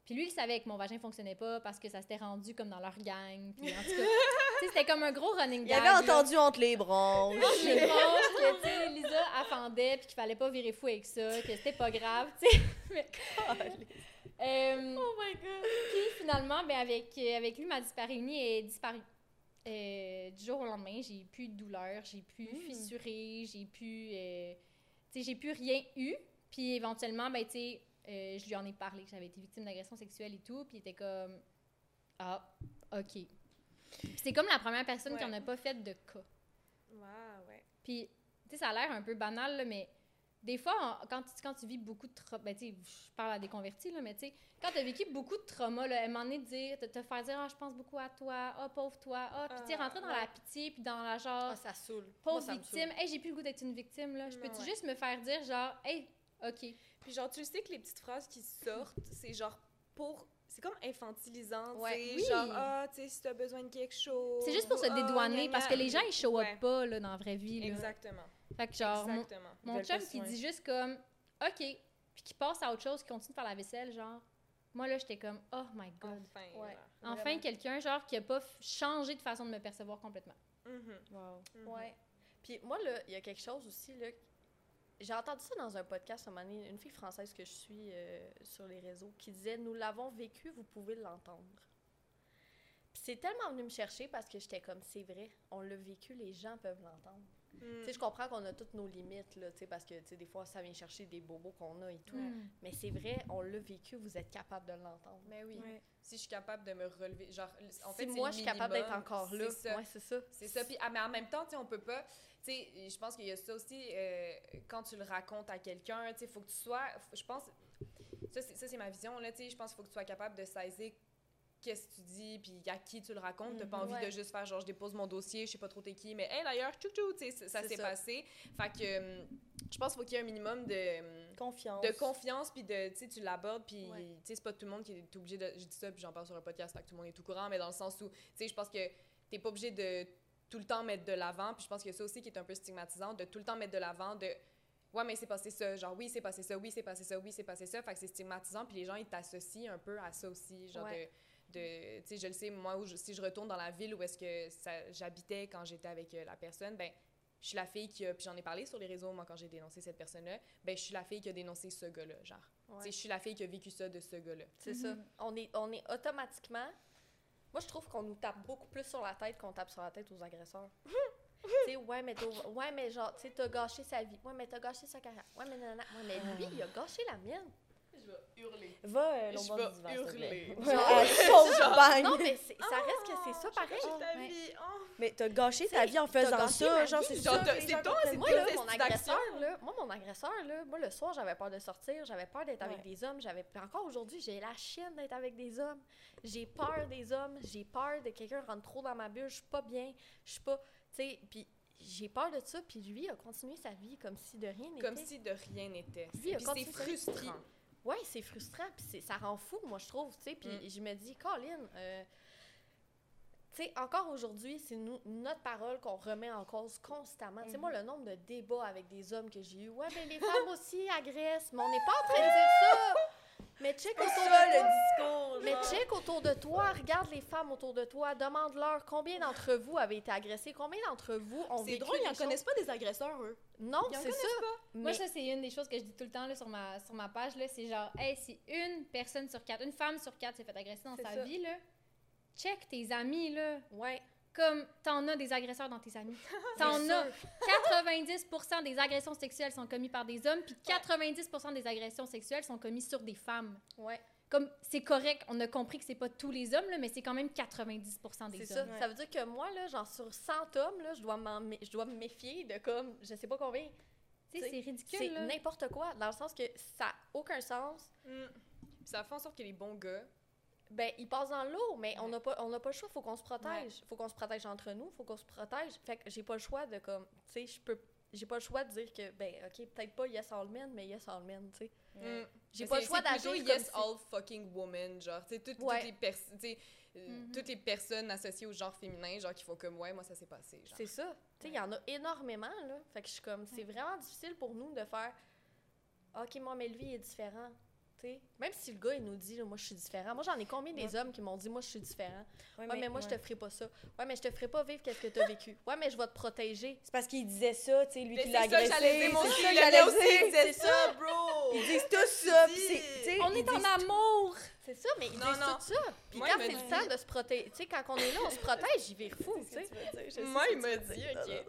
Puis lui, il savait que mon vagin fonctionnait pas parce que ça s'était rendu comme dans leur gang. Puis en tout cas, tu sais, c'était comme un gros running Il gag. avait là. entendu entre les branches. Les branches, que, tu sais, Lisa affendait, puis qu'il fallait pas virer fou avec ça, que c'était pas grave, tu sais. Mais- Euh, Oh my god! puis finalement, ben avec, avec lui, ma dyspareunie est disparue. Euh, du jour au lendemain, j'ai plus de douleur, j'ai plus Mm. fissuré, j'ai plus, euh, tu sais, j'ai plus rien eu. Puis éventuellement, ben tu sais, euh, je lui en ai parlé que j'avais été victime d'agression sexuelle et tout, puis il était comme ah, ok. C'est comme la première personne qui en a pas fait de cas. Wow, ouais. Puis, tu sais, ça a l'air un peu banal, là, mais des fois, quand, tu, quand tu vis beaucoup de trauma, ben, je parle à des convertis, là, mais tu sais, quand tu as vécu beaucoup de trauma, là, à un moment donné, de dire, te, te faire dire, ah, je pense beaucoup à toi, ah, pauvre toi, ah, puis tu sais, Ah, rentrer dans ouais. la pitié, puis dans la genre, Ah, ça saoule. Moi, pauvre ça victime, hey, j'ai plus le goût d'être une victime, là, je peux-tu Ouais. juste me faire dire, genre, hey, ok. Puis genre, tu le sais que les petites phrases qui sortent, c'est genre pour... C'est comme infantilisant, Ouais. tu sais, Oui. genre, ah, tu sais, si t'as besoin de quelque chose... C'est juste pour se ou, Ah, dédouaner, parce que les gens, ils show up Ouais. pas, là, dans la vraie vie, là. Exactement, Fait que, genre, mon, exactement. Chum qui dit juste comme, ok, puis qui passe à autre chose, qui continue de faire la vaisselle, genre, moi, là, j'étais comme, oh my god. Enfin, Ouais. Enfin, quelqu'un, genre, qui a pas changé de façon de me percevoir complètement. Mhm, Wow. mhm. Ouais. Puis moi, là, il y a quelque chose aussi, là. J'ai entendu ça dans un podcast, un moment donné, une fille française que je suis euh, sur les réseaux, qui disait Nous l'avons vécu, vous pouvez l'entendre. Puis c'est tellement venu me chercher parce que j'étais comme C'est vrai, on l'a vécu, les gens peuvent l'entendre. Mm. Tu sais, je comprends qu'on a toutes nos limites, là, tu sais, parce que, tu sais, des fois, ça vient chercher des bobos qu'on a et tout. Mm. Mais c'est vrai, on l'a vécu, vous êtes capable de l'entendre. Mais oui. Ouais. Si je suis capable de me relever, genre, en si fait, c'est moi, je suis capable d'être encore là, C'est ça. ouais, c'est ça. C'est ça. Puis, ah, mais en même temps, tu sais, on peut pas. Tu sais, je pense qu'il y a ça aussi, euh, quand tu le racontes à quelqu'un, tu sais, il faut que tu sois. Je pense. Ça, c'est ça, c'est ma vision, là, tu sais. Je pense qu'il faut que tu sois capable de saisir qu'est-ce que tu dis, puis à qui tu le racontes. T'as pas Mhm, envie ouais. de juste faire genre, je dépose mon dossier, je sais pas trop t'es qui, mais hey, d'ailleurs, tchou tchou, tu sais, ça- s'est passé. Fait que hum, je pense qu'il faut qu'il y ait un minimum de. hum, Confiance. de confiance puis de tu sais tu l'abordes puis Ouais. tu sais c'est pas tout le monde qui est obligé de je dis ça puis j'en parle sur un podcast fait que tout le monde est tout courant mais dans le sens où tu sais je pense que t'es pas obligé de tout le temps mettre de l'avant puis je pense que ça aussi qui est un peu stigmatisant de tout le temps mettre de l'avant de ouais mais c'est passé ça genre oui c'est passé ça oui c'est passé ça oui c'est passé ça fait que c'est stigmatisant puis les gens ils t'associent un peu à ça aussi genre Ouais. de de tu sais je le sais moi où je- si je retourne dans la ville où est-ce que ça- j'habitais quand j'étais avec euh, la personne ben je suis la fille qui a, puis j'en ai parlé sur les réseaux, moi, quand j'ai dénoncé cette personne-là, ben, je suis la fille qui a dénoncé ce gars-là, genre. Ouais. Tu sais, Je suis la fille qui a vécu ça de ce gars-là. C'est ça. On est, on est automatiquement. Moi, je trouve qu'on nous tape beaucoup plus sur la tête qu'on tape sur la tête aux agresseurs. tu sais, ouais, mais ouais, mais genre, tu sais, t'as gâché sa vie. Ouais, mais t'as gâché sa carrière. Ouais, mais nanana. Ouais, mais lui, il a gâché la mienne. Je vais hurler. Va euh, Je vais bord du divan, te plaît. hurler. Ouais! Non, mais c'est- ça reste que c'est ça pareil. ta Ouais. vie. oh. Mais t'as gâché ta vie en t'as faisant gâché ça, genre, vie. c'est Genre, ça. t'as- que les c'est gens toi, c'est. Moi, là, mon agresseur, là, moi, mon agresseur, là, moi, le soir, j'avais peur de sortir, j'avais peur d'être avec des hommes, j'avais, puis encore aujourd'hui, j'ai la chienne d'être avec des hommes. J'ai peur des hommes, j'ai peur de quelqu'un rentre trop dans ma bulle, je suis pas bien, je suis pas, tu sais, puis j'ai peur de ça, puis lui a continué sa vie comme si de rien n'était. Comme si de rien n'était. Lui, il a Puis c'est continué sa vie, frustrant. Ouais, c'est frustrant, puis c'est- ça rend fou, moi, je trouve, tu sais, puis Mm. je me dis, Colin, euh, tu sais, encore aujourd'hui, c'est notre parole qu'on remet en cause constamment. Tu sais, moi, le nombre de débats avec des hommes que j'ai eu, ouais, mais les femmes aussi agressent, mais on n'est pas en train de dire ça! Mais check autour ça, de le toi. discours, Mais genre. check autour de toi, regarde les femmes autour de toi, demande-leur combien d'entre vous avez été agressés, combien d'entre vous ont C'est vécu drôle, ils des en choses- connaissent pas des agresseurs, eux. Non, c'est ça. Moi, ça, c'est une des choses que je dis tout le temps là, sur, ma, sur ma page. là, C'est genre, hey, si une personne sur quatre, une femme sur quatre s'est fait agresser dans C'est sa ça. vie, là, check tes amis, là. Ouais. Comme t'en as des agresseurs dans tes amis. T'en as. sûr. 90% des agressions sexuelles sont commises par des hommes, puis 90% des agressions sexuelles sont commises sur des femmes. Ouais. comme c'est correct, on a compris que c'est pas tous les hommes, là, mais c'est quand même 90% des C'est ça. hommes. Ouais. Ça veut dire que moi, là, genre sur 100 hommes, là, je dois, je dois me méfier de comme, je sais pas combien. Tu sais, c'est ridicule. C'est n'importe quoi, dans le sens que ça n'a aucun sens. Mm. Puis ça fait en sorte que les bons gars. Ben, ils passent dans l'eau, mais on n'a pas, on n'a pas le choix, faut qu'on se protège. Faut qu'on se protège entre nous, faut qu'on se protège. Fait que j'ai pas le choix de comme, tu sais, je peux, j'ai pas le chois de dire que, ben, ok, peut-être pas yes all men, mais yes all men, tu sais. Mm. J'ai pas le choix c'est d'agir yes si- all fucking woman, genre, tu sais, toutes, les pers- tu sais, euh, Mhm. toutes les personnes associées au genre féminin, genre, qui font comme, ouais, moi, ça s'est passé, genre. C'est ça. Tu sais, il y en a énormément, là. Fait que je suis comme, c'est vraiment difficile pour nous de faire, ok, moi, mais lui, il est différent. Même si le gars, il nous dit, là, moi, je suis différent. Moi, j'en ai combien des hommes qui m'ont dit, moi, je suis différent? Ouais, mais, moi, je te ferai pas ça. Ouais, mais je te ferai pas vivre qu'est-ce que tu as vécu. Ouais, mais je vais te protéger. C'est parce qu'il disait ça, tu sais, lui Mais qui l'a agressé. j'allais dire, c'est aussi, ça, il j'allais allait aussi, dire. c'est ça, bro! Ils disent tous ça, sais, On est en amour! C'est ça, mais ils Non, disent non. tout ça. Puis Moi, quand c'est le temps de se protéger, tu sais, quand on est là, on se protège, il vire fou, tu sais. Moi, il m'a dit, ok.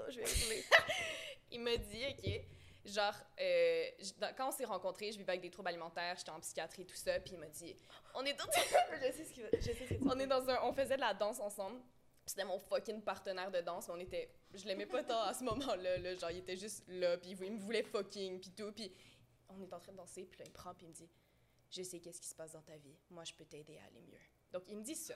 Il m'a dit, OK, genre, euh, dans- quand on s'est rencontrés, je vivais avec des troubles alimentaires, j'étais en psychiatrie, tout ça, puis il m'a dit, on est dans, je sais ce qu'il je sais ce on est dans un, on faisait de la danse ensemble, puis c'était mon fucking partenaire de danse, mais on était, je l'aimais pas tant à ce moment-là, là, genre, il était juste là, puis il, me voulait fucking, puis tout, puis on est en train de danser, puis là, il me prend, puis il me dit, je sais qu'est-ce qui se passe dans ta vie, moi, je peux t'aider à aller mieux. Donc, il me dit ça.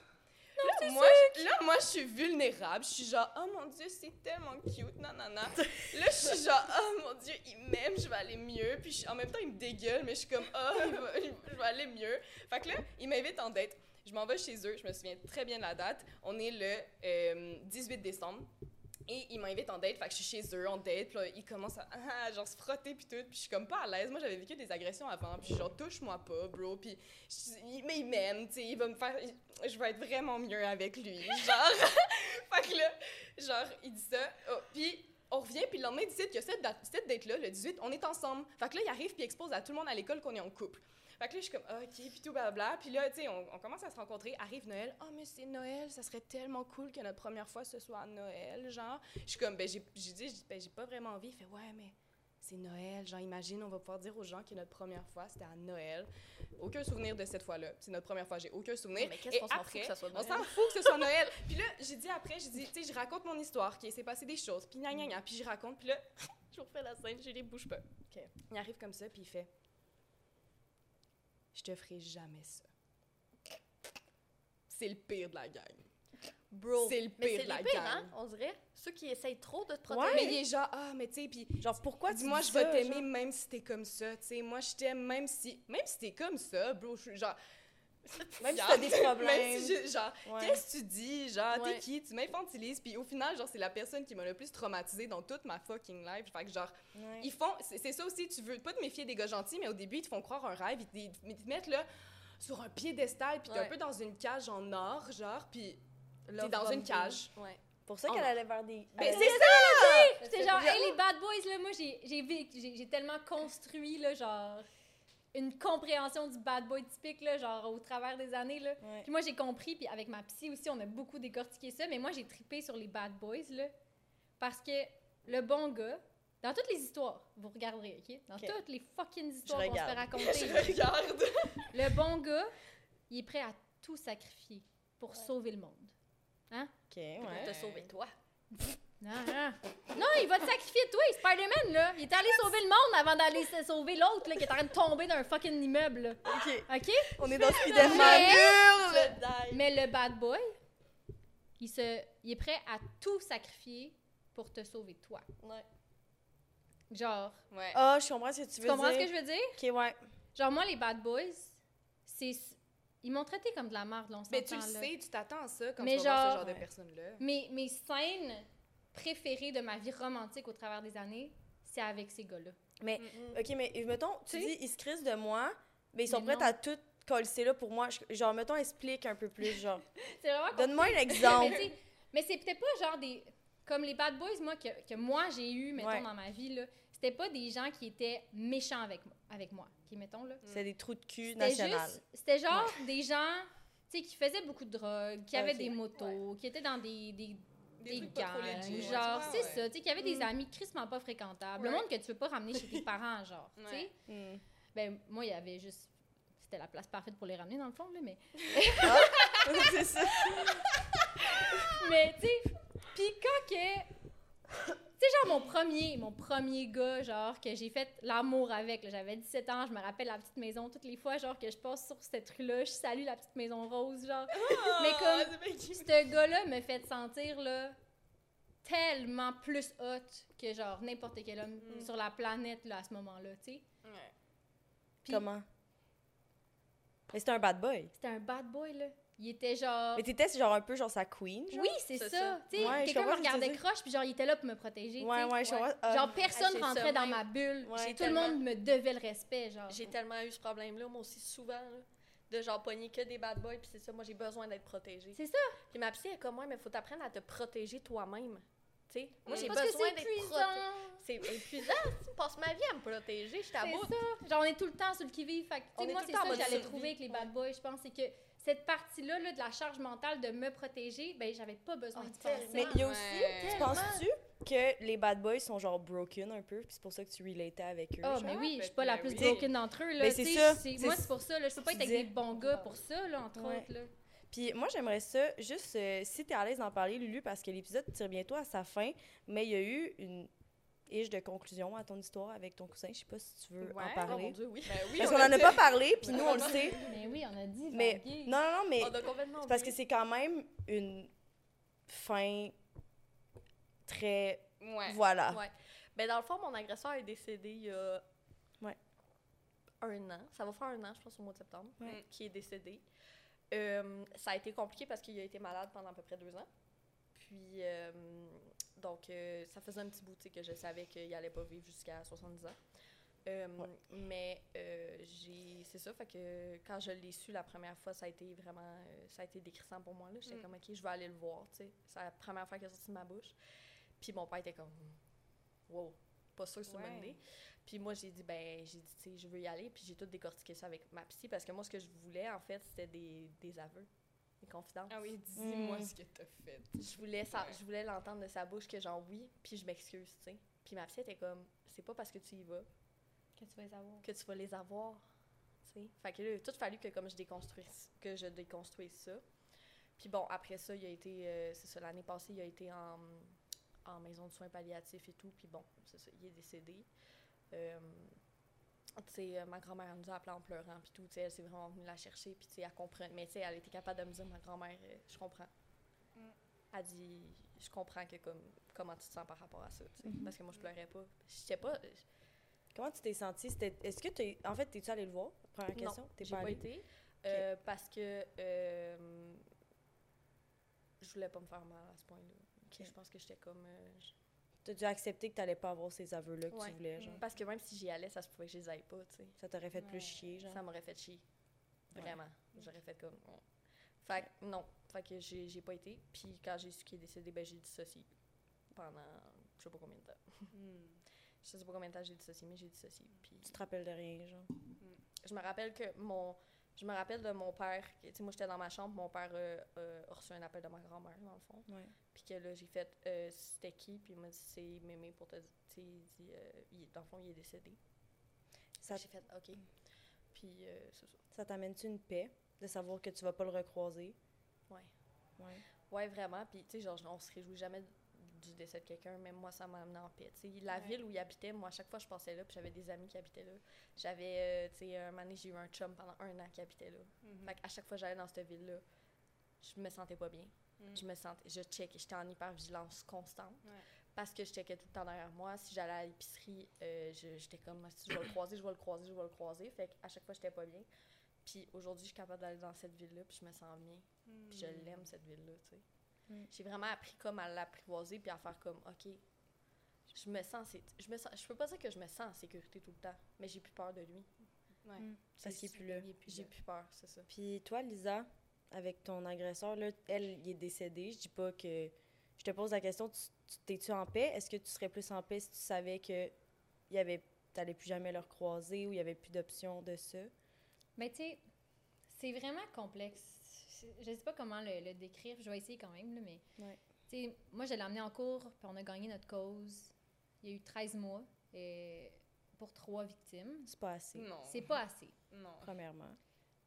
Là, moi, je, là, moi, je suis vulnérable. Je suis genre, oh mon Dieu, c'est tellement cute, nanana. Là, je suis genre, oh mon Dieu, il m'aime, je vais aller mieux. Puis je- en même temps, il me dégueule, mais je suis comme, oh, je vais aller mieux. Fait que là, il m'invite en date. Je m'en vais chez eux, je me souviens très bien de la date. On est le euh, 18 décembre. Et il m'invite en date, fait que je suis chez eux en date, puis là, il commence à se frotter puis tout, puis je suis comme pas à l'aise. Moi, j'avais vécu des agressions avant, puis genre touche-moi pas, bro, puis il- mais il m'aime, tu sais, il va me faire je vais être vraiment mieux avec lui, genre. fait que là, genre il dit ça, oh, puis on revient, puis le lendemain, il dit qu'il y a cette, date- cette date-là, le 18, on est ensemble. Fait que là, il arrive, puis il expose à tout le monde à l'école qu'on est en couple. Fait que là, je suis comme, ah, OK, puis tout blabla. Puis là, tu sais, on, on commence à se rencontrer. Arrive Noël. Oh, mais c'est Noël, ça serait tellement cool que notre première fois, ce soit à Noël, genre. Je suis comme, ben, j'ai dit, ben, j'ai pas vraiment envie. Il fait, ouais, mais c'est Noël. Genre, imagine, on va pouvoir dire aux gens que notre première fois, c'était à Noël. Aucun souvenir de cette fois-là. C'est notre première fois, j'ai aucun souvenir. Mais qu'est-ce qu'on s'en fout que ça soit on Noël? s'en fout que ce soit Noël. Puis là, j'ai dit après, j'ai dit, tu sais, je raconte mon histoire, qu'il s'est passé des choses, puis gna gna gna, puis je raconte, puis là, je refais la scène, je les bouge pas. Ok. Il arrive comme ça, puis il fait, je te ferai jamais ça. C'est le pire de la gang. Bro. C'est le Mais pire c'est de la les pires, gang. hein, on dirait. Ceux qui essayent trop de te Ouais. protéger. Mais il est genre, ah, mais tu sais, puis Genre, pourquoi tu dis-moi, dis je vais t'aimer genre? même si t'es comme ça, tu sais. Moi, je t'aime même si, même si t'es comme ça, bro, je suis genre. Même si t'as des Même problèmes. si je- genre, Ouais. Qu'est-ce que tu dis? Genre, Ouais. t'es qui? Tu m'infantilises. Puis au final, genre, c'est la personne qui m'a le plus traumatisée dans toute ma fucking life. Fait que genre, Ouais. ils font... C'est ça aussi, tu veux pas te méfier des gars gentils, mais au début, ils te font croire un rêve. Ils te, ils mettent là sur un piédestal, puis t'es Ouais. un peu dans une cage en or, genre, puis... Love dans une cage. Ouais. Pour ça Oh qu'elle allait vers des. Mais elle c'est ça! C'était genre, hey, les bad boys, là, moi, j'ai tellement construit, là, genre, une compréhension du bad boy typique, là, genre, au travers des années, là. Ouais. Puis moi, j'ai compris, puis avec ma psy aussi, on a beaucoup décortiqué ça, mais moi, j'ai trippé sur les bad boys, là, parce que le bon gars, dans toutes les histoires, vous regarderez, OK? Dans toutes les fucking histoires qu'on se fait raconter, Je regarde. le bon gars, il est prêt à tout sacrifier pour sauver le monde. Ok, ouais. Pour te sauver toi. Non, non. Non, il va te sacrifier toi, Spider-Man, là. Il est allé sauver le monde avant d'aller sauver l'autre, là, qui est en train de tomber d'un fucking immeuble, là. Ok. OK? On est dans Spider-Man. Mais-! Mais le bad boy, il, se, il est prêt à tout sacrifier pour te sauver toi. Ouais. Genre, Ouais. Ah, je comprends ce que tu tu veux comprends dire. ce que je veux dire? Ok, ouais. Genre, moi, les bad boys, c'est... Ils m'ont traité comme de la merde, là, on Mais tu le sais, tu t'attends à ça quand Mais tu vas voir ce genre- genre de Ouais. personnes-là. Mes, mes scènes préférées de ma vie romantique au travers des années, c'est avec ces gars-là. Mais, Mm-mm. ok, mais mettons, tu dis, ils se crissent de moi, mais ils sont Mais prêts non. à tout coller là pour moi. Je- Genre, mettons, explique un peu plus, genre. C'est vraiment Donne-moi un mais, exemple. tu sais, mais c'est peut-être pas genre des. Comme les bad boys, moi, que, que moi j'ai eu, mettons, Ouais. dans ma vie, là. C'était pas des gens qui étaient méchants avec moi, avec moi qui, mettons, là. C'est des trous de cul C'était national. C'était genre des gens, tu sais, qui faisaient beaucoup de drogue, qui avaient Ok. des motos, qui étaient dans des. des Des des gangs, legit, genre, c'est ça, tu sais, qui avaient des Mm. amis crissement pas fréquentables, le monde que tu veux pas ramener chez tes parents, genre, tu sais. Hmm. Ben, moi, il y avait juste. c'était la place parfaite pour les ramener, dans le fond, là, mais... c'est ça. mais, tu sais, puis quand que... Tu sais, genre, mon premier, mon premier gars, genre, que j'ai fait l'amour avec, là, j'avais 17 ans, je me rappelle la petite maison, toutes les fois, genre, que je passe sur cette rue-là, je salue la petite maison rose, genre. mais comme, ce gars-là me fait sentir, là, tellement plus hot que, genre, n'importe quel homme Mm. sur la planète, là, à ce moment-là, tu sais. Ouais. Comment? Mais c'était un bad boy. C'était un bad boy, là. Il était genre... Mais t'étais genre un peu genre sa queen, genre? Oui, c'est ça. ça. Tu sais, Ouais, je quelqu'un me regardait croche, puis genre, il était là pour me protéger. Ouais, ouais, je Ouais. vois. ah, Genre, personne c'est rentrait ça, dans même. ma bulle. Ouais. Tout J'ai le monde me devait le respect, genre. J'ai tellement eu ce problème-là, moi aussi, souvent, là, de genre pogner que des bad boys, puis c'est ça, moi j'ai besoin d'être protégée. C'est ça. Puis ma psy est comme moi, mais faut t'apprendre à te protéger toi-même. Tu sais, moi j'ai Parce que besoin c'est d'être épuisant. protégée. C'est épuisant, tu passes ma vie à me protéger, je ça. Genre, on est tout le temps sur le qui-vive. Fait moi, c'est ça que j'allais trouver avec les bad boys. Je pense, c'est que cette partie-là là, de la charge mentale de me protéger, ben, j'avais pas besoin Ah, de penser. Mais il y a aussi, Ouais. tu penses-tu que les bad boys sont genre broken un peu, puis c'est pour ça que tu relatais avec eux? Ah, genre? mais oui, je suis pas la que plus oui. broken d'entre eux. Là. Ben, c'est ça. c'est- C'est- Moi, c'est pour ça. Là. Je peux pas être avec des bons gars pour ça, là, entre Ouais. autres. Là. Puis moi, j'aimerais ça, juste euh, si tu es à l'aise d'en parler, Lulu, parce que l'épisode tire bientôt à sa fin, mais il y a eu une iche de conclusion à ton histoire avec ton cousin. Je sais pas si tu veux Ouais. en Oh mon parler. dieu, oui. Ben oui, parce on qu'on en a pas parlé, puis nous, on le sait. Mais oui, on a dit. Mais non, non, non, mais On a complètement c'est parce que c'est quand même une fin très... Ouais. Voilà. Ouais. Ben, dans le fond, mon agresseur est décédé il y a Ouais. un an. Ça va faire un an, je pense, au mois de septembre, Ouais. qui est décédé. Euh, ça a été compliqué parce qu'il a été malade pendant à peu près deux ans. Puis, euh, donc, euh, ça faisait un petit bout tu sais, que je savais qu'il allait pas vivre jusqu'à 70 ans. Euh, Ouais. Mais euh, j'ai c'est ça, fait que quand je l'ai su la première fois, ça a été vraiment, euh, ça a été décrissant pour moi. là. J'étais Mm. comme, OK, je vais aller le voir, tu sais. C'est la première fois qu'il est sorti de ma bouche. Puis mon père était comme, wow, pas sûr que c'est une idée. Puis moi, j'ai dit, ben, j'ai dit, tu sais, je veux y aller. Puis j'ai tout décortiqué ça avec ma psy parce que moi, ce que je voulais, en fait, c'était des, des aveux, confidences. Ah oui, dis-moi Mm. ce que t'as fait. Je voulais, ça, Ouais. je voulais l'entendre de sa bouche que genre oui, puis je m'excuse, tu sais. Puis ma psy était comme, c'est pas parce que tu y vas Que tu vas les avoir. que tu vas les avoir, tu sais. Fait que là, il a tout fallu que comme je déconstruise, que je déconstruise ça. Puis bon, après ça, il a été, euh, c'est ça, l'année passée, il a été en, en maison de soins palliatifs et tout, puis bon, c'est ça, il est décédé. Euh, tu sais, euh, ma grand-mère elle nous a appelé en pleurant, puis tout, tu sais, elle s'est vraiment venue la chercher, puis tu sais, elle comprend, mais tu sais, elle était capable de me dire, ma grand-mère, euh, je comprends. Mm. Elle dit, je comprends que comme, comment tu te sens par rapport à ça, tu sais, Mhm. parce que moi, je pleurais pas. Je sais pas, Comment tu t'es sentie? C'était- Est-ce que tu En fait, t'es-tu allé le voir? Première question. Non, T'es j'ai pas pas allée? été. euh, parce que euh, je voulais pas me faire mal à ce point-là. Je pense que j'étais comme. euh, T'as dû accepter que t'allais pas avoir ces aveux-là que Ouais. tu voulais, genre. Parce que même si j'y allais, ça se pouvait que je les aille pas, tu sais. Ça t'aurait fait Ouais. plus chier, genre. Ça m'aurait fait chier. Ouais. Vraiment. J'aurais fait comme. oh. Fait que non. Fait que j'ai j'ai pas été. Puis quand j'ai su qu'il est décédé, ben j'ai dissocié. Pendant je sais pas combien de temps. Hmm. Je sais pas combien de temps j'ai dissocié, mais j'ai dissocié. Puis Tu te rappelles de rien, genre. je me rappelle que mon je me rappelle de mon père tu sais moi j'étais dans ma chambre mon père euh, euh, a reçu un appel de ma grand-mère dans le fond. Ouais. puis que là j'ai fait euh, c'était qui? Puis il m'a dit c'est mémé pour te dire tu sais il dit euh, il- dans le fond il est décédé. Ça, j'ai fait ok. Puis euh, c'est ça. Ça t'amène-tu une paix de savoir que tu vas pas le recroiser? ouais. Ouais. ouais vraiment. Puis tu sais genre on se réjouit jamais du décès de quelqu'un même moi ça m'a amené en paix tu sais la Ouais. ville où il habitait moi à chaque fois je passais là puis j'avais des amis qui habitaient là j'avais euh, tu sais un moment donné, j'ai eu un chum pendant un an qui habitait là Mhm. Fait à chaque fois que j'allais dans cette ville-là, je me sentais pas bien. Mhm. Je me sentais, je checkais, j'étais en hypervigilance constante. Ouais. Parce que je checkais tout le temps derrière moi. Si j'allais à l'épicerie, euh, je- j'étais comme, si je vais le croiser, je vais le croiser, je vais le croiser. Fait à chaque fois, j'étais pas bien. Puis aujourd'hui, je suis capable d'aller dans cette ville-là, puis je me sens bien. Puis je Hmm. l'aime, cette ville-là, tu sais. Mm. J'ai vraiment appris comme à l'apprivoiser, puis à faire comme, OK, je me sens, je me sens, je peux pas dire que je me sens en sécurité tout le temps, mais j'ai plus peur de lui. Ouais. Mm. C'est Parce qu'il est plus là. J'ai plus peur, c'est ça. Puis toi, Lisa, avec ton agresseur, là, elle, il est décédé. Je dis pas que. Je te pose la question, tu, tu- t'es-tu en paix? Est-ce que tu serais plus en paix si tu savais que il y avait, t'allais plus jamais le recroiser ou il y avait plus d'options de ça? Mais tu sais, c'est vraiment complexe. Je sais pas comment le, le décrire. Je vais essayer quand même, là, mais. Ouais. Tu sais, moi, je l'ai amené en cours, puis on a gagné notre cause. Il y a eu 13 mois euh, pour trois victimes. C'est pas assez, Non. C'est pas assez. Non. premièrement.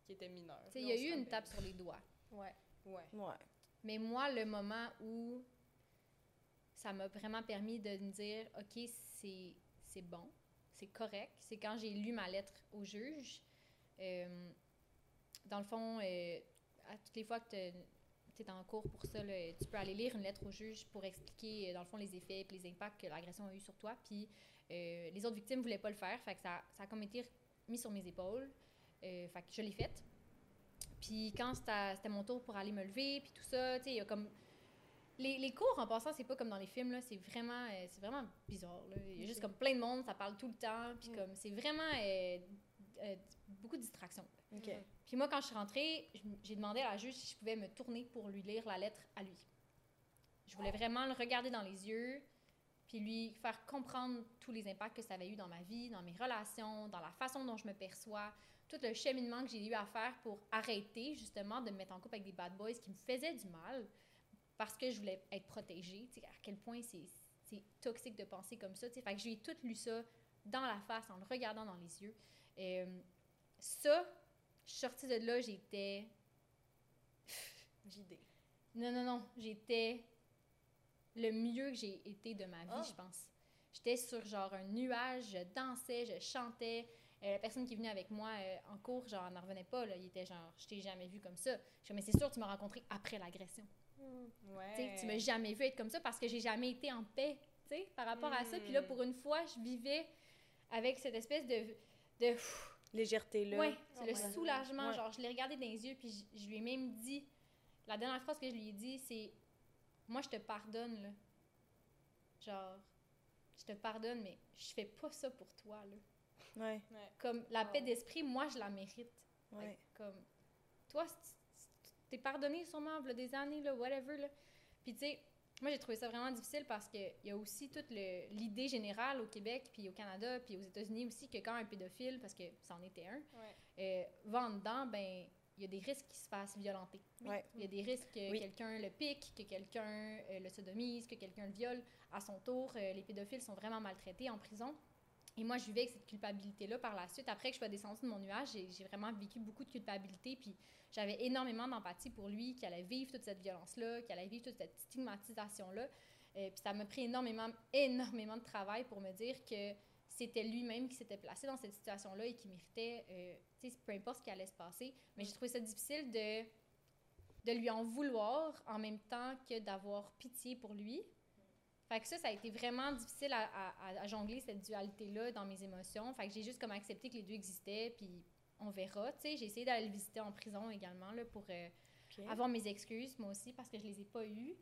qui était mineur. Tu sais, il y a eu une tape sur les doigts. Ouais. Ouais. Ouais. Mais moi, le moment où ça m'a vraiment permis de me dire, OK, c'est c'est bon, c'est correct, c'est quand j'ai lu ma lettre au juge. Euh, dans le fond, euh, à toutes les fois que tu es en cours pour ça, là, tu peux aller lire une lettre au juge pour expliquer, euh, dans le fond, les effets et les impacts que l'agression a eu sur toi. Puis euh, les autres victimes ne voulaient pas le faire, fait que ça, ça a comme été mis sur mes épaules. Euh, fait que je l'ai faite. Puis quand c'était mon tour pour aller me lever, puis tout ça, tu sais, il y a comme... Les, les cours, en passant, c'est pas comme dans les films, là, c'est vraiment, euh, c'est vraiment bizarre, là. Il y a juste comme plein de monde, ça parle tout le temps, puis Mm. comme, c'est vraiment euh, beaucoup de distractions. Puis moi, quand je suis rentrée, j'ai demandé à la juge si je pouvais me tourner pour lui lire la lettre à lui. Je voulais vraiment le regarder dans les yeux, puis lui faire comprendre tous les impacts que ça avait eu dans ma vie, dans mes relations, dans la façon dont je me perçois, tout le cheminement que j'ai eu à faire pour arrêter justement de me mettre en couple avec des bad boys qui me faisaient du mal parce que je voulais être protégée. Tu sais, à quel point c'est c'est toxique de penser comme ça. tu sais. Fait que j'ai tout lu ça dans la face, en le regardant dans les yeux. Euh, ça, je suis sortie de là, j'étais. JD. Non, non, non. J'étais le mieux que j'ai été de ma vie, Ah. je pense. J'étais sur genre un nuage, je dansais, je chantais. Euh, la personne qui venue avec moi euh, en cours, genre, n'en revenait pas. Là. Il était genre, je t'ai jamais vu comme ça. Je dis, mais c'est sûr, tu m'as rencontré après l'agression. Ouais. Tu m'as jamais vu être comme ça parce que j'ai jamais été en paix, par rapport à ça. Puis là, Mm. pour une fois, je vivais avec cette espèce de. de pff, Légèreté là. ouais, c'est le soulagement. Ouais. Genre, je l'ai regardé dans les yeux, puis je, je lui ai même dit. La dernière phrase que je lui ai dit, c'est Moi, je te pardonne, là. Genre, je te pardonne, mais je fais pas ça pour toi, là. Ouais. Comme la paix Wow. d'esprit, moi, je la mérite. Ouais. Comme, toi, t'es pardonné sûrement, il des années, là, whatever, là. Puis, tu sais, moi, j'ai trouvé ça vraiment difficile parce qu'il y a aussi toute le- l'idée générale au Québec, puis au Canada, puis aux États-Unis aussi, que quand un pédophile, parce que c'en était un, Ouais. euh, va en dedans, ben il y a des risques qu'il se fasse violenter. Ouais. Il y a des risques que Oui. quelqu'un le pique, que quelqu'un euh, le sodomise, que quelqu'un le viole. À son tour, euh, les pédophiles sont vraiment maltraités en prison. Et moi, je vivais avec cette culpabilité-là par la suite. Après que je sois descendue de mon nuage, j'ai vraiment vécu beaucoup de culpabilité. Puis j'avais énormément d'empathie pour lui, qui allait vivre toute cette violence-là, qui allait vivre toute cette stigmatisation-là. Euh, puis ça m'a pris énormément, énormément de travail pour me dire que c'était lui-même qui s'était placé dans cette situation-là et qui méritait, euh, tu sais, peu importe ce qui allait se passer. Mais j'ai trouvé ça difficile de, de lui en vouloir en même temps que d'avoir pitié pour lui. Fait que ça, ça a été vraiment difficile à, à- à jongler cette dualité-là dans mes émotions. Fait que j'ai juste comme accepté que les deux existaient, puis on verra, tu sais. J'ai essayé d'aller le visiter en prison également, là, pour euh, avoir mes excuses, moi aussi, parce que je les ai pas eues.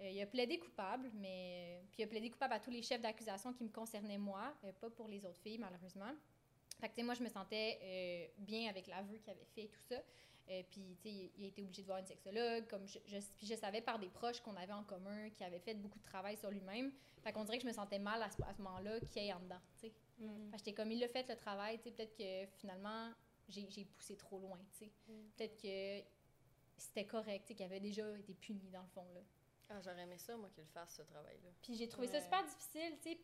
Euh, il a plaidé coupable, mais... Puis il a plaidé coupable à tous les chefs d'accusation qui me concernaient moi, euh, pas pour les autres filles, malheureusement. Fait que, tu sais, moi, je me sentais euh, bien avec l'aveu qu'il avait fait et tout ça. Euh, puis, tu sais, il- il a été obligé de voir une sexologue. Comme je, je, puis je savais par des proches qu'on avait en commun, qui avaient fait beaucoup de travail sur lui-même. Fait qu'on dirait que je me sentais mal à ce, à ce moment-là qu'il y ait en dedans, tu sais. Fait que j'étais comme, il a fait le travail, tu sais, peut-être que finalement, j'ai poussé trop loin, tu sais. Peut-être que c'était correct, tu sais, qu'il avait déjà été puni, dans le fond, là. Ah, j'aurais aimé ça, moi, qu'il fasse ce travail-là. Puis j'ai trouvé ça super difficile, tu sais.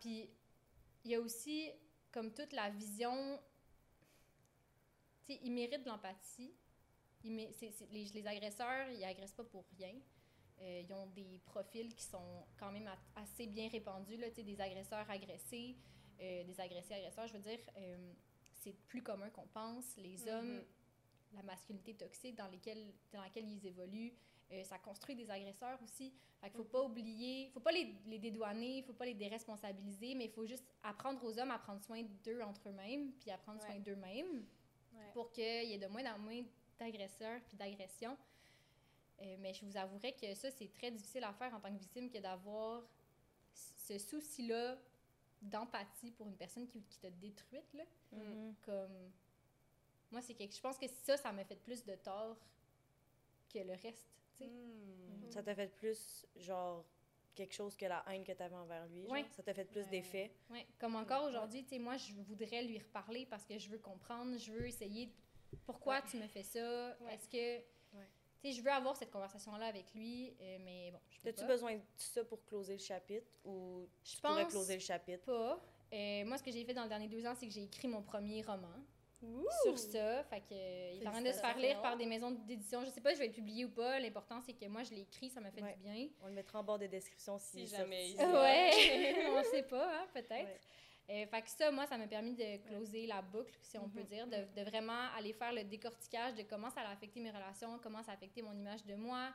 Puis il y a aussi, comme toute la vision, tu sais, ils méritent de l'empathie. Ils les, les agresseurs, ils agressent pas pour rien. Euh, ils ont des profils qui sont quand même a- assez bien répandus, là, des agresseurs agressés, euh, des agressés agresseurs, je veux dire, euh, c'est plus commun qu'on pense. Les hommes, Mhm. la masculinité toxique dans, lesquelles, dans laquelle ils évoluent, ça construit des agresseurs aussi. Fait faut pas oublier, faut pas les, les dédouaner, faut pas les déresponsabiliser, mais il faut juste apprendre aux hommes à prendre soin d'eux entre eux-mêmes, puis à prendre soin d'eux-mêmes Ouais. pour qu'il y ait de moins en moins d'agresseurs puis d'agressions. Euh, mais je vous avouerai que ça, c'est très difficile à faire en tant que victime que d'avoir ce souci-là d'empathie pour une personne qui, qui t'a détruite, là. Mhm. Comme... Moi, c'est quelque... Je pense que ça, ça m'a fait plus de tort que le reste, tu. Hmm. Ça t'a fait plus, genre, quelque chose que la haine que t'avais envers lui. genre? Ouais. Ça t'a fait plus Ouais. d'effet. Ouais, comme encore aujourd'hui, tu sais, moi, je voudrais lui reparler parce que je veux comprendre, je veux essayer de- pourquoi tu me fais ça, Ouais. est-ce que... Tu sais, je veux avoir cette conversation-là avec lui, euh, mais bon, je peux T'as-tu pas. besoin de ça pour closer le chapitre ou Je tu pourrais pense closer le chapitre? pas. Euh, moi, ce que j'ai fait dans les derniers deux ans, c'est que j'ai écrit mon premier roman. sur ça. Fait que, euh, il est en train de se faire lire par des maisons d'édition. Je sais pas si je vais le publier ou pas. L'important, c'est que moi, je l'ai écrit, ça m'a fait Ouais. du bien. On le mettra en bord de description si, Si il est jamais il- Ouais, on sait pas, hein, peut-être. Ouais. Euh, fait que ça, moi, ça m'a permis de closer la boucle, si on peut dire, de, de vraiment aller faire le décortiquage de comment ça a affecté mes relations, comment ça a affecté mon image de moi,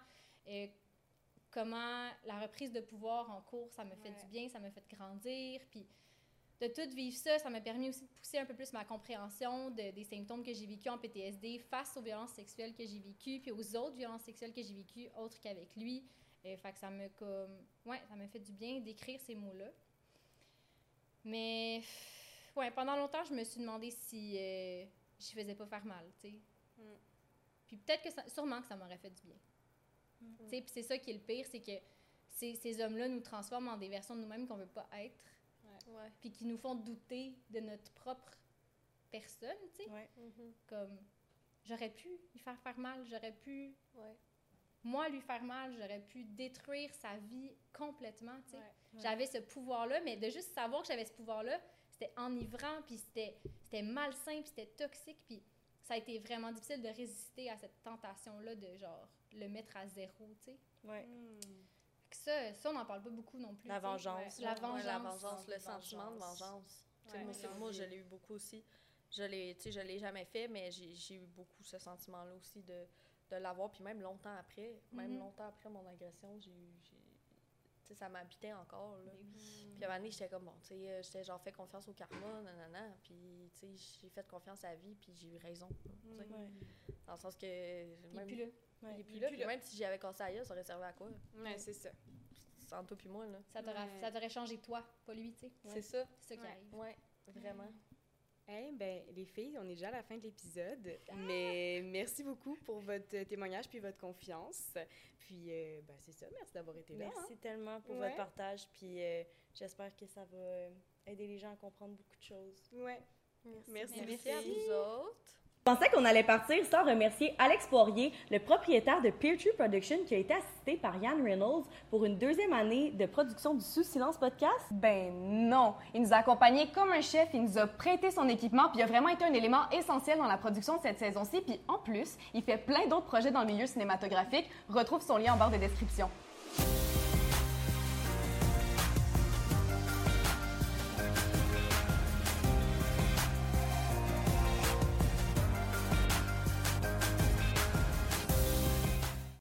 comment la reprise de pouvoir en cours, ça me fait Ouais. du bien, ça m'a fait grandir, puis de tout vivre ça, ça m'a permis aussi de pousser un peu plus ma compréhension de- des symptômes que j'ai vécus en PTSD face aux violences sexuelles que j'ai vécues, puis aux autres violences sexuelles que j'ai vécues, autres qu'avec lui. Fait que ça me comme ouais, ça m'a fait du bien d'écrire ces mots-là. Mais ouais, pendant longtemps, je me suis demandé si euh, je faisais pas faire mal, tu sais. Mm. Puis peut-être que ça, sûrement que ça m'aurait fait du bien. Tu sais, puis c'est ça qui est le pire, c'est que ces, ces hommes-là nous transforment en des versions de nous-mêmes qu'on veut pas être, Ouais. puis qui nous font douter de notre propre personne, tu sais. Ouais. Mhm. Comme j'aurais pu lui faire faire mal, j'aurais pu Ouais. Moi lui faire mal, j'aurais pu détruire sa vie complètement, tu sais. Ouais. Ouais. J'avais ce pouvoir-là, mais de juste savoir que j'avais ce pouvoir-là, c'était enivrant, puis c'était c'était malsain, puis c'était toxique, puis ça a été vraiment difficile de résister à cette tentation-là de genre le mettre à zéro, tu sais. Ouais. Que Ça, ça, on n'en parle pas beaucoup non plus. La vengeance. La Ouais, vengeance. la vengeance, le Vengeance. sentiment de vengeance. Tu sais, Ouais. moi, moi, je l'ai eu beaucoup aussi. Je l'ai, tu sais, je l'ai jamais fait, mais j'ai j'ai eu beaucoup ce sentiment-là aussi de, de l'avoir. Puis même longtemps après, même Mhm. longtemps après mon agression, j'ai sais, ça m'habitait encore. Là. Puis à un moment donné, j'étais comme, bon, tu sais, euh, j'étais genre fait confiance au karma, nanana. Puis, tu sais, j'ai fait confiance à la vie, puis j'ai eu raison. là. Ouais. Dans le sens que. Il est même- plus là. Ouais. il est plus Il est là. plus Puis là. même si j'avais cassé gueule, ça aurait servi à quoi? Ouais, c'est ça. Sans toi puis moi, là. Ça t'aurait Ouais. ça t'aurait changé toi, pas lui, tu sais. C'est ça. C'est ça qui Ouais. arrive. Ouais, vraiment. Eh ben, les filles, on est déjà à la fin de l'épisode. Mais merci beaucoup pour votre témoignage puis votre confiance. Puis, euh, ben, c'est ça. Merci d'avoir été là. Merci tellement pour Ouais. votre partage. Puis euh, j'espère que ça va euh, aider les gens à comprendre beaucoup de choses. hein. Ouais. Merci, les Merci à filles. vous autres. Je pensais qu'on allait partir sans remercier Alex Poirier, le propriétaire de Peertree Production, qui a été assisté par Yann Reynolds pour une deuxième année de production du Sous Silence podcast? Ben non! Il nous a accompagnés comme un chef, il nous a prêté son équipement, puis il a vraiment été un élément essentiel dans la production de cette saison-ci. Puis en plus, il fait plein d'autres projets dans le milieu cinématographique. Retrouve son lien en barre de description.